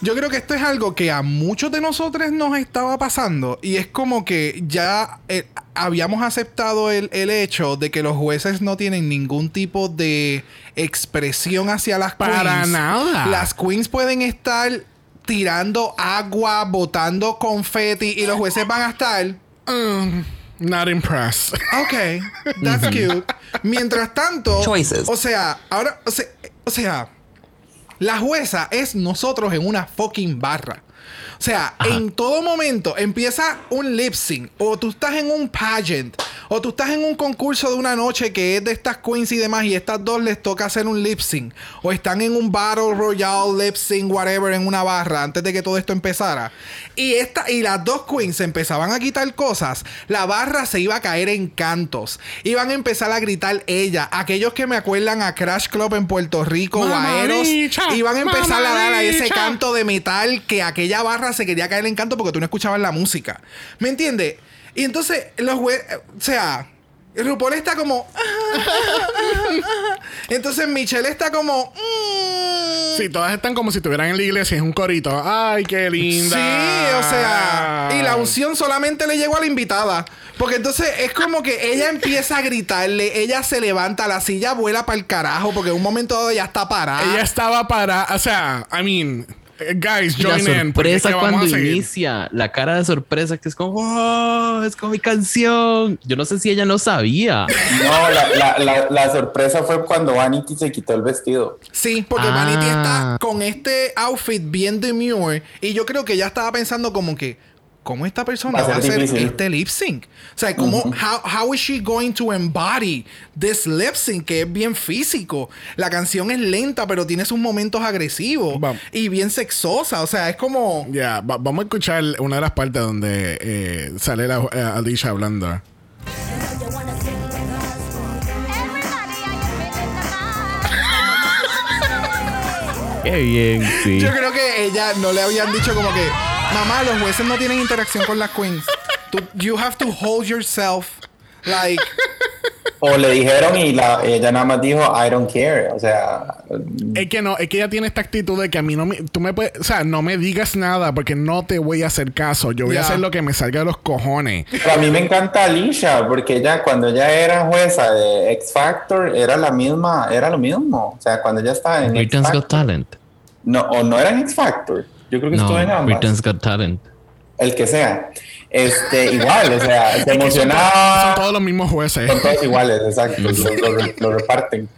yo creo que esto es algo que a muchos de nosotros nos estaba pasando y es como que ya eh, habíamos aceptado el, el hecho de que los jueces no tienen ningún tipo de expresión hacia las queens. Para nada. Las queens pueden estar tirando agua, botando confeti y los jueces van a estar Um, not impressed. Ok, that's cute. Mientras tanto, Choices. o sea, ahora, o sea, o sea, la jueza es nosotros en una fucking barra. O sea, en todo momento empieza un lip sync, o tú estás en un pageant, o tú estás en un concurso de una noche que es de estas queens y demás, y estas dos les toca hacer un lip sync, o están en un battle royale, lip sync, whatever, en una barra, antes de que todo esto empezara. Y, esta, y las dos queens empezaban a quitar cosas, la barra se iba a caer en cantos. Iban a empezar a gritar ella. Aquellos que me acuerdan a Crash Club en Puerto Rico o a Eros, iban a empezar a dar a ese canto de metal que aquella barra se quería caer en canto porque tú no escuchabas la música. ¿Me entiendes? Y entonces los jue- o sea, RuPaul está como entonces Michelle está como mm. Sí, todas están como si estuvieran en la iglesia. Es un corito. Ay, qué linda. Sí, o sea, y la unción solamente le llegó a la invitada. Porque entonces es como que ella empieza a gritarle, ella se levanta, la silla vuela para el carajo, porque en un momento dado ya está parada. Ella estaba para. O sea, I mean, guys, Y la join in. es sorpresa vamos cuando inicia, la cara de sorpresa que es como, "Oh, es como mi canción. Yo no sé si ella no sabía. No, la, la, la, la sorpresa fue cuando Vanity se quitó el vestido. Sí, porque Ah. Vanity está con este outfit bien demure y yo creo que ella estaba pensando como que ¿Cómo esta persona Va a va a ser hacer este lip sync? O sea, ¿cómo, how, how is she going to embody this lip sync que es bien físico? La canción es lenta, pero tiene sus momentos agresivos Vamos. y bien sexosa. O sea, es como. Ya, va- vamos a escuchar una de las partes donde eh, sale la, eh, Alicia hablando. Qué bien, sí. Yo creo que ella no le habían dicho como que, mamá, los jueces no tienen interacción con las queens. Tú- you have to hold yourself like. O le dijeron y la, ella nada más dijo, I don't care. O sea, Es que no, es que ella tiene esta actitud de que a mí no me, tú me puedes, o sea, no me digas nada porque no te voy a hacer caso. Yo voy a hacer lo que me salga de los cojones. Pero a mí me encanta Alicia, porque ella, cuando ella era jueza de X Factor, era la misma, era lo mismo. O sea, cuando ella estaba en Britain's. Got Talent. No, o no era en X Factor. Yo creo que estuvo en No, ambas. Britain's Got Talent. El que sea. Este, igual, o sea, se emocionaba. son todos los mismos jueces. Son todos iguales, exacto. lo, lo- lo reparten.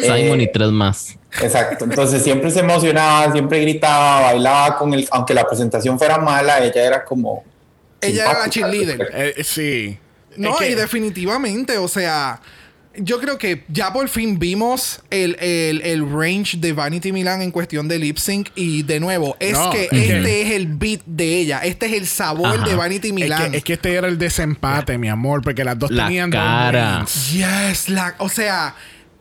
Simon Eh, y tres más. Exacto, entonces siempre se emocionaba, siempre gritaba, bailaba con el, aunque la presentación fuera mala, ella era como... Ella era la cheerleader. Eh, sí. No, Es que- y definitivamente, o sea, yo creo que ya por fin vimos el, el- el range de Vanity Milan en cuestión de lip sync. Y de nuevo, es No, que es que- este es el beat de ella. Este es el sabor Ajá. de Vanity Es Milan. que, es que este era el desempate, mi amor, porque las dos La tenían dos cara. Yes, la, o sea,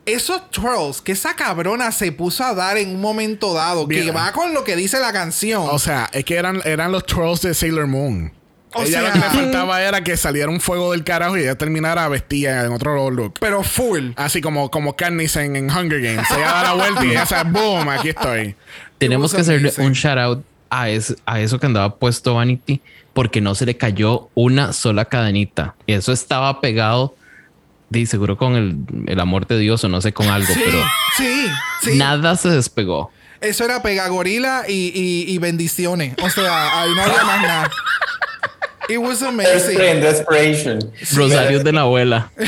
esos twirls que esa cabrona se puso a dar en un momento dado, que va con lo que dice la canción. O sea, es que eran, eran los trolls de Sailor Moon. O ella sea- lo que le faltaba era que saliera un fuego del carajo y ella terminara vestida en otro look. pero full. Así como, como Katniss en, en Hunger Games. Ella da la vuelta y ella sabe, boom, aquí estoy. Tenemos que hacerle amazing. un shout out a, es- a eso que andaba puesto Vanity porque no se le cayó una sola cadenita. Eso estaba pegado, de seguro con el, el amor de Dios o no sé con algo, Sí, pero sí, sí. nada se despegó. Eso era pegagorila y, y, y bendiciones. O sea, ahí no había más nada. It was amazing. Desperation. Rosarios de la abuela.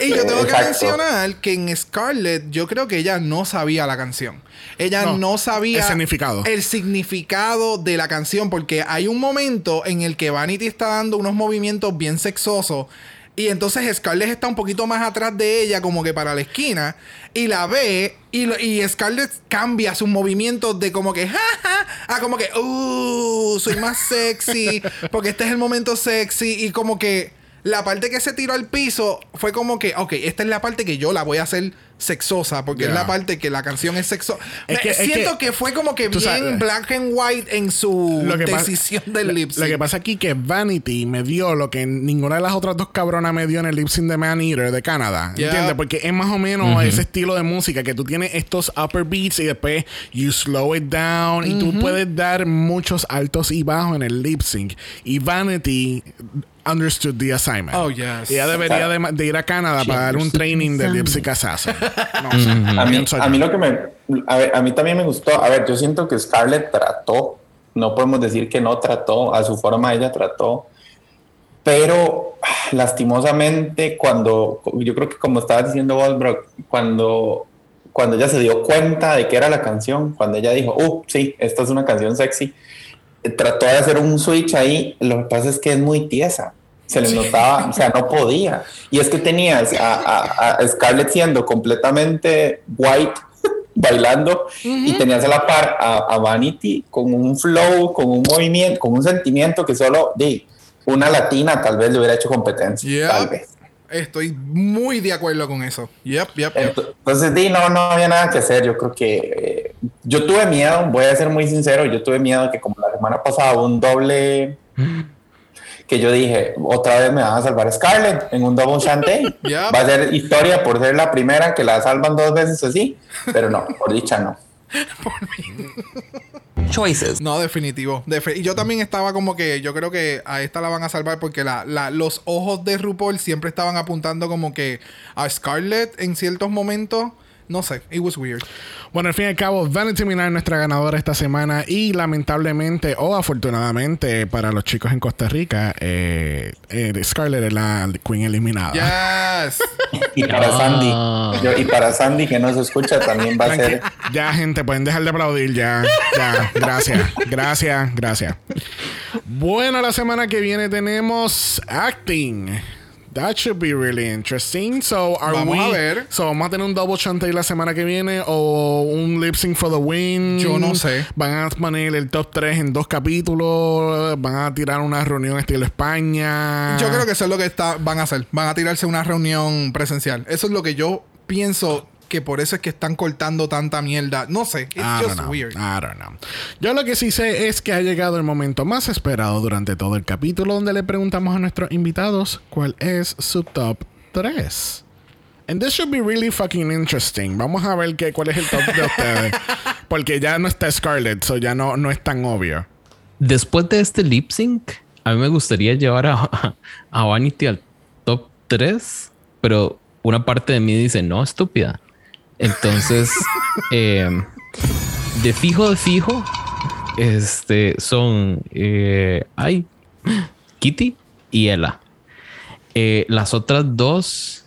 Y yo tengo que Exacto. mencionar que en Scarlett yo creo que ella no sabía la canción. Ella no, No, sabía el significado. el significado de la canción porque hay un momento en el que Vanity está dando unos movimientos bien sexosos y entonces Scarlett está un poquito más atrás de ella como que para la esquina y la ve y, lo- y Scarlett cambia sus movimientos de como que ja, ja, a como que uh, soy más sexy porque este es el momento sexy y como que la parte que se tiró al piso fue como que, ok, esta es la parte que yo la voy a hacer sexosa, porque es la parte que la canción es sexosa. Es que- es siento que- que, fue como que bien sabes- black and white en su Lo que pasa- decisión del lip Lo que sync. pasa aquí que Vanity me dio lo que ninguna de las otras dos cabronas me dio en el lip sync de Man Eater de Canadá. Yeah. ¿Entiendes? Porque es más o menos ese estilo de música que tú tienes estos upper beats y después you slow it down y tú puedes dar muchos altos y bajos en el lip sync. Y Vanity understood the assignment. Oh, yes. Ella debería de, de ir a Canadá para dar un training de lip sync assassin. No sé. A mí, a mí lo que me... A, ver, a mí también me gustó. A ver, yo siento que Scarlett trató. No podemos decir que no trató. A su forma ella trató. Pero ah, lastimosamente cuando... Yo creo que como estaba diciendo vos, Brock, cuando, cuando ella se dio cuenta de que era la canción, cuando ella dijo, uh, sí, esta es una canción sexy, trató de hacer un switch ahí. Lo que pasa es que es muy tiesa. Se le notaba, o sea, no podía. Y es que tenías a, a- a Scarlett siendo completamente white, bailando, y tenías a la par a, a Vanity con un flow, con un movimiento, con un sentimiento que solo di una latina tal vez le hubiera hecho competencia. Tal vez. Estoy muy de acuerdo con eso. Yep, yep, yep. Ent- Entonces, di, no, no había nada que hacer. Yo creo que eh, yo tuve miedo, voy a ser muy sincero, yo tuve miedo que como la semana pasada hubo un doble que yo dije, otra vez me van a salvar Scarlett en un double Shantae. Yep. Va a ser historia por ser la primera que la salvan dos veces así, pero no, por dicha no. Choices. No, definitivo. Defi- y yo también estaba como que yo creo que a esta la van a salvar porque la, la- los ojos de RuPaul siempre estaban apuntando como que a Scarlett en ciertos momentos. No sé, it was weird. Bueno, al fin y al cabo, Vanity Milan es nuestra ganadora esta semana y lamentablemente o afortunadamente para los chicos en Costa Rica, eh, eh, Scarlett es la queen eliminada. Yes. Y para Ah. Sandy, yo- y para Sandy que no se escucha también va a ser Ya, gente, pueden dejar de aplaudir ya. Ya, gracias. Gracias, gracias. Bueno, la semana que viene tenemos acting. That should be really interesting. So, are Vamos we- a ver. So, vamos a tener un double chantay la semana que viene o un lip sync for the win. Yo no sé. Van a poner el top 3 en dos capítulos. Van a tirar una reunión estilo España. Yo creo que eso es lo que está, van a hacer. Van a tirarse una reunión presencial. Eso es lo que yo pienso que por eso es que están cortando tanta mierda. No sé. It's I don't just know. weird. I don't know. Yo lo que sí sé es que ha llegado el momento más esperado durante todo el capítulo donde le preguntamos a nuestros invitados cuál es su top 3. And this should be really fucking interesting. Vamos a ver qué, cuál es el top de ustedes. Porque ya no está Scarlett, so ya no, no es tan obvio. Después de este lip sync, a mí me gustaría llevar a, a Vanity al top 3, pero una parte de mí dice, no, estúpida. Entonces, eh, de fijo, de fijo, este son, eh, ay, Kitty y Ella. Eh, las otras dos,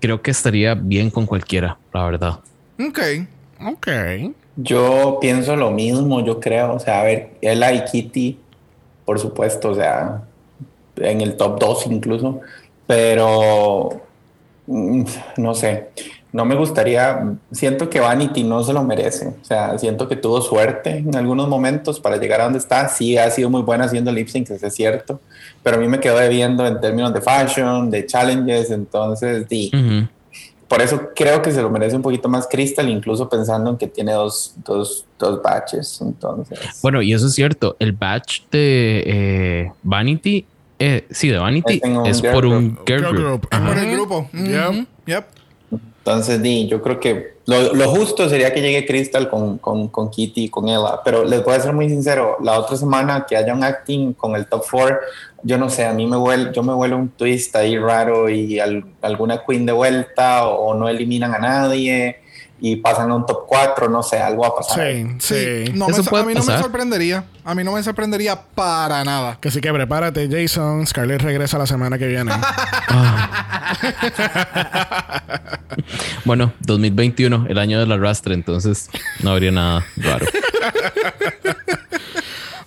creo que estaría bien con cualquiera, la verdad. Ok. Ok. Yo pienso lo mismo, yo creo. O sea, a ver, Ella y Kitty, por supuesto, o sea, en el top 2 incluso. Pero mm, no sé, no me gustaría. Siento que Vanity no se lo merece. O sea, siento que tuvo suerte en algunos momentos para llegar a donde está. Sí, ha sido muy buena haciendo lip sync, eso es cierto. Pero a mí me quedó debiendo en términos de fashion, de challenges. Entonces, sí Ujú. por eso creo que se lo merece un poquito más Crystal, incluso pensando en que tiene dos, dos, dos batches. Entonces, Bueno, y eso es cierto. El batch de eh, Vanity, eh, sí, de Vanity, Es por un group. girl Girl group. group. Es por el grupo. Yep. Ujú. Yep. Entonces yo creo que lo, lo justo sería que llegue Crystal con, con, Kitty y con Ella. Pero les voy a ser muy sincero, la otra semana que haya un acting con el top 4, yo no sé, a mí me huele, yo me huele un twist ahí raro y al- alguna queen de vuelta o, no eliminan a nadie y pasan a un top 4, no sé, algo va a pasar. Sí, Sí. No me a mí no me sorprendería. A mí no me sorprendería para nada. Que sí que prepárate, Jason. Scarlett regresa la semana que viene. Bueno, 2021, el año del arrastre, entonces no habría nada raro.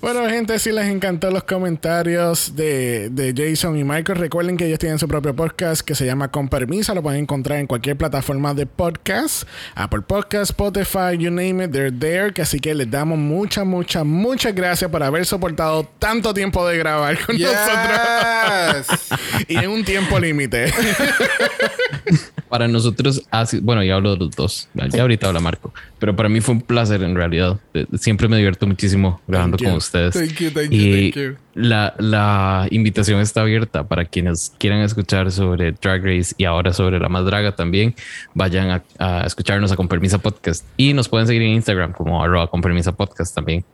Bueno, gente, si les encantó los comentarios de, de Jason y Michael, recuerden que ellos tienen su propio podcast que se llama Con Permiso. Lo pueden encontrar en cualquier plataforma de podcast. Apple Podcast, Spotify, you name it, they're there. Que así que les damos muchas, muchas, muchas gracias por haber soportado tanto tiempo de grabar con nosotros. Y en un tiempo límite. Para nosotros, sido- bueno, ya hablo de los dos. Ya, ahorita habla Marco. Pero para mí fue un placer en realidad. Eh, Siempre me divierto muchísimo grabando con you. Ustedes. Thank you, thank you, y thank you. La, la invitación está abierta para quienes quieran escuchar sobre Drag Race y ahora sobre La Más Draga también. Vayan a, a escucharnos a Con Permisa Podcast. Y nos pueden seguir en Instagram como arroba Con Permisa Podcast también.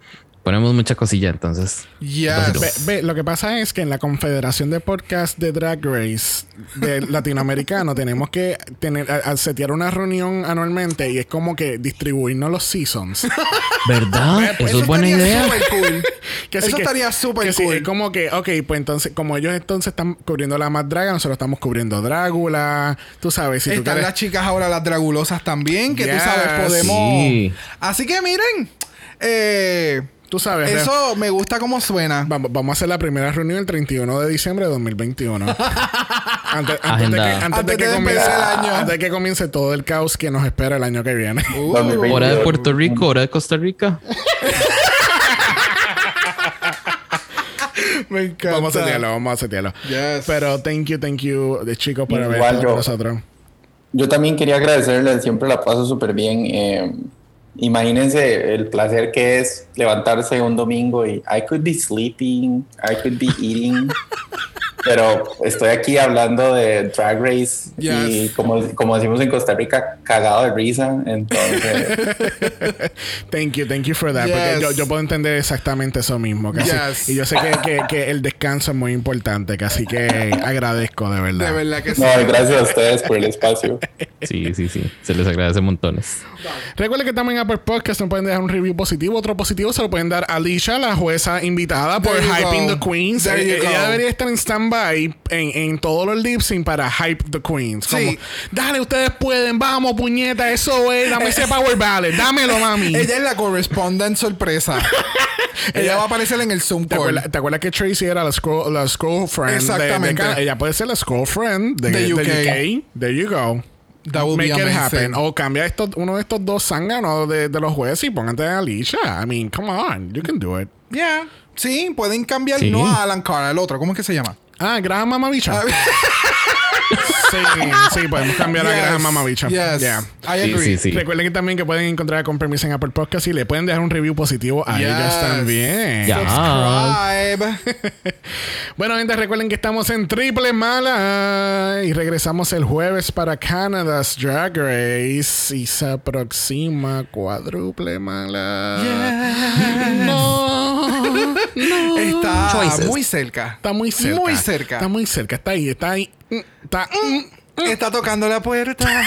Ponemos mucha cosilla, entonces. Yes. Ve, ve, lo que pasa es que en la Confederación de Podcast de Drag Race de latinoamericano tenemos que tener a, a setear una reunión anualmente y es como que distribuirnos los seasons. ¿Verdad? pues, Eso es buena estaría idea. súper cool. Que Eso que- estaría súper sí, cool. es como que, ok, pues entonces, como ellos entonces están cubriendo la más draga, nosotros estamos cubriendo Drácula. Tú sabes, si tú Están quieres. las chicas ahora, las dragulosas también, que tú Yes. sabes, podemos. Sí. Así que miren, eh, Tú sabes. eso me gusta como suena. Vamos, vamos a hacer la primera reunión el 31 de diciembre de 2021. antes, antes de que, antes de comience el año. Antes de que comience todo el caos que nos espera el año que viene. Uh, 2022. Hora de Puerto Rico, hora de Costa Rica. me encanta. vamos a setearlo, vamos a setearlo. Yes. Pero thank you, thank you, de chicos, por haber estado con nosotros. Yo también quería agradecerles, siempre la paso súper bien. eh, imagínense el placer que es levantarse un domingo y I could be sleeping, I could be eating, pero estoy aquí hablando de Drag Race y Yes. como, como decimos en Costa Rica, cagado de risa. Entonces, Thank you, thank you for that. Porque Yes. yo, yo puedo entender exactamente eso mismo. casi. Yes. Y yo sé que, que- que el descanso es muy importante, que así que agradezco de verdad. De verdad que sí. no, gracias a ustedes por el espacio. Sí, sí, sí. Se les agradece montones. Recuerden que también en Apple Podcast nos pueden dejar un review positivo. Otro positivo se lo pueden dar a Alicia, la jueza invitada por Hyping the Queens. Eh, you Ella debería estar en stand-by en, en todos los lip sync para Hype the Queens. Como, Sí. dale, ustedes pueden, vamos, puñeta, eso es, dame ese power ballad, dámelo, mami. Ella es la correspondent sorpresa. Ella va a aparecer en el Zoom ¿Te call. acuerdas, te acuerdas que Tracy era la scroll, la scroll friend? de- de Exactamente. Ella puede ser la scroll friend de, UK. UK. There you go. That would Make be it happen. O cambia estos, uno de estos dos zánganos de, de los jueces y póngate a Alicia. I mean, come on. You can do it. Yeah. Sí, pueden cambiar. Sí. No a Alan Carr, al otro. ¿Cómo es que se llama? Ah, Graham Mamabicha. Sí, sí, podemos cambiar a Yes. Graham Mamabicha. Yes. Yeah. I Sí, agree. sí, sí. Recuerden que también que pueden encontrar con permiso en Apple Podcast y le pueden dejar un review positivo a Yes. ellas también. Ya. Subscribe. Bueno, gente, recuerden que estamos en Triple Mala y regresamos el jueves para Canada's Drag Race y se aproxima Cuádruple Mala. No, no. Está Choices. muy cerca. Está muy cerca. Muy cerca. Está muy cerca. Está ahí. Está ahí. Mm, Está. mm. Está tocando la puerta.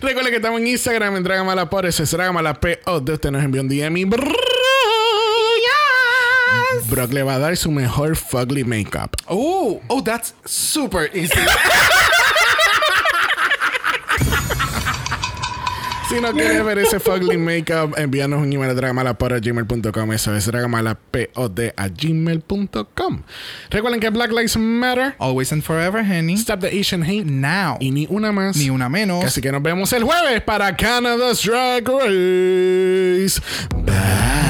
Recuerden que estamos en Instagram en Dragamala por eso es Dragamala P. O de usted nos envió un DM y Brock le va a dar su mejor fugly makeup. Oh, oh, that's super easy. Si no quieres ver ese fugly makeup, envíanos un email a dragamalapod.gmail.com. Eso es dragamalapod a gmail.com. Recuerden que Black Lives Matter. Always and forever, honey. Stop the Asian hate. Now. Y ni una más. Ni una menos. Así que nos vemos el jueves para Canada's Drag Race. Bye.